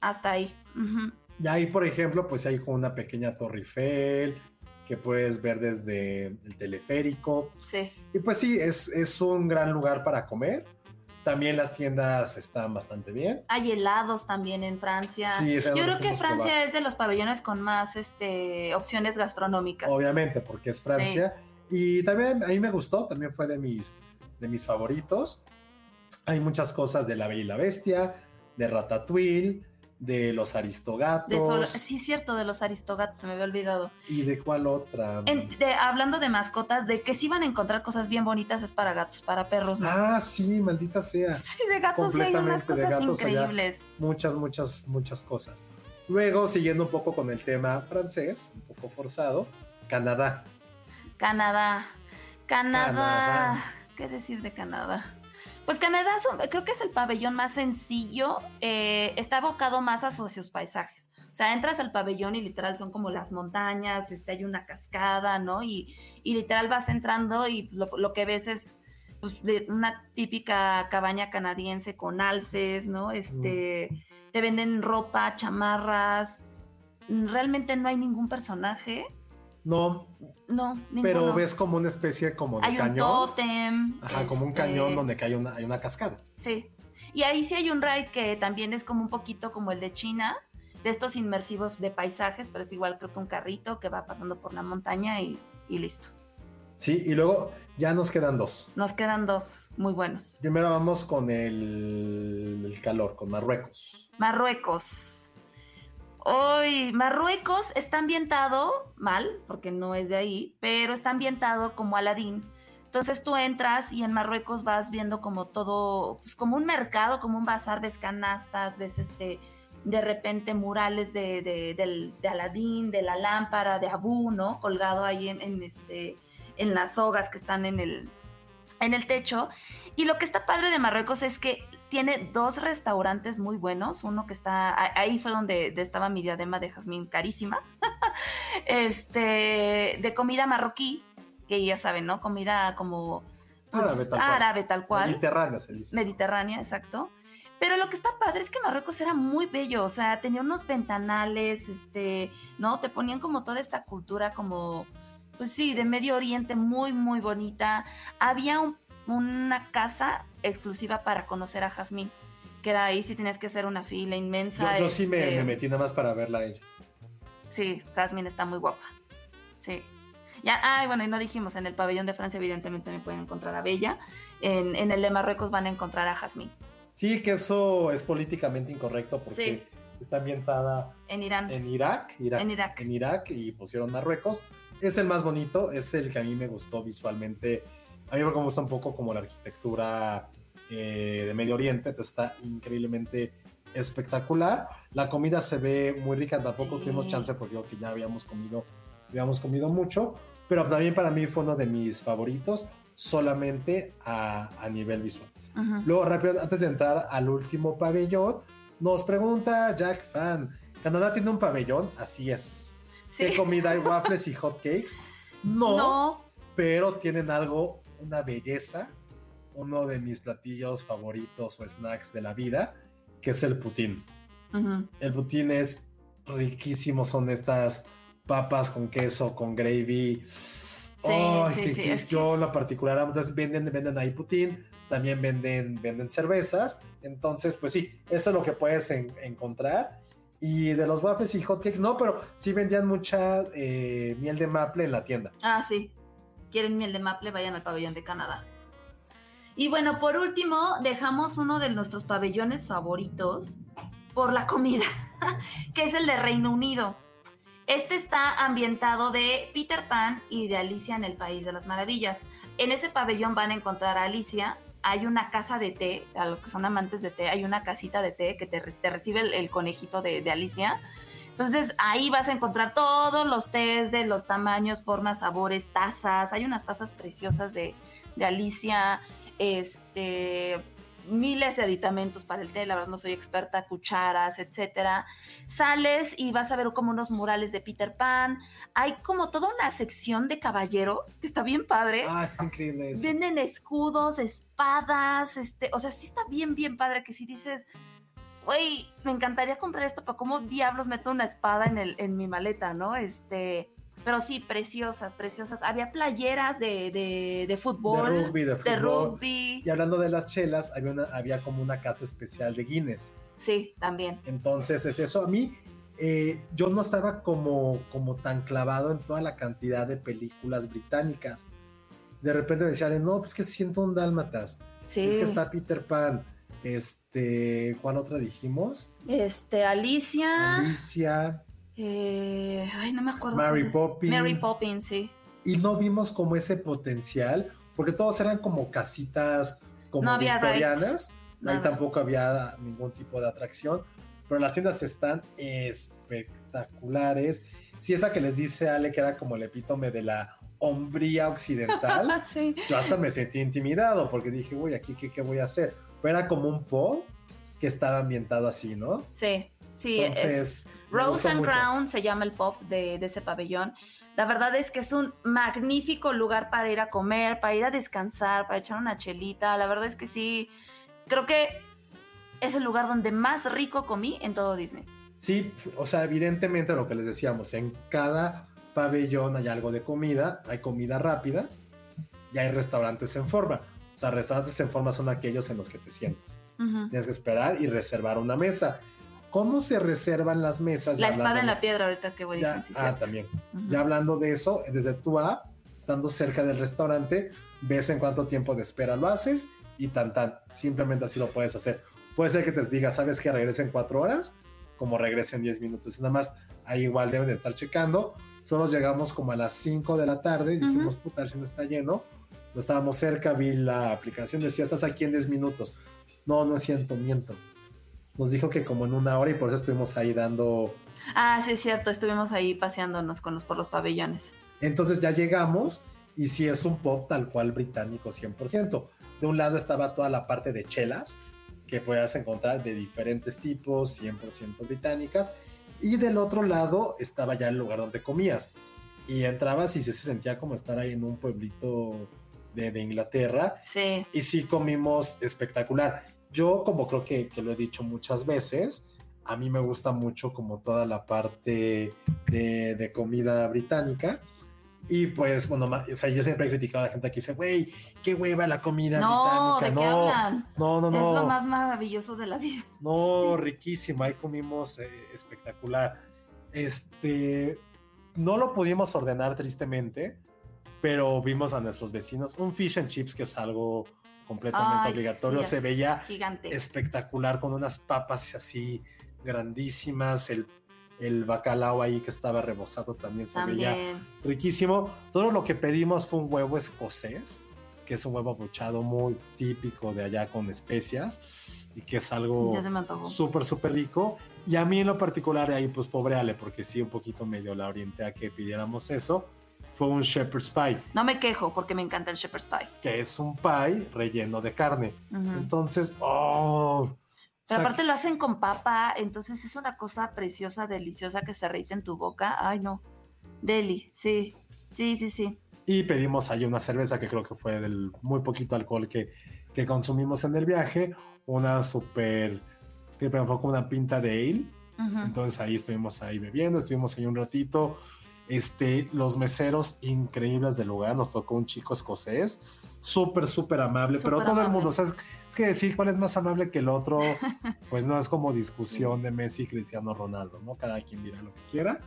Hasta ahí. Y ahí, por ejemplo, pues hay una pequeña Torre Eiffel que puedes ver desde el teleférico. Sí. Y pues sí, es, es un gran lugar para comer. También las tiendas están bastante bien. Hay helados también en Francia. Sí, Yo creo que Francia probar. es de los pabellones con más este, opciones gastronómicas. Obviamente, porque es Francia. Y también a mí me gustó, también fue de mis, de mis favoritos. Hay muchas cosas de La Bella y la Bestia, de Ratatouille, de los De Aristogatos. solo- sí, cierto, de los aristogatos, se me había olvidado. ¿Y de cuál otra? En- de- hablando de mascotas, de que sí van a encontrar cosas bien bonitas es para gatos, para perros, ¿no? Ah, sí, maldita sea. Sí, de gatos sí hay unas cosas allá. increíbles. Muchas, muchas, muchas cosas. Luego, siguiendo un poco con el tema francés, un poco forzado, Canadá. Canadá. Canadá. Canadá. ¿Qué decir de Canadá? Pues Canadá creo que es el pabellón más sencillo, eh, está abocado más a sus paisajes. O sea, entras al pabellón y literal son como las montañas, este, hay una cascada, ¿no? Y, y literal vas entrando y lo, lo que ves es pues, una típica cabaña canadiense con alces, ¿no? Este, te venden ropa, chamarras. Realmente no hay ningún personaje. No, No, ninguno. pero ves como una especie como de Hay un cañón. tótem. Ajá, como un este, cañón donde cae una, hay una cascada. Sí. Y ahí sí hay un ride que también es como un poquito como el de China, de estos inmersivos de paisajes, pero es igual creo que un carrito que va pasando por la montaña y, y listo. Sí, y luego ya nos quedan dos. Nos quedan dos muy buenos. Primero vamos con el, el calor, con Marruecos. Marruecos. Hoy, Marruecos está ambientado mal, porque no es de ahí, pero está ambientado como Aladín. Entonces tú entras y en Marruecos vas viendo como todo, pues como un mercado, como un bazar, ves canastas, ves este, de repente murales de, de, Aladín, de la lámpara, de Abu, ¿no? Colgado ahí en, en este, en las sogas que están en el, en el techo. Y lo que está padre de Marruecos es que tiene dos restaurantes muy buenos. Uno que está, ahí fue donde de- estaba mi diadema de jazmín carísima. este, de comida marroquí, que ya saben, ¿no? Comida como pues, Árabe tal cual. árabe tal cual. Mediterránea se dice. Mediterránea, exacto. Pero lo que está padre es que Marruecos era muy bello, o sea, tenía unos ventanales, este, ¿no? Te ponían como toda esta cultura como, pues sí, de Medio Oriente muy, muy bonita. Había un- una casa exclusiva para conocer a Jazmín, que era ahí sí tienes que hacer una fila yo, inmensa. yo sí me, este, me metí nada más para verla a ella. Sí, Jasmine está muy guapa. Sí. Ya, ay, bueno, y no dijimos, en el pabellón de Francia evidentemente también pueden encontrar a Bella. En, en el de Marruecos van a encontrar a Jazmín. Sí, que eso es políticamente incorrecto porque Sí. está ambientada En Irán. en Irak, Irak, En Irak. en Irak y pusieron Marruecos. Es el más bonito, es el que a mí me gustó visualmente. A mí me gusta un poco como la arquitectura eh, de Medio Oriente, entonces está increíblemente espectacular. La comida se ve muy rica, tampoco Sí. tuvimos chance porque digo que ya habíamos comido, habíamos comido mucho, pero también para mí fue uno de mis favoritos solamente a, a nivel visual. Luego, rápido, antes de entrar al último pabellón, nos pregunta Jack Fan, ¿Canadá tiene un pabellón? Así es. Sí. ¿Qué comida hay? ¿Waffles y hot cakes? No, No. pero tienen algo, una belleza, uno de mis platillos favoritos o snacks de la vida, que es el putín. Ujú. El putín es riquísimo, son estas papas con queso, con gravy. Sí, Ay, sí, que- sí, que yo en lo particular, entonces venden, venden ahí putín, también venden, venden cervezas. Entonces, pues sí, eso es lo que puedes en- encontrar. Y de los waffles y hotcakes, no, pero sí vendían mucha eh, miel de maple en la tienda. Ah, sí. Quieren miel de maple, vayan al pabellón de Canadá. Y bueno, por último, dejamos uno de nuestros pabellones favoritos por la comida, que es el de Reino Unido. Este está ambientado de Peter Pan y de Alicia en el País de las Maravillas. En ese pabellón van a encontrar a Alicia. Hay una casa de té, a los que son amantes de té, hay una casita de té que te, te recibe el, conejito de Alicia. Entonces ahí vas a encontrar todos los tés de los tamaños, formas, sabores, tazas. Hay unas tazas preciosas de, de Alicia, este, miles de aditamentos para el té, la verdad no soy experta, cucharas, etcétera. Sales y vas a ver como unos murales de Peter Pan. Hay como toda una sección de caballeros que está bien padre. Ah, está increíble eso. Venden escudos, espadas, este, o sea, sí está bien, bien padre que si dices, güey, me encantaría comprar esto, pero ¿cómo diablos meto una espada en, el, en mi maleta, no? Este, pero sí, preciosas, preciosas. Había playeras de, de, de fútbol, de rugby, de, de fútbol. rugby. Y hablando de las chelas, había, una, había como una casa especial de Guinness. Sí, también. Entonces es eso. A mí, eh, yo no estaba como, como tan clavado en toda la cantidad de películas británicas. De repente me decían, no, pues que siento un dálmatas. Sí. Es que está Peter Pan. Este, ¿cuál otra dijimos? Este, Alicia. Alicia, eh, ay, no me acuerdo. Mary Poppins. Mary Poppins, sí. y no vimos como ese potencial, porque todos eran como casitas como No había victorianas, ahí tampoco había ningún tipo de atracción, pero las tiendas están espectaculares. Si esa que les dice Ale que era como el epítome de la hombría occidental, sí. yo hasta me sentí intimidado porque dije, uy, aquí qué, qué voy a hacer. Pero era como un pop que estaba ambientado así, ¿no? Sí, sí. Entonces, es Rose and mucho. Crown se llama el pop de, de ese pabellón. La verdad es que es un magnífico lugar para ir a comer, para ir a descansar, para echar una chelita. La verdad es que sí, creo que es el lugar donde más rico comí en todo Disney. Sí, o sea, evidentemente lo que les decíamos, en cada pabellón hay algo de comida, hay comida rápida y hay restaurantes en forma. O sea, restaurantes en forma son aquellos en los que te sientas. Ujú. Tienes que esperar y reservar una mesa. ¿Cómo se reservan las mesas? La Ya espada en la piedra ahorita que voy ya- diciendo, sí, ah, también. Ujú. Ya hablando de eso, desde tu app, estando cerca del restaurante, ves en cuánto tiempo de espera lo haces y tan tan. Simplemente así lo puedes hacer. Puede ser que te diga, ¿sabes que regresen cuatro horas? Como regresen 10 minutos. Nada más, ahí igual deben de estar checando. Solo llegamos como a las 5 de la tarde y dijimos, puta, el cine está lleno. No estábamos cerca, vi la aplicación, decía, estás aquí en 10 minutos. No, no es cierto, miento. Nos dijo que como en una hora y por eso estuvimos ahí dando Ah, sí, es cierto. Estuvimos ahí paseándonos con los, por los pabellones. Entonces ya llegamos y sí es un pop tal cual británico 100%. De un lado estaba toda la parte de chelas que podías encontrar de diferentes tipos, 100% británicas. Y del otro lado estaba ya el lugar donde comías. Y entrabas y sí se sentía como estar ahí en un pueblito de, de Inglaterra. Sí. Y sí comimos espectacular. Yo, como creo que, que lo he dicho muchas veces, a mí me gusta mucho como toda la parte de, de comida británica. Y pues, bueno, o sea, yo siempre he criticado a la gente que dice, güey, qué hueva la comida No, ¿de británica. qué no, hablan? no, no, no. Es lo más maravilloso de la vida. No, riquísimo, ahí comimos eh, espectacular. Este, no lo pudimos ordenar tristemente, pero vimos a nuestros vecinos un fish and chips que es algo completamente Ay, obligatorio. sí, Se veía gigante. espectacular con unas papas así grandísimas, el, el bacalao ahí que estaba rebozado también se veía También. riquísimo. Todo lo que pedimos fue un huevo escocés, que es un huevo abuchado muy típico de allá con especias y que es algo súper, súper rico. Y a mí en lo particular, ahí pues pobre Ale, porque sí, un poquito medio la orienté a que pidiéramos eso, fue un shepherd's pie, No me quejo porque me encanta el shepherd's pie. que es un pie relleno de carne. Ujú. Entonces, oh... Pero o sea, aparte lo hacen con papa, entonces es una cosa preciosa, deliciosa que se reite en tu boca. Ay, no. Deli, sí. Sí, sí, sí. Y pedimos ahí una cerveza que creo que fue del muy poquito alcohol que, que consumimos en el viaje. Una súper, que fue como una pinta de ale. Ujú. Entonces ahí estuvimos ahí bebiendo, estuvimos ahí un ratito. Este, los meseros increíbles del lugar, nos tocó un chico escocés, súper, súper amable, pero Súper todo el amable. mundo, o sea, es, es que decir cuál es más amable que el otro, pues no es como discusión de Messi y Cristiano Ronaldo, ¿no? Cada quien dirá lo que quiera.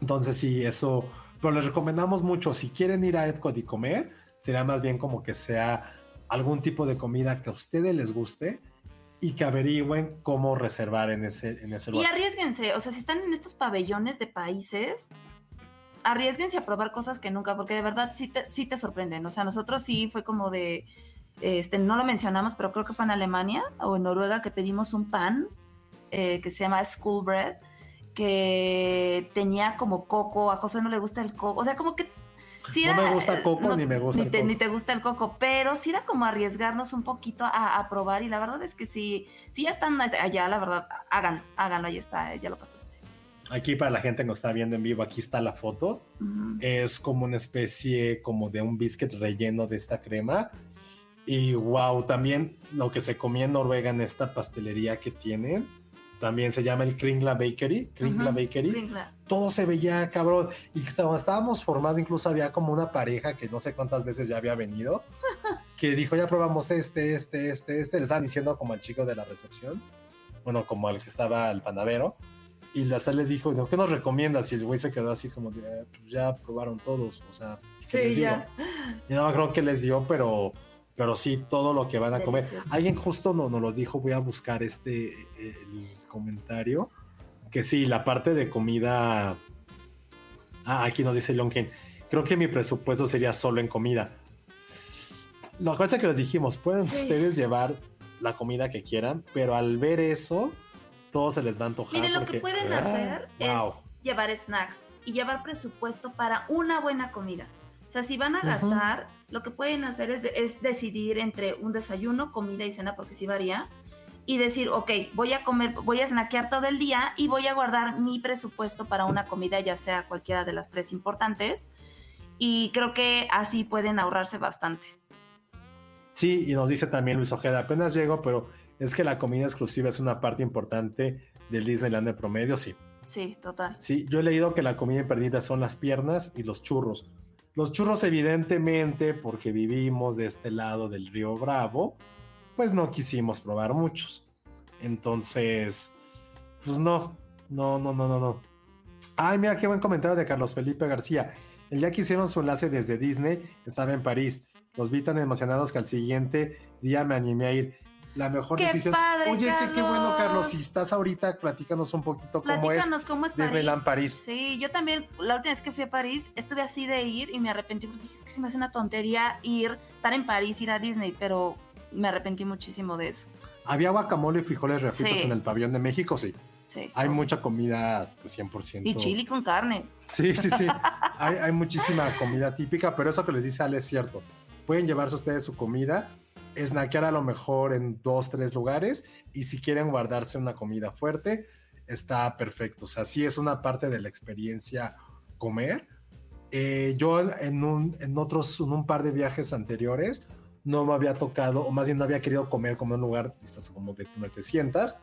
Entonces sí, eso, pero les recomendamos mucho, si quieren ir a Epcot y comer, sería más bien como que sea algún tipo de comida que a ustedes les guste y que averigüen cómo reservar en ese, en ese Y lugar. arriesguense, o sea, si están en estos pabellones de países, arriesguense a probar cosas que nunca, porque de verdad sí te, sí te sorprenden. O sea, nosotros sí fue como de, este, no lo mencionamos, pero creo que fue en Alemania o en Noruega que pedimos un pan eh, que se llama School Bread, que tenía como coco, a José no le gusta el coco, o sea, como que... sí No me era- gusta coco, ni me gusta ni el te, coco. Ni te gusta el coco, pero sí era como arriesgarnos un poquito a, a probar y la verdad es que sí, si ya están allá, la verdad, háganlo, háganlo, ahí está, ya lo pasaste. Aquí para la gente que nos está viendo en vivo, aquí está la foto. Ujú. Es como una especie como de un biscuit relleno de esta crema. Y wow, también lo que se comía en Noruega en esta pastelería que tienen, también se llama el Kringla Bakery, Kringla Ujú, Bakery. Kringla. Todo se veía cabrón. Y cuando estábamos formando, incluso había como una pareja que no sé cuántas veces ya había venido, que dijo, ya probamos este, este, este, este. Le estaban diciendo como al chico de la recepción, bueno, como al que estaba el panadero. Y la sal le dijo. ¿qué nos recomiendas? Y el güey se quedó así como, de, "Eh, pues ya probaron todos, o sea, ¿qué les Sí, digo?". ya. Y no creo que les dio, pero, pero sí, todo lo que van a comer. Delicioso. Alguien justo nos no lo dijo, voy a buscar este, eh, el comentario, que sí, la parte de comida... Ah, aquí nos dice Lonken, creo que mi presupuesto sería solo en comida. Lo que es que les dijimos, pueden Sí. ustedes llevar la comida que quieran, pero al ver eso, todo se les va a antojar. Miren, lo que porque- pueden ¡Ah! hacer Wow. es llevar snacks y llevar presupuesto para una buena comida. O sea, si van a gastar, lo que pueden hacer es, es decidir entre un desayuno, comida y cena, porque sí varía, y decir, ok, voy a comer, voy a snackear todo el día y voy a guardar mi presupuesto para una comida, ya sea cualquiera de las tres importantes. Y creo que así pueden ahorrarse bastante. Sí, y nos dice también Luis Ojeda, apenas llego, pero es que la comida exclusiva es una parte importante del Disneyland de promedio, sí. Sí, total. Sí, yo he leído que la comida perdida son las piernas y los churros. Los churros, evidentemente, porque vivimos de este lado del río Bravo, pues no quisimos probar muchos. Entonces, pues no, no, no, no, no, no. Ay, mira qué buen comentario de Carlos Felipe García. El día que hicieron su enlace desde Disney, estaba en París. Los vi tan emocionados que al siguiente día me animé a ir. La mejor ¡Qué decisión. padre, Oye, qué, qué bueno, Carlos! Si estás ahorita, platícanos un poquito cómo es. Cómo es París. Disneyland París. Sí, yo también, la última vez que fui a París, estuve así de ir y me arrepentí porque dije, es que se me hace una tontería ir, estar en París, ir a Disney, pero me arrepentí muchísimo de eso. Había guacamole y frijoles refritos Sí. en el pabellón de México, sí. Sí. Hay mucha comida, pues 100%. Y chili con carne. Sí, sí, sí. hay, hay muchísima comida típica, pero eso que les dice Ale es cierto. Pueden llevarse ustedes su comida, snackear a lo mejor en dos, tres lugares, y si quieren guardarse una comida fuerte, está perfecto. O sea, sí es una parte de la experiencia comer. Eh, yo en, un, en otros, en un par de viajes anteriores, no me había tocado, o más bien no había querido comer como en un lugar estás como de donde te sientas.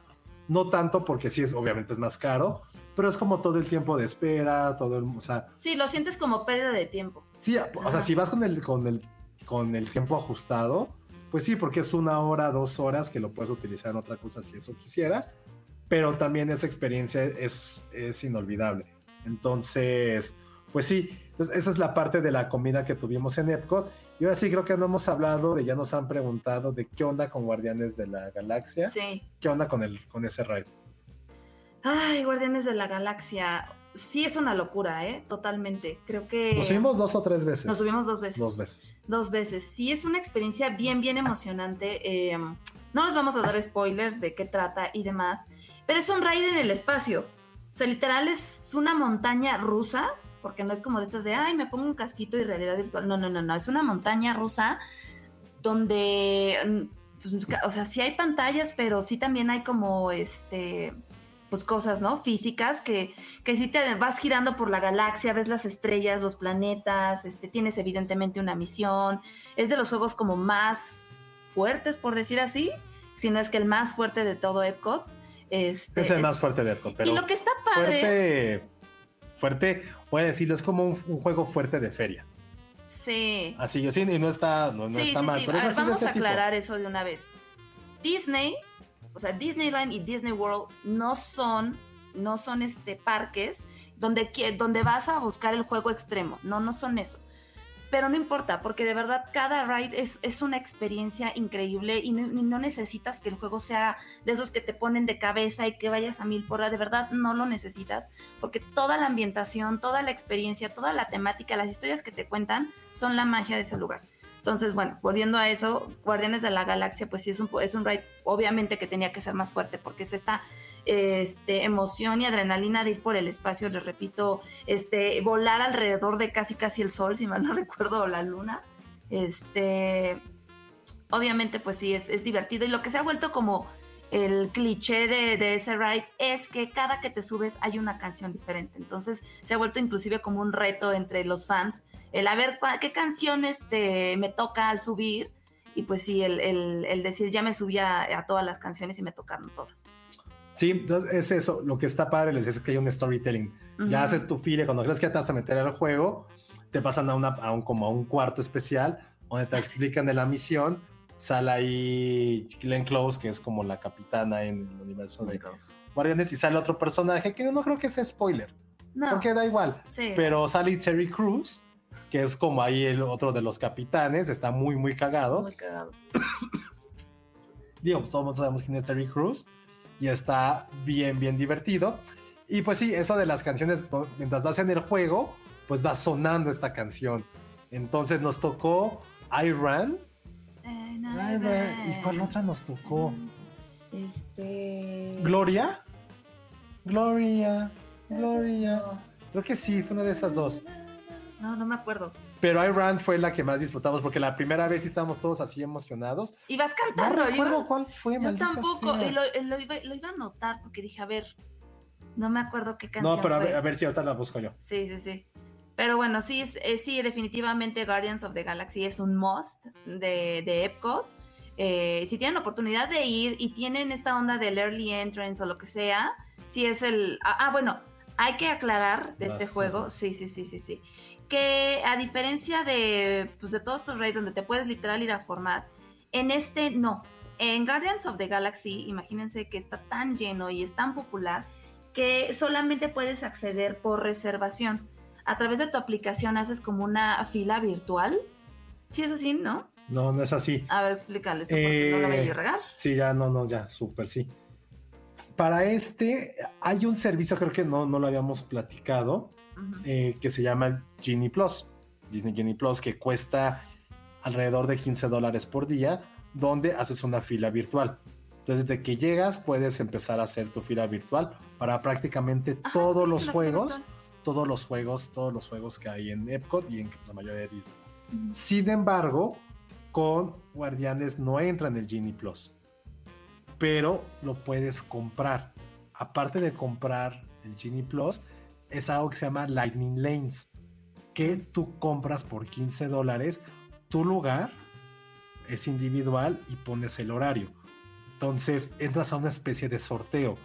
No tanto porque sí es, obviamente es más caro, pero es como todo el tiempo de espera, todo el, o sea, Sí, lo sientes como pérdida de tiempo. sí, o sea, Ajá. si vas con el, con el, con el tiempo ajustado, pues sí, porque es una hora, dos horas que lo puedes utilizar en otra cosa si eso quisieras, pero también esa experiencia es, es inolvidable. Entonces, pues sí, entonces esa es la parte de la comida que tuvimos en Epcot. Y ahora sí creo que no hemos hablado de, ya nos han preguntado de qué onda con Guardianes de la Galaxia, Sí. qué onda con, el, con ese ride. Ay, Guardianes de la Galaxia. Sí es una locura, ¿eh? Totalmente. Creo que... Nos subimos dos o tres veces. Nos subimos dos veces. Dos veces. Dos veces. Sí, es una experiencia bien, bien emocionante. Eh, no les vamos a dar spoilers de qué trata y demás, pero es un ride en el espacio. O sea, literal es una montaña rusa, porque no es como de estas de, ay, me pongo un casquito y realidad virtual. No, no, no, no. Es una montaña rusa donde, mm, pues, o sea, sí hay pantallas, pero sí también hay como, este, pues cosas, ¿no? Físicas que, que sí te vas girando por la galaxia, ves las estrellas, los planetas, este, tienes evidentemente una misión. Es de los juegos como más fuertes, por decir así, si no es que el más fuerte de todo Epcot. Este, Es el más fuerte de Epcot, pero y lo que está padre. fuerte, fuerte, voy a decirlo, es como un, un juego fuerte de feria. Sí. Así yo sí, y no está, no, no sí, está sí, mal, sí. pero A ver, vamos a tipo. aclarar eso de una vez. Disney, o sea, Disneyland y Disney World no son, no son este parques donde, donde vas a buscar el juego extremo. No, no son eso. Pero no importa, porque de verdad cada ride es, es una experiencia increíble y no, y no necesitas que el juego sea de esos que te ponen de cabeza y que vayas a mil por hora. De verdad no lo necesitas, porque toda la ambientación, toda la experiencia, toda la temática, las historias que te cuentan son la magia de ese lugar. Entonces, bueno, volviendo a eso, Guardianes de la Galaxia, pues sí es un, es un ride, obviamente que tenía que ser más fuerte, porque es esta este, emoción y adrenalina de ir por el espacio, les repito, este, volar alrededor de casi casi el sol, si mal no recuerdo, o la luna. Este, obviamente, pues sí, es, es divertido. Y lo que se ha vuelto como el cliché de, de ese ride es que cada que te subes hay una canción diferente. Entonces se ha vuelto inclusive como un reto entre los fans, el a ver qué canción este, me toca al subir. Y pues sí, el, el- el decir, ya me subí a, a todas las canciones y me tocaron todas. Sí, entonces es eso. Lo que está padre les es que hay un storytelling. Ya haces tu file. Cuando crees que ya te vas a meter al juego, te pasan a, una, a un, como a un cuarto especial donde te explican de la misión. Sale ahí Glenn Close, que es como la capitana en el universo de Guardianes, y sale otro personaje que no creo que sea spoiler, No, porque da igual. sí. Pero sale Terry Crews, que es como ahí el otro de los capitanes, está muy, muy cagado. Muy cagado. Digo, pues todos sabemos quién es Terry Crews y está bien, bien divertido. Y pues sí, eso de las canciones, pues, mientras vas en el juego, pues va sonando esta canción. Entonces nos tocó I Ran. Ran. ¿Y cuál otra nos tocó? Este. Gloria. Gloria. Gloria. No, Creo que sí, fue una de esas dos. No, no me acuerdo. Pero I Ran fue la que más disfrutamos porque la primera vez sí estábamos todos así emocionados. Y vas No cantando. yo recuerdo iba- cuál fue, Yo tampoco. lo, lo iba, lo iba a anotar porque dije, a ver. No me acuerdo qué canción. No, pero a ver, a ver si ahorita la busco yo. Sí, sí, sí. Pero bueno, sí, eh, sí, definitivamente Guardians of the Galaxy es un must de, de Epcot. Eh, si tienen oportunidad de ir y tienen esta onda del early entrance o lo que sea, sí es el... Ah, ah, bueno, hay que aclarar de este juego, sí, sí, sí, sí, sí, que a diferencia de, pues, de todos estos raids donde te puedes literal ir a formar, en este no. En Guardians of the Galaxy, imagínense que está tan lleno y es tan popular que solamente puedes acceder por reservación. A través de tu aplicación haces como una fila virtual. Sí, es así, ¿no? No, no es así. A ver, explícale esto porque no la voy Eh, a regar. Sí, ya, no, no, ya, súper, sí. Para este hay un servicio, creo que no, no lo habíamos platicado, Ujú. eh, que se llama Genie Plus, Disney Genie Plus, que cuesta alrededor de 15 dólares por día, donde haces una fila virtual. Entonces, desde que llegas, puedes empezar a hacer tu fila virtual para prácticamente Ajá, todos los juegos, virtual. Todos los juegos, todos los juegos que hay en Epcot y en la mayoría de Disney. Sin embargo, con Guardianes no entra en el Genie Plus, pero lo puedes comprar. Aparte de comprar el Genie Plus, es algo que se llama Lightning Lanes, que tú compras por 15 dólares. Tu lugar es individual y pones el horario. Entonces entras a una especie de sorteo.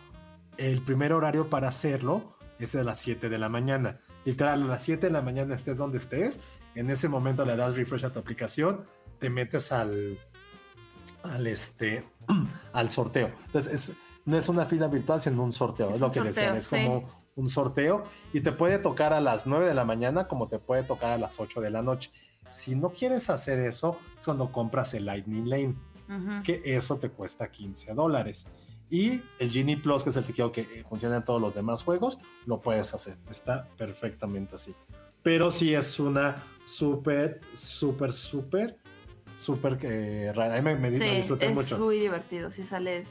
El primer horario para hacerlo es a las 7 de la mañana. Literal, a las 7 de la mañana estés donde estés. En ese momento le das refresh a tu aplicación, te metes al, al, este, al sorteo. Entonces, es- no es una fila virtual, sino un sorteo. Es Es, lo que decían, es sí. como un sorteo y te puede tocar a las 9 de la mañana como te puede tocar a las 8 de la noche. Si no quieres hacer eso, es cuando compras el Lightning Lane que eso te cuesta 15 dólares. Y el Genie Plus, que es el que quiero que eh, funcione en todos los demás juegos, lo puedes hacer. Está perfectamente así. Pero sí es una súper, súper, súper, súper eh, rara. A mí me, me, Sí, disfruté es mucho. muy divertido. Sí, sales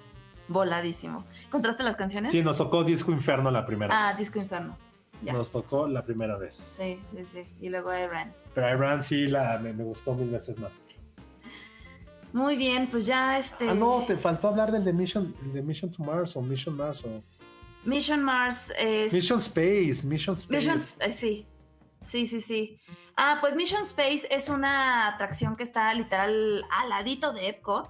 voladísimo. ¿Encontraste las canciones? Sí, nos tocó Disco Inferno la primera ah, vez. Disco Inferno. Ya. Nos tocó la primera vez. Sí, sí, sí. Y luego Iran. Pero Iran sí la, me, me gustó mil veces más. Muy bien, pues ya este. Ah, no, te faltó hablar del de Mission, el de Mission to Mars o Mission Mars o Mission Mars es. Mission Space, Mission Space. Mission, eh, sí, sí, sí, sí. Ah, pues Mission Space es una atracción que está literal al ladito de Epcot.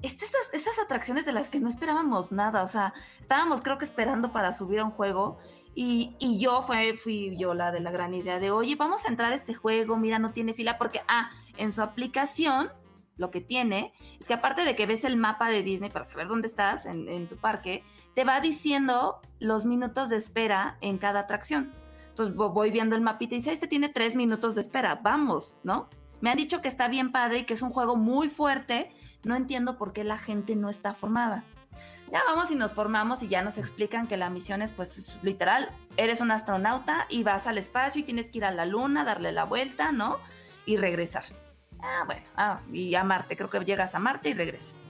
Esas, esas atracciones de las que no esperábamos nada, o sea, estábamos creo que esperando para subir a un juego y, y yo fue, fui yo la de la gran idea de, oye, vamos a entrar a este juego, mira, no tiene fila, porque, ah, en su aplicación lo que tiene es que aparte de que ves el mapa de Disney para saber dónde estás en, tu parque, te va diciendo los minutos de espera en cada atracción. Entonces vo- voy viendo el mapita y dice, este tiene tres minutos de espera, vamos, ¿no? Me han dicho que está bien padre y que es un juego muy fuerte. No entiendo por qué la gente no está formada. Ya vamos y nos formamos y ya nos explican que la misión es, pues, es literal, eres un astronauta y vas al espacio y tienes que ir a la luna, darle la vuelta, ¿no? Y regresar. Ah, bueno, ah, y a Marte, creo que llegas a Marte y regresas.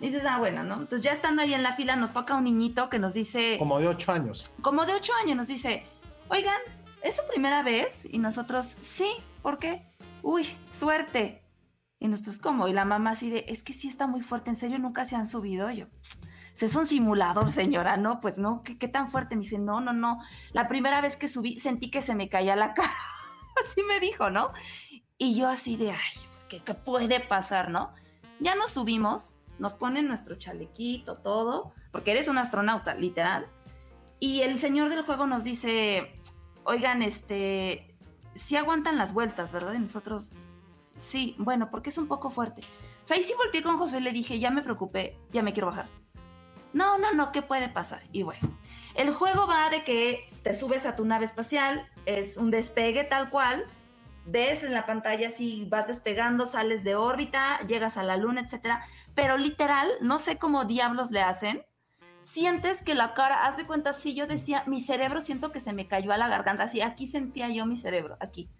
Dices, ah, bueno, ¿no? Entonces ya estando ahí en la fila nos toca un niñito que nos dice Como de 8 años. como de ocho años, nos dice, oigan, ¿es su primera vez? Y nosotros, sí, ¿por qué? Uy, suerte. Y nosotros, ¿cómo? Y la mamá así de, es que sí está muy fuerte, ¿en serio nunca se han subido? Y yo, "Pues es un simulador, señora, ¿no? Pues no, ¿qué, qué tan fuerte? Me dice, no, no, no. La primera vez que subí sentí que se me caía la cara. así me dijo, ¿no? Y yo así de, ay, ¿qué, puede pasar, no? Ya nos subimos, nos ponen nuestro chalequito, todo, porque eres un astronauta, literal. Y el señor del juego nos dice, oigan, este, si aguantan las vueltas, ¿verdad? Y nosotros, sí, bueno, porque es un poco fuerte. O sea, ahí sí volteé con José y le dije, ya me preocupé, ya me quiero bajar. No, no, no, ¿qué puede pasar? Y bueno, el juego va de que te subes a tu nave espacial, es un despegue tal cual, ves en la pantalla si vas despegando, sales de órbita, llegas a la luna, etcétera, pero literal, no sé cómo diablos le hacen. Sientes que la cara, haz de cuenta, si yo decía, mi cerebro siento que se me cayó a la garganta, así, aquí sentía yo mi cerebro, aquí.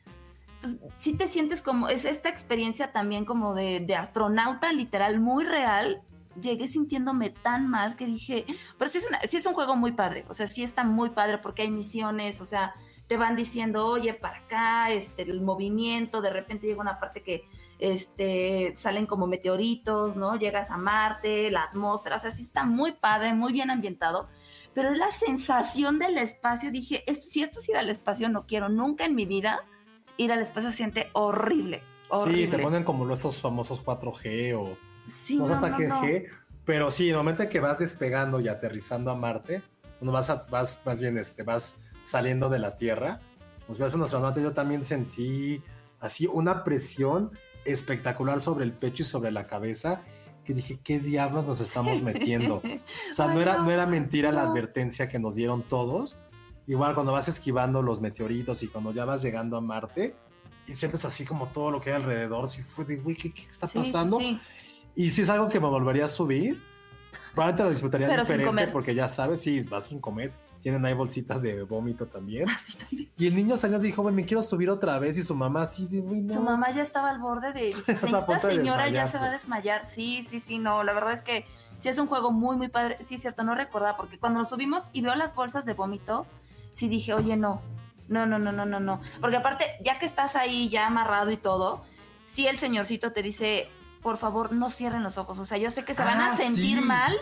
Entonces, sí te sientes como, es esta experiencia también como de, astronauta, literal, muy real, llegué sintiéndome tan mal que dije, pero sí es, una, sí es un juego muy padre, o sea, sí está muy padre porque hay misiones, o sea, te van diciendo, oye, para acá, este, el movimiento, de repente llega una parte que este, salen como meteoritos, ¿no? Llegas a Marte, la atmósfera, o sea, sí está muy padre, muy bien ambientado, pero es la sensación del espacio, dije, esto, si esto es ir al espacio, no quiero nunca en mi vida ir al espacio, siente horrible. horrible. Sí, te ponen como estos famosos 4G o Sí, no no, hasta no, qué no. G, pero sí, en el momento en que vas despegando y aterrizando a Marte, cuando vas, a- vas más bien, este, vas saliendo de la Tierra, pues ves un astronauta, yo también sentí así una presión espectacular sobre el pecho y sobre la cabeza, que dije, ¿qué diablos nos estamos metiendo? O sea, no Ay, era, no, no era mentira la no. advertencia que nos dieron todos. Igual cuando vas esquivando los meteoritos y cuando ya vas llegando a Marte y sientes así como todo lo que hay alrededor, si fue de, güey, ¿qué, qué está Sí, sí, pasando? sí. Y si es algo que me volvería a subir, probablemente lo disfrutaría Pero diferente porque ya sabes, sí, vas sin comer. Tienen ahí bolsitas de vómito también. Sí, también. Y el niño salió y dijo, me quiero subir otra vez. Y su mamá así güey, no. Su mamá ya estaba al borde de. Esta de señora ya desmayarse". se va a desmayar. Sí, sí, sí, no. La verdad es que sí es un juego muy, muy padre. Sí, es cierto, no recordaba, porque cuando nos subimos y veo las bolsas de vómito, sí dije, oye, no. No, no, no, no, no, no. Porque aparte, ya que estás ahí ya amarrado y todo, sí el señorcito te dice, por favor, no cierren los ojos. O sea, yo sé que se van Ah, a sentir sí. mal,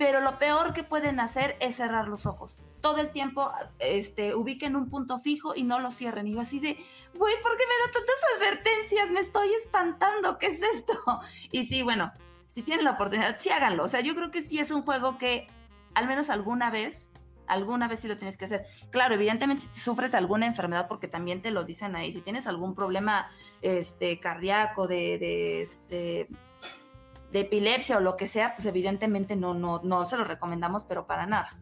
pero lo peor que pueden hacer es cerrar los ojos. Todo el tiempo este, ubiquen un punto fijo y no lo cierren. Y yo así de, güey, ¿por qué me da tantas advertencias? Me estoy espantando, ¿qué es esto? Y sí, bueno, si tienen la oportunidad, sí háganlo. O sea, yo creo que sí es un juego que al menos alguna vez, alguna vez sí lo tienes que hacer. Claro, evidentemente si sufres alguna enfermedad, porque también te lo dicen ahí, si tienes algún problema este, cardíaco, de, de, este, de epilepsia o lo que sea, pues evidentemente no, no, no se lo recomendamos, pero para nada.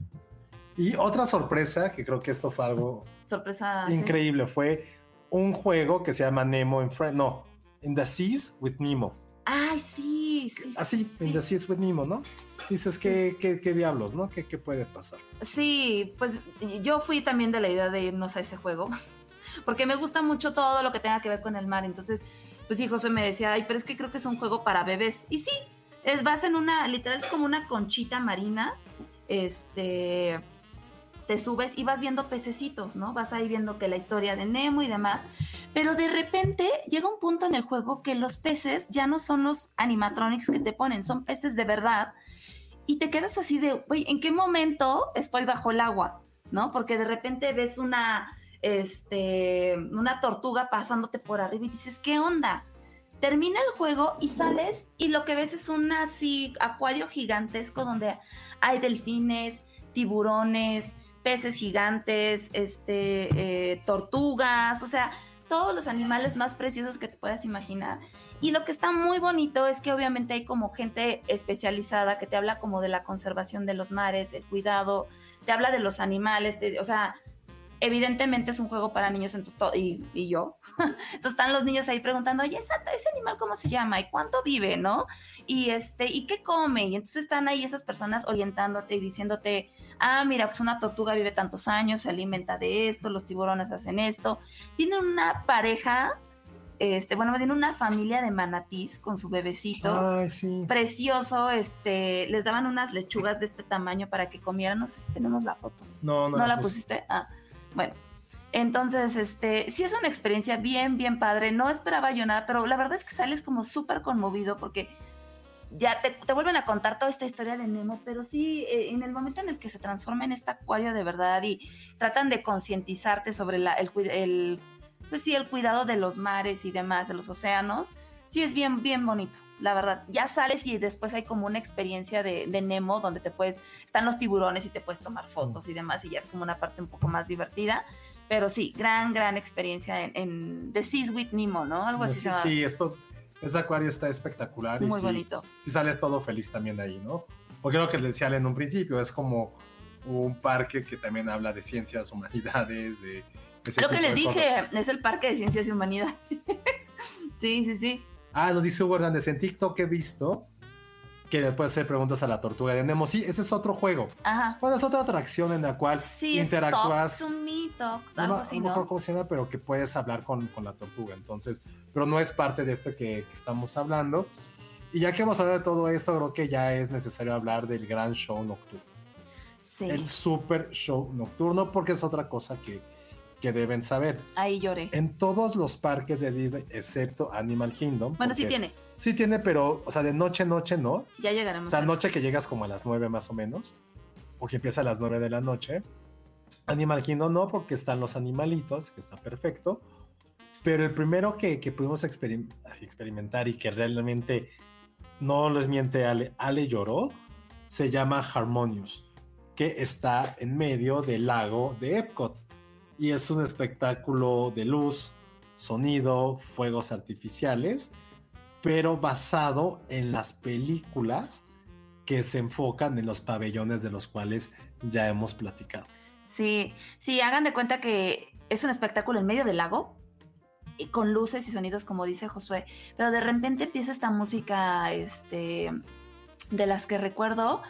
Y otra sorpresa, que creo que esto fue algo Sorpresa. sí. increíble, fue un juego que se llama Nemo en Friend. No, In the Seas with Nemo. Ay, sí, sí. sí, Así, sí. In the Seas with Nemo, ¿no? Dices, ¿qué, qué, qué diablos, no? ¿Qué, ¿Qué puede pasar? Sí, pues yo fui también de la idea de irnos a ese juego, porque me gusta mucho todo lo que tenga que ver con el mar. Entonces, pues sí, José me decía, ay, pero es que creo que es un juego para bebés. Y sí, es vas en una, literal es como una conchita marina, este, te subes y vas viendo pececitos, ¿no? Vas ahí viendo que la historia de Nemo y demás, pero de repente llega un punto en el juego que los peces ya no son los animatronics que te ponen, son peces de verdad y te quedas así de, güey, ¿en qué momento estoy bajo el agua? ¿No? Porque de repente ves una, este, una tortuga pasándote por arriba y dices, ¿qué onda? Termina el juego y sales y lo que ves es un así acuario gigantesco donde hay delfines, tiburones, peces gigantes, este, eh, tortugas, o sea, todos los animales más preciosos que te puedas imaginar. Y lo que está muy bonito es que obviamente hay como gente especializada que te habla como de la conservación de los mares, el cuidado, te habla de los animales, te- o sea, evidentemente es un juego para niños entonces to- y, y yo. entonces están los niños ahí preguntando, oye, esa- ese animal cómo se llama y cuánto vive, ¿no? Y este, ¿y qué come? Y entonces están ahí esas personas orientándote y diciéndote, ah, mira, pues una tortuga vive tantos años, se alimenta de esto, los tiburones hacen esto. Tienen una pareja, este, bueno, más bien una familia de manatís con su bebecito. Ay, sí. Precioso, este, les daban unas lechugas de este tamaño para que comieran. No sé si tenemos la foto. No, no, ¿No la pues, pusiste? Ah, bueno. Entonces, este, sí es una experiencia bien, bien padre. No esperaba yo nada, pero la verdad es que sales como súper conmovido porque ya te, te vuelven a contar toda esta historia de Nemo, pero sí, eh, en el momento en el que se transforma en este acuario de verdad y tratan de concientizarte sobre la, el, el, pues sí, el cuidado de los mares y demás, de los océanos, sí es bien, bien bonito. La verdad. Ya sales y después hay como una experiencia de, de Nemo donde te puedes, están los tiburones y te puedes tomar fotos y demás y ya es como una parte un poco más divertida. Pero sí, gran, gran experiencia en, en The Seas with Nemo, ¿no? Algo así sí, se llama. sí, esto, ese acuario está espectacular. y Muy sí- bonito. Si sales todo feliz también de ahí, ¿no? Porque lo que les decía en un principio, es como un parque que también habla de ciencias, humanidades, de... Lo que les dije cosas. es el Parque de Ciencias y Humanidades. sí, sí, sí. Ah, nos dice Hugo Hernández, en TikTok he visto que le puedes hacer preguntas a la tortuga de Nemo. Sí, ese es otro juego. Ajá. Bueno, es otra atracción en la cual Sí, interactúas... es Talk to Me Talk, no algo así, no ¿no? cómo se llama, pero que puedes hablar con, con la tortuga. Entonces, pero no es parte de esto que, que estamos hablando. Y ya que vamos a hablar de todo esto, creo que ya es necesario hablar del gran show nocturno. Sí, El super show nocturno, porque es otra cosa que, que deben saber. ahí lloré. En todos los parques de Disney, excepto Animal Kingdom. Bueno, sí porque- tiene. Sí tiene, pero, o sea, de noche, noche, no. Ya llegaremos. O sea, a noche que llegas como a las 9 más o menos, o que empieza a las 9 de la noche. Animal Kingdom no, porque están los animalitos, que está perfecto. Pero el primero que, que pudimos experim- experimentar y que realmente no les miente Ale, Ale lloró, se llama Harmonious, que está en medio del lago de Epcot. Y es un espectáculo de luz, sonido, fuegos artificiales, pero basado en las películas que se enfocan en los pabellones de los cuales ya hemos platicado. Sí, sí, hagan de cuenta que es un espectáculo en medio del lago y con luces y sonidos, como dice Josué, pero de repente empieza esta música, este, de las que recuerdo,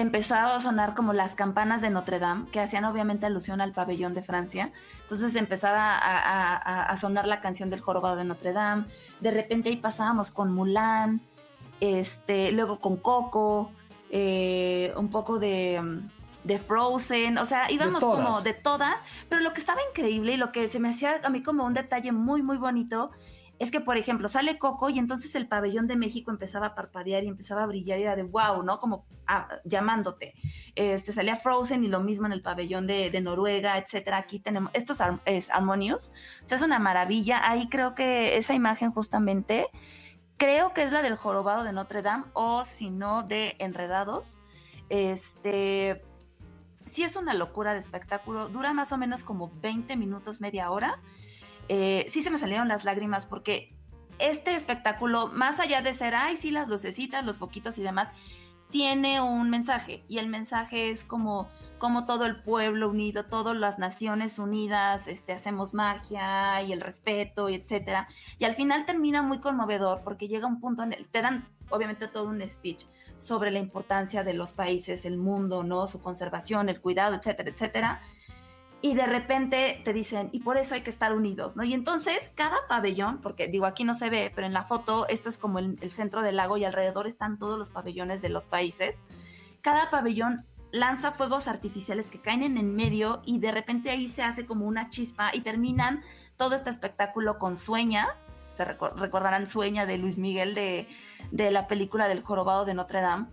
empezó a sonar como las campanas de Notre Dame, que hacían obviamente alusión al pabellón de Francia. Entonces empezaba a, a- a- a sonar la canción del jorobado de Notre Dame. De repente ahí pasábamos con Mulan, este, luego con Coco, eh, un poco de, de Frozen, o sea, íbamos como de todas, pero lo que estaba increíble y lo que se me hacía a mí como un detalle muy, muy bonito es que, por ejemplo, sale Coco y entonces el pabellón de México empezaba a parpadear y empezaba a brillar y era de wow, ¿no? Como ah, llamándote. Este, salía Frozen y lo mismo en el pabellón de, Noruega, etcétera. Aquí tenemos, esto es, o sea, es una maravilla. Ahí creo que esa imagen justamente, creo que es la del jorobado de Notre Dame o si no de Enredados. Este, sí es una locura de espectáculo, dura más o menos como 20 minutos, media hora. Eh, sí se me salieron las lágrimas porque este espectáculo, más allá de ser, ay, sí, las lucecitas, los foquitos y demás, tiene un mensaje y el mensaje es como, como todo el pueblo unido, todas las naciones unidas, este, hacemos magia y el respeto y etcétera. Y al final termina muy conmovedor porque llega un punto en el, te dan obviamente todo un speech sobre la importancia de los países, el mundo, ¿no? Su conservación, el cuidado, etcétera, etcétera. Y de repente te dicen, y por eso hay que estar unidos, ¿no? Y entonces cada pabellón, porque digo, aquí no se ve, pero en la foto esto es como el, centro del lago y alrededor están todos los pabellones de los países. Cada pabellón lanza fuegos artificiales que caen en el medio y de repente ahí se hace como una chispa y terminan todo este espectáculo con Sueña, se recordarán Sueña de Luis Miguel de, de la película del jorobado de Notre Dame.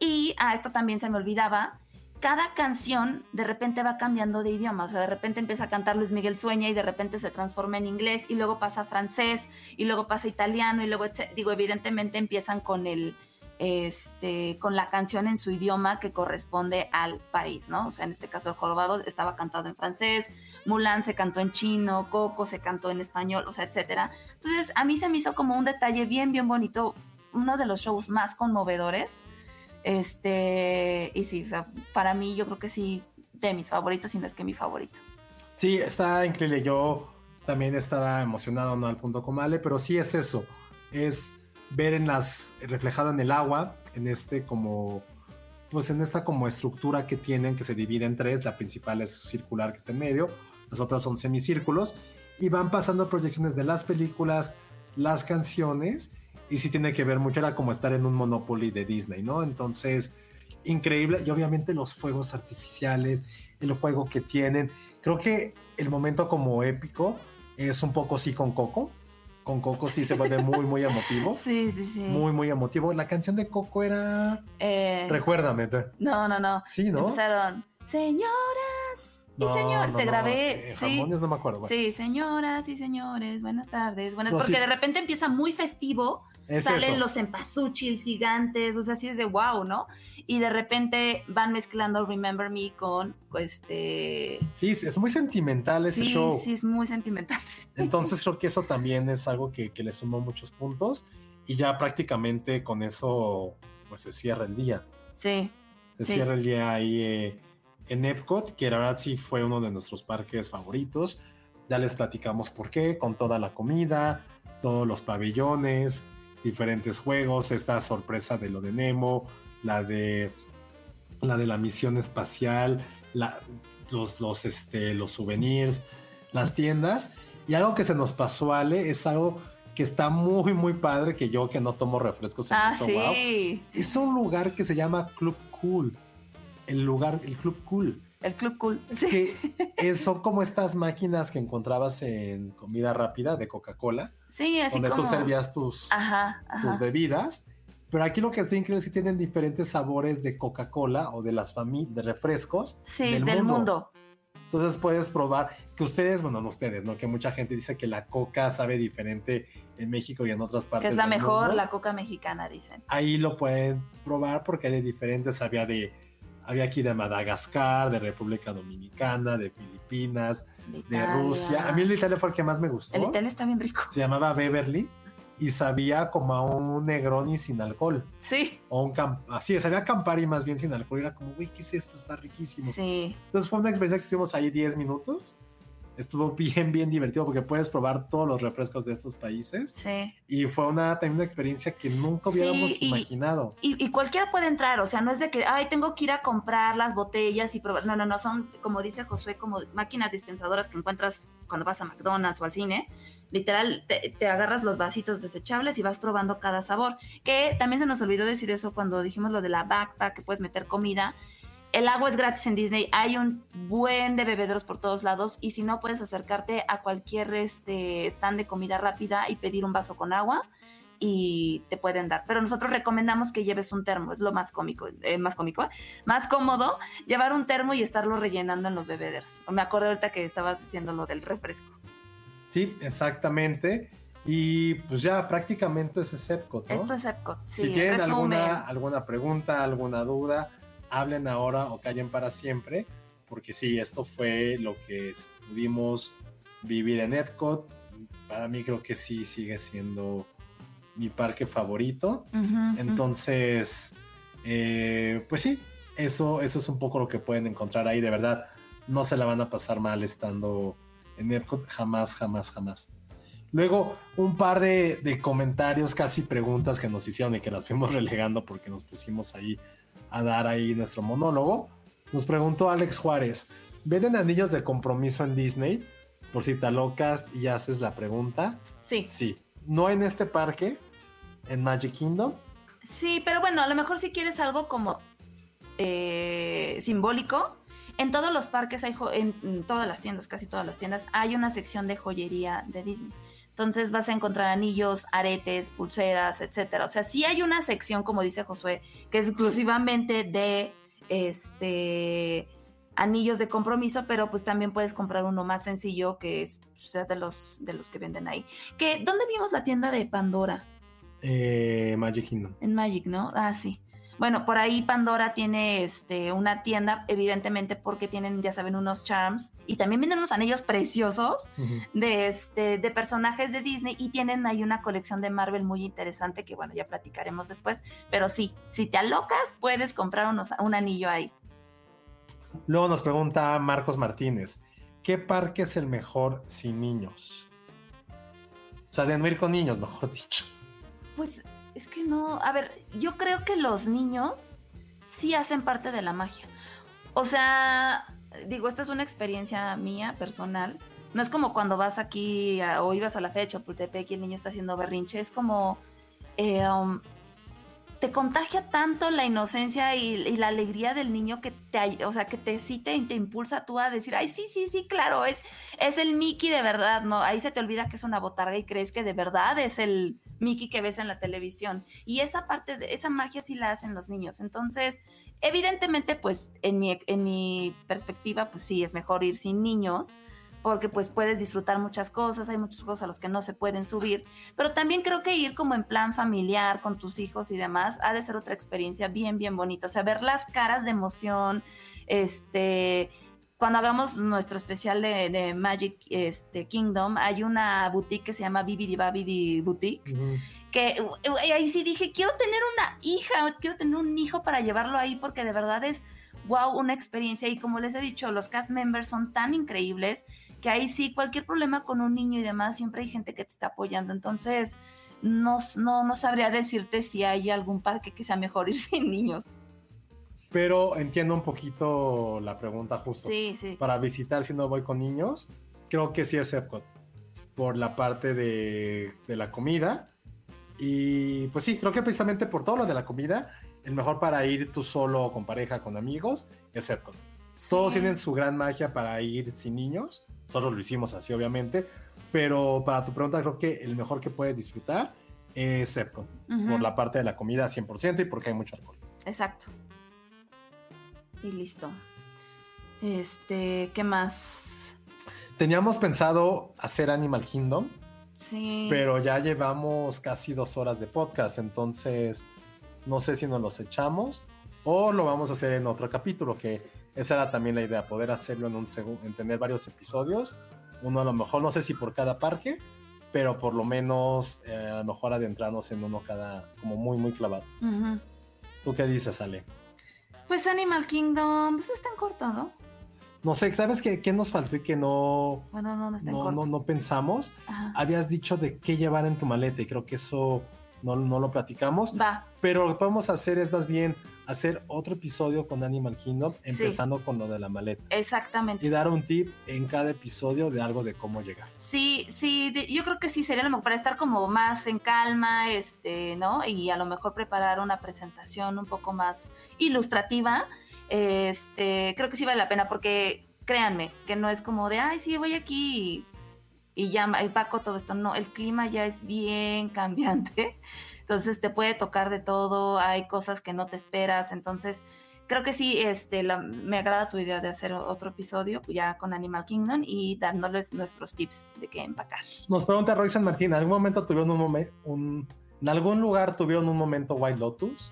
Y a esto también se me olvidaba, cada canción de repente va cambiando de idioma, o sea, de repente empieza a cantar Luis Miguel Sueña y de repente se transforma en inglés y luego pasa a francés y luego pasa a italiano y luego, digo, evidentemente empiezan con el, este, con la canción en su idioma que corresponde al país, ¿no? O sea, en este caso el jorobado estaba cantado en francés, Mulan se cantó en chino, Coco se cantó en español, o sea, etcétera. Entonces, a mí se me hizo como un detalle bien, bien bonito, uno de los shows más conmovedores. Este, y sí, o para mí yo creo que sí, de mis favoritos, si no es que mi favorito. Sí, está increíble. Yo también estaba emocionado, no al punto como Ale, pero sí es eso. Es ver en las, reflejado en el agua, en este como, pues en esta como estructura que tienen, que se divide en tres. La principal es circular, que está en medio. Las otras son semicírculos. Y van pasando proyecciones de las películas, las canciones. Y sí tiene que ver mucho, era como estar en un Monopoly de Disney, ¿no? Entonces, increíble. Y obviamente los fuegos artificiales, el juego que tienen. Creo que el momento como épico es un poco sí con Coco. Con Coco sí se vuelve muy, muy emotivo. Sí, sí, sí. Muy, muy emotivo. La canción de Coco era... Eh, Recuérdame. no, no, no. Sí, ¿no? Empezaron, señoras, Y señor, te grabé. eh, sí. Jamones, no me acuerdo. bueno. Sí, señoras y señores, buenas tardes. Buenas, No, porque sí. de repente empieza muy festivo, Es salen eso. los empasuchils gigantes, o sea, así es de wow, ¿no? Y de repente van mezclando Remember Me con este. Sí, es muy sentimental ese sí, show. sí, es muy sentimental. Entonces creo que eso también es algo que, que le sumó muchos puntos y ya prácticamente con eso pues se cierra el día. Sí, Se Sí. cierra el día ahí eh, en Epcot, que la verdad sí fue uno de nuestros parques favoritos. Ya les platicamos por qué, con toda la comida, todos los pabellones, diferentes juegos, esta sorpresa de lo de Nemo, la de la de la misión espacial, la- los, los, este, los souvenirs, las tiendas. Y algo que se nos pasó, Ale, es algo que está muy, muy padre, que yo que no tomo refrescos me ah, sí. Es un lugar que se llama Club Cool. El lugar, el Club Cool. El Club Cool. Sí. Que es- son como estas máquinas que encontrabas en comida rápida de Coca-Cola, Sí, así donde como. tú servías tus, Ajá, ajá. tus bebidas. Pero aquí lo que está increíble es que tienen diferentes sabores de Coca-Cola o de las familias de refrescos. Sí, del, mundo. Entonces puedes probar que ustedes, bueno, no ustedes, ¿no? Que mucha gente dice que la coca sabe diferente en México y en otras Que partes. es la del mejor, mundo. la coca mexicana, dicen. ahí lo pueden probar porque hay de diferentes. Había de había aquí de Madagascar, de República Dominicana, de Filipinas, de Italia. Rusia. A mí el de Italia fue el que más me gustó. El Italia está bien rico. Se llamaba Beverly y sabía como a un Negroni sin alcohol. Sí, O un cam así, sabía Campari más bien sin alcohol. Era como, güey, ¿qué es esto? Está riquísimo. sí. Entonces fue una experiencia que estuvimos ahí 10 minutos. Estuvo bien, bien divertido porque puedes probar todos los refrescos de estos países. Sí. Y fue una, también una experiencia que nunca Sí, hubiéramos y- imaginado. Y, y cualquiera puede entrar, o sea, no es de que, ay, tengo que ir a comprar las botellas y probar. No, no, no, son, como dice Josué, como máquinas dispensadoras que encuentras cuando vas a McDonald's o al cine. Literal, te, te agarras los vasitos desechables y vas probando cada sabor. Que también se nos olvidó decir eso cuando dijimos lo de la backpack, que puedes meter comida. El agua es gratis en Disney, hay un buen de bebederos por todos lados y si no puedes acercarte a cualquier este, stand de comida rápida y pedir un vaso con agua y te pueden dar. Pero nosotros recomendamos que lleves un termo, es lo más cómico, eh, más cómico, ¿eh? más cómodo, llevar un termo y estarlo rellenando en los bebederos. Me acuerdo ahorita que estabas diciendo lo del refresco. Sí, exactamente. Y pues ya prácticamente ese es Epcot, ¿no? Esto es Epcot. Sí, si tienen resumen. alguna, alguna pregunta, alguna duda, hablen ahora o callen para siempre, porque sí, esto fue lo que pudimos vivir en Epcot. Para mí creo que sí sigue siendo mi parque favorito. Entonces, eh, pues sí, eso, eso es un poco lo que pueden encontrar ahí, de verdad. No se la van a pasar mal estando en Epcot, jamás, jamás, jamás. Luego, un par de, de comentarios, casi preguntas que nos hicieron y que las fuimos relegando porque nos pusimos ahí a dar ahí nuestro monólogo. Nos preguntó Alex Juárez, ¿venden anillos de compromiso en Disney? Por si te alocas y haces la pregunta. Sí, Sí, no en este parque, en Magic Kingdom. sí, pero bueno, a lo mejor si quieres algo como eh, simbólico, en todos los parques hay, en, en todas las tiendas, casi todas las tiendas, hay una sección de joyería de Disney. Entonces vas a encontrar anillos, aretes, pulseras, etcétera. O sea, sí hay una sección, como dice Josué, que es exclusivamente de este anillos de compromiso, pero pues también puedes comprar uno más sencillo que es o sea, de los de los que venden ahí. Que ¿dónde vimos la tienda de Pandora? Eh, Magic Kingdom. En Magic, ¿no? Ah, sí. Bueno, por ahí Pandora tiene este, una tienda, evidentemente porque tienen, ya saben, unos charms y también venden unos anillos preciosos de, este, de personajes de Disney y tienen ahí una colección de Marvel muy interesante que, bueno, ya platicaremos después. Pero sí, si te alocas, puedes comprar unos, un anillo ahí. Luego nos pregunta Marcos Martínez, ¿qué parque es el mejor sin niños? O sea, de no ir con niños, mejor dicho. Pues es que no, a ver, yo creo que los niños sí hacen parte de la magia. O sea, digo, esta es una experiencia mía, personal. No es como cuando vas aquí o ibas a la fecha Chapultepec y el niño está haciendo berrinche. Es como, eh, um, te contagia tanto la inocencia y, la alegría del niño que te, o sea, que te cita y te impulsa tú a decir, ay, sí, sí, sí, claro, es, es el Mickey de verdad, ¿no? Ahí se te olvida que es una botarga y crees que de verdad es el Mickey que ves en la televisión. Y esa parte, de, esa magia sí la hacen los niños. Entonces, evidentemente, pues, en mi, en mi perspectiva, pues sí, es mejor ir sin niños porque pues puedes disfrutar muchas cosas, hay muchos juegos a los que no se pueden subir, pero también creo que ir como en plan familiar con tus hijos y demás ha de ser otra experiencia bien, bien bonita, o sea, ver las caras de emoción, este, cuando hagamos nuestro especial de, de Magic este, Kingdom, hay una boutique que se llama Bibidi Babidi Boutique, que ahí sí dije, quiero tener una hija, quiero tener un hijo para llevarlo ahí porque de verdad es, wow, una experiencia. Y como les he dicho, los cast members son tan increíbles que ahí sí, cualquier problema con un niño y demás, siempre hay gente que te está apoyando, entonces no, no, no sabría decirte si hay algún parque que sea mejor ir sin niños. Pero entiendo un poquito la pregunta justo. Sí, sí. Para visitar si no voy con niños, creo que sí es Epcot. Por la parte de, de la comida. Y pues sí, creo que precisamente por todo lo de la comida, el mejor para ir tú solo con pareja, con amigos, es Epcot. Todos Sí. tienen su gran magia para ir sin niños. Nosotros lo hicimos así, obviamente. Pero para tu pregunta, creo que el mejor que puedes disfrutar es Epcot. Por la parte de la comida 100% y porque hay mucho alcohol. Exacto. Y listo. Este, ¿qué más? Teníamos pensado hacer Animal Kingdom, Sí. pero ya llevamos casi dos horas de podcast, entonces no sé si nos los echamos o lo vamos a hacer en otro capítulo, que esa era también la idea, poder hacerlo en un segundo, en tener varios episodios, uno a lo mejor, no sé si por cada parque, pero por lo menos eh, a lo mejor adentrarnos en uno cada, como muy, muy clavado. Ujú. ¿Tú qué dices, Ale? Pues Animal Kingdom, pues es tan corto, ¿no? No sé, ¿sabes qué, qué nos faltó y que no, Bueno, no, no es tan no, corto. no, no pensamos? Ajá. Habías dicho de qué llevar en tu maleta y creo que eso no, no lo platicamos. Va, Pero lo que podemos hacer es más bien hacer otro episodio con Animal Kingdom, empezando con lo de la maleta. exactamente. Y dar un tip en cada episodio de algo de cómo llegar. Sí, sí, de- yo creo que sí sería lo mejor para estar como más en calma, este, ¿no? Y a lo mejor preparar una presentación un poco más ilustrativa. Este, creo que sí vale la pena porque créanme, que no es como de, ay, sí, voy aquí y, y ya y Paco todo esto. No, el clima ya es bien cambiante. Entonces te puede tocar de todo, hay cosas que no te esperas. Entonces, creo que sí, este, la- me agrada tu idea de hacer otro episodio ya con Animal Kingdom y dándoles nuestros tips de qué empacar. Nos pregunta Roy San Martín, ¿en algún momento tuvieron un momento, un, en algún lugar tuvieron un momento White Lotus?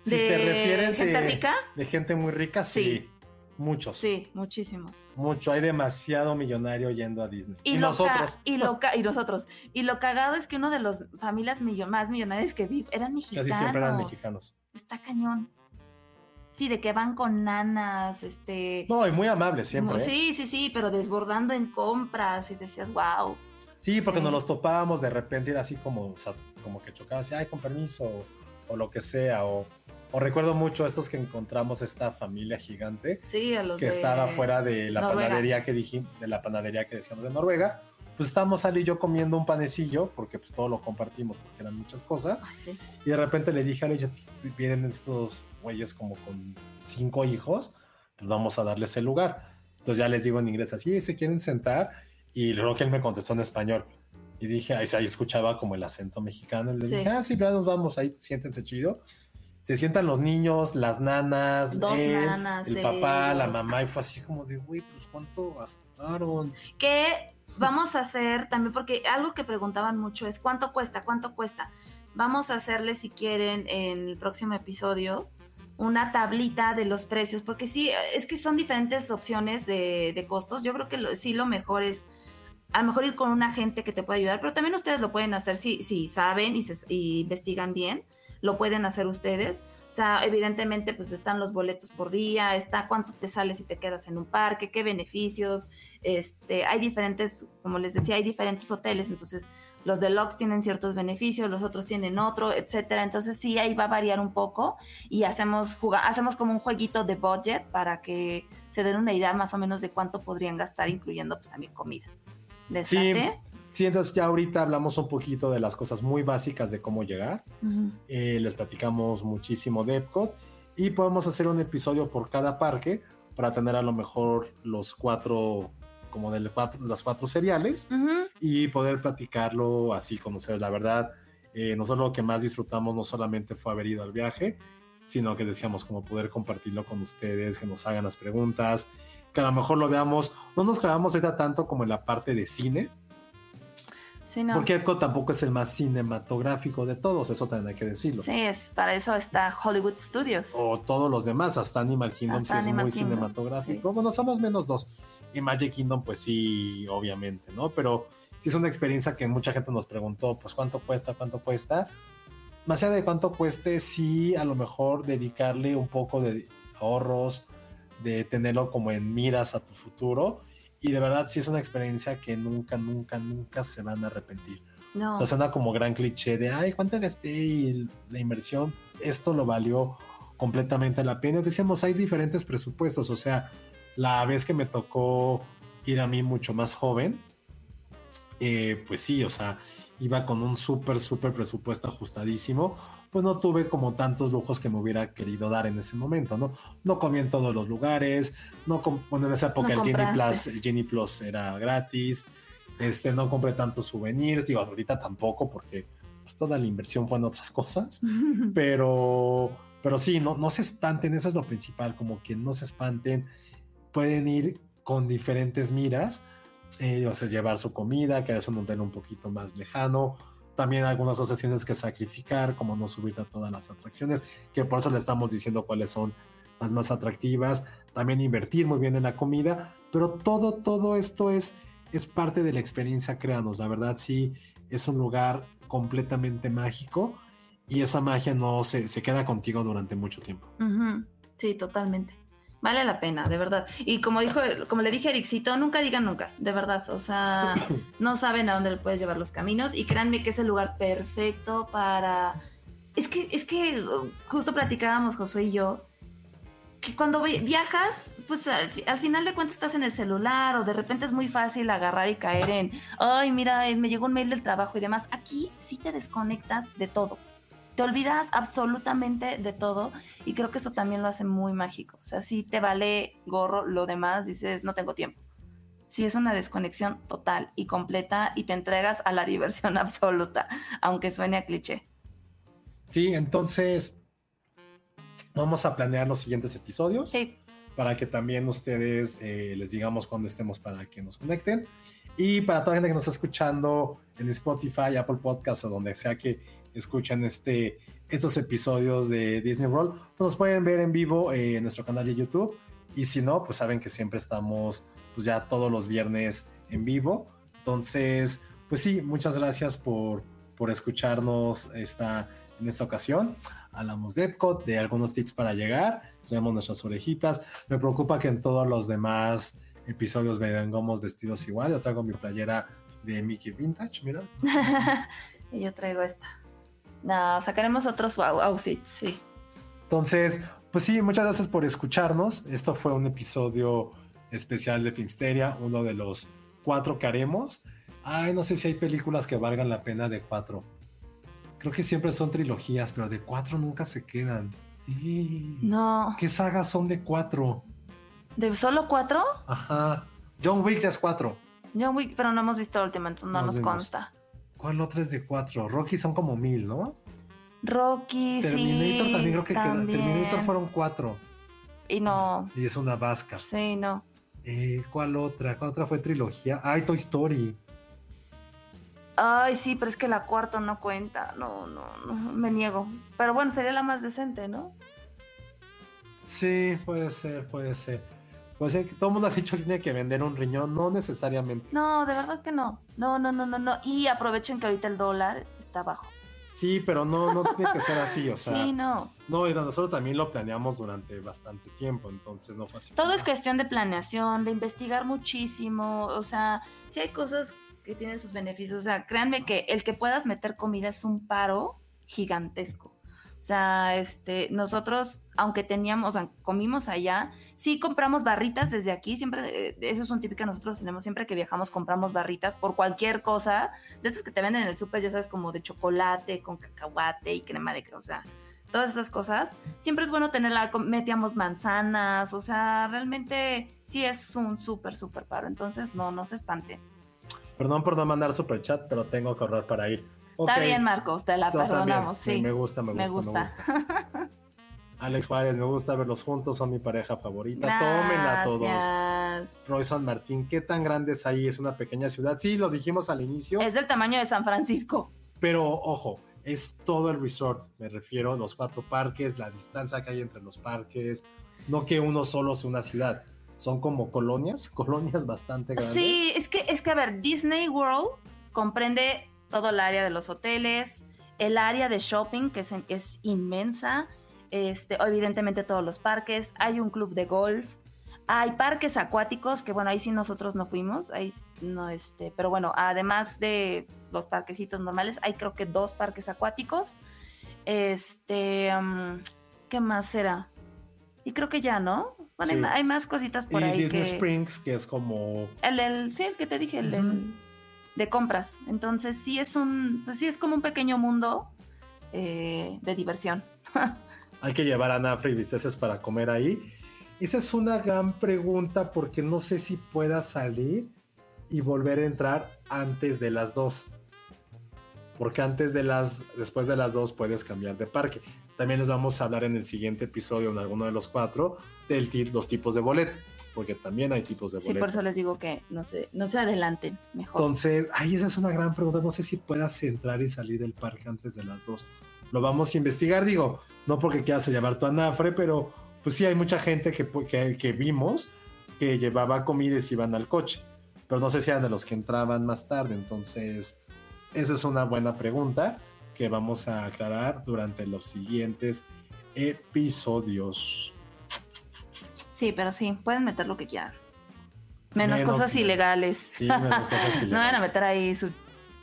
Si ¿De te refieres gente de, rica? de gente muy rica, sí. Sí. Muchos. Sí, muchísimos. Mucho. Hay demasiado millonario yendo a Disney. Y, nosotros. y, lo y nosotros. Y lo cagado es que uno de los familias millo- más millonarias que vi eran mexicanos. Casi siempre eran mexicanos. Está cañón. Sí, de que van con nanas, este... No, y muy amables siempre. ¿eh? Sí, sí, sí, pero desbordando en compras y decías, wow. Sí, porque Sí. nos los topábamos de repente, era así como, o sea, como que chocaba así, ay, con permiso, o, o lo que sea, o, o recuerdo mucho estos que encontramos esta familia gigante Sí, a los que de estaba fuera de la Noruega. panadería que dijimos, de la panadería que decíamos de Noruega. Pues estábamos Ali y yo comiendo un panecillo, porque pues todo lo compartimos, porque eran muchas cosas. Ay, sí. Y de repente le dije a ella, pues, vienen estos güeyes como con cinco hijos, pues vamos a darles el lugar. Entonces ya les digo en inglés así, se quieren sentar. Y luego que él me contestó en español. Y dije, ahí, ahí escuchaba como el acento mexicano. Y le Sí. dije, ah, sí, ya nos vamos, ahí siéntense chido. Se sientan los niños, las nanas, él, nanas, el papá, la mamá. Y fue así como de, güey, pues cuánto gastaron. que vamos a hacer también, porque algo que preguntaban mucho es cuánto cuesta, cuánto cuesta. Vamos a hacerle, si quieren, en el próximo episodio, una tablita de los precios, porque sí, es que son diferentes opciones de, de costos. Yo creo que lo- sí lo mejor es a lo mejor ir con un agente que te pueda ayudar, pero también ustedes lo pueden hacer si, si saben y, se, y investigan bien, lo pueden hacer ustedes. O sea, evidentemente pues están los boletos por día, está cuánto te sale si te quedas en un parque, qué beneficios, este, hay diferentes, como les decía, hay diferentes hoteles, entonces los deluxe tienen ciertos beneficios, los otros tienen otro, etcétera. Entonces sí, ahí va a variar un poco y hacemos hacemos como un jueguito de budget para que se den una idea más o menos de cuánto podrían gastar, incluyendo pues también comida. ¿Les Sí? Sí, entonces ya ahorita hablamos un poquito de las cosas muy básicas de cómo llegar. Eh, les platicamos muchísimo de Epcot y podemos hacer un episodio por cada parque para tener a lo mejor los cuatro, como de cuatro, las cuatro seriales y poder platicarlo así con ustedes. La verdad, eh, nosotros lo que más disfrutamos no solamente fue haber ido al viaje, sino que decíamos como poder compartirlo con ustedes, que nos hagan las preguntas, que a lo mejor lo veamos, no nos clavamos ahorita tanto como en la parte de cine, Sí, no. porque Epcot tampoco es el más cinematográfico de todos, eso también hay que decirlo. Sí, es, para eso está Hollywood Studios. O todos los demás, hasta Animal Kingdom Hasta sí es Animal muy Kingdom, cinematográfico. Bueno, somos menos dos. Y Magic Kingdom, pues sí, obviamente, ¿no? Pero sí es una experiencia que mucha gente nos preguntó, pues cuánto cuesta, cuánto cuesta. Más allá de cuánto cueste, sí a lo mejor dedicarle un poco de ahorros, de tenerlo como en miras a tu futuro. Y de verdad sí es una experiencia que nunca, nunca, nunca se van a arrepentir. No. O sea, suena como gran cliché de, ay, ¿cuánto gasté? Y la inversión, esto lo valió completamente la pena. Decíamos, hay diferentes presupuestos. O sea, la vez que me tocó ir a mí mucho más joven, eh, pues sí, o sea, iba con un súper, súper presupuesto ajustadísimo. Pues no tuve como tantos lujos que me hubiera querido dar en ese momento, ¿no? No comí en todos los lugares, no bueno, en esa época No el Genie Plus, el Genie Plus era gratis, este, no compré tantos souvenirs, digo, ahorita tampoco porque pues, toda la inversión fue en otras cosas, pero, pero sí, no, no se espanten, eso es lo principal, como que no se espanten, pueden ir con diferentes miras, eh, o sea, llevar su comida, quedarse en un hotel un poquito más lejano, también algunas cosas tienes que sacrificar, como no subirte a todas las atracciones, que por eso le estamos diciendo cuáles son las más atractivas, también invertir muy bien en la comida, pero todo, todo esto es, es parte de la experiencia, créanos, la verdad sí, es un lugar completamente mágico y esa magia no se, se queda contigo durante mucho tiempo. Sí, totalmente. Vale la pena, de verdad. Y como dijo, como le dije a Ericito, nunca digan nunca, de verdad. O sea, no saben a dónde le puedes llevar los caminos. Y créanme que es el lugar perfecto para. Es que, es que uh, justo platicábamos Josué y yo. Que cuando vi- viajas, pues al, al final de cuentas estás en el celular o de repente es muy fácil agarrar y caer en, ay, mira, eh, me llegó un mail del trabajo y demás. Aquí sí te desconectas de todo. Te olvidas absolutamente de todo y creo que eso también lo hace muy mágico. O sea, si te vale gorro lo demás, dices, no tengo tiempo. Sí, es una desconexión total y completa y te entregas a la diversión absoluta, aunque suene a cliché. Sí, entonces vamos a planear los siguientes episodios. Sí, para que también ustedes eh, les digamos cuando estemos para que nos conecten. Y para toda la gente que nos está escuchando en Spotify, Apple Podcasts o donde sea que escuchen este, estos episodios de Disney World, pues nos pueden ver en vivo en nuestro canal de YouTube. Y si no, pues saben que siempre estamos pues ya todos los viernes en vivo. Entonces, pues sí, muchas gracias por, por escucharnos esta, en esta ocasión. Hablamos de Epcot, de algunos tips para llegar, tenemos nuestras orejitas. Me preocupa que en todos los demás episodios vengamos vestidos igual. Yo traigo mi playera de Mickey Vintage, mira. y yo traigo esta. No, sacaremos otros ou- outfits, sí. Entonces, pues sí, muchas gracias por escucharnos. Esto fue un episodio especial de Filmsteria, uno de los cuatro que haremos. Ay, no sé si hay películas que valgan la pena de cuatro. Creo que siempre son trilogías, pero de cuatro nunca se quedan. No, ¿Qué sagas son de cuatro? ¿de solo cuatro? Ajá. John Wick es cuatro. John Wick, pero no hemos visto la última, entonces no No nos consta. ¿Cuál otra es de cuatro? Rocky son como mil, ¿no? Rocky, Terminator sí. también creo que queda- también. Terminator fueron cuatro. Y no, Y es una vasca. sí, no. Eh, ¿Cuál otra? ¿Cuál otra fue trilogía? Ay, Toy Story. Ay, sí, pero es que la cuarta no cuenta. No, no, no, me niego. Pero bueno, sería la más decente, ¿no? Sí, puede ser, puede ser. Que todo el mundo ha dicho que tiene que vender un riñón, no necesariamente. No, de verdad que no. No, no, no, no, no. Y aprovechen que ahorita el dólar está bajo. Sí, pero no, no tiene que ser así, o sea. sí, no. No, y nosotros también lo planeamos durante bastante tiempo, entonces no fue así. Todo es cuestión de planeación, de investigar muchísimo. O sea, sí hay cosas que tienen sus beneficios. O sea, créanme que el que puedas meter comida es un paro gigantesco. O sea, este, nosotros, aunque teníamos, o sea, comimos allá, sí compramos barritas desde aquí, siempre, eh, eso es un típico que nosotros tenemos, siempre que viajamos compramos barritas por cualquier cosa, de esas que te venden en el súper, ya sabes, como de chocolate, con cacahuate y crema de, o sea, todas esas cosas. Siempre es bueno tenerla, metíamos manzanas, o sea, realmente sí es un súper, súper paro, entonces no, no se espanten. Perdón por no mandar super chat, pero tengo que ahorrar para ir. Está bien, Marcos, te la perdonamos, sí. Me gusta, me gusta, me gusta. Alex Juárez, me gusta verlos juntos, son mi pareja favorita. Gracias. Tómenla todos. Roy San Martín, ¿qué tan grande es ahí? Es una pequeña ciudad. Sí, lo dijimos al inicio. Es del tamaño de San Francisco. Pero ojo, es todo el resort. Me refiero a los cuatro parques, la distancia que hay entre los parques. No que uno solo sea una ciudad. Son como colonias, colonias bastante grandes. Sí, es que, es que a ver, Disney World comprende todo el área de los hoteles, el área de shopping, que es, es inmensa, este, evidentemente todos los parques, hay un club de golf, hay parques acuáticos, que bueno, ahí sí nosotros no fuimos, ahí no, este, pero bueno, además de los parquecitos normales, hay creo que dos parques acuáticos. Este, um, ¿qué más será? Y creo que ya, ¿no? Bueno, Sí. hay, hay más cositas por y ahí Disney que... Springs, que es como El, el, sí, el que te dije, el, Ujú. el de compras. Entonces sí es un, pues sí es como un pequeño mundo eh, de diversión. hay que llevar a Nafra y Visteces para comer ahí. Esa es una gran pregunta porque no sé si pueda salir y volver a entrar antes de las dos. Porque antes de las, después de las dos puedes cambiar de parque. También les vamos a hablar en el siguiente episodio, en alguno de los cuatro, de los tipos de boleto. Porque también hay tipos de Sí, boleto. por eso les digo que no se, no se adelanten, mejor. Entonces, ay, esa es una gran pregunta. No sé si puedas entrar y salir del parque antes de las dos. Lo vamos a investigar, digo, no porque quieras llevar tu anafre, pero pues sí hay mucha gente que, que, que vimos que llevaba comida y se iban al coche. Pero no sé si eran de los que entraban más tarde. Entonces, esa es una buena pregunta que vamos a aclarar durante los siguientes episodios. Sí, pero sí, pueden meter lo que quieran. Menos, Menos cosas ilegales. ilegales. Sí, menos cosas no van a ilegales. meter ahí su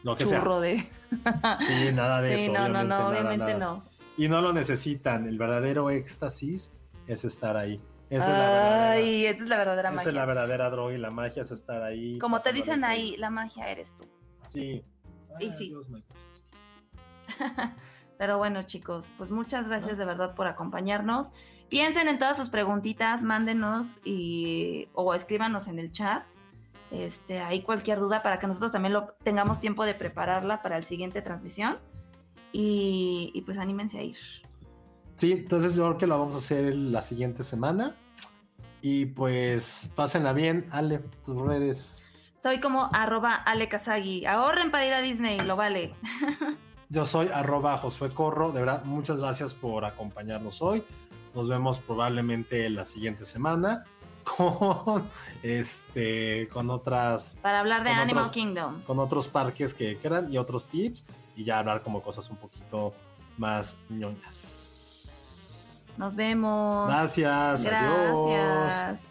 Lo que sea. churro de. Sí, nada de sí, eso. no, no, no, nada, obviamente nada. no. Y no lo necesitan. El verdadero éxtasis es estar ahí. Esa es la verdadera, esa es la verdadera esa magia. es la verdadera droga y la magia es estar ahí. Como te dicen ahí, la magia eres tú. Sí. Y Ay, sí. Dios. Pero bueno, chicos, pues muchas gracias de verdad por acompañarnos. Piensen en todas sus preguntitas, mándenos y o escríbanos en el chat. Este, ahí cualquier duda para que nosotros también lo tengamos tiempo de prepararla para el siguiente transmisión. Y, y pues anímense a ir. Sí, entonces yo creo que lo vamos a hacer la siguiente semana. Y pues pásenla bien. Ale, tus redes. Soy como arroba Ale Kazagi. Ahorren para ir a Disney, lo vale. Yo soy arroba Josué Corro. De verdad, muchas gracias por acompañarnos hoy. Nos vemos probablemente la siguiente semana con este con otras Para hablar de Animal otros- Kingdom. con otros parques que quedan y otros tips y ya hablar como cosas un poquito más ñoñas. Nos vemos. Gracias, adiós.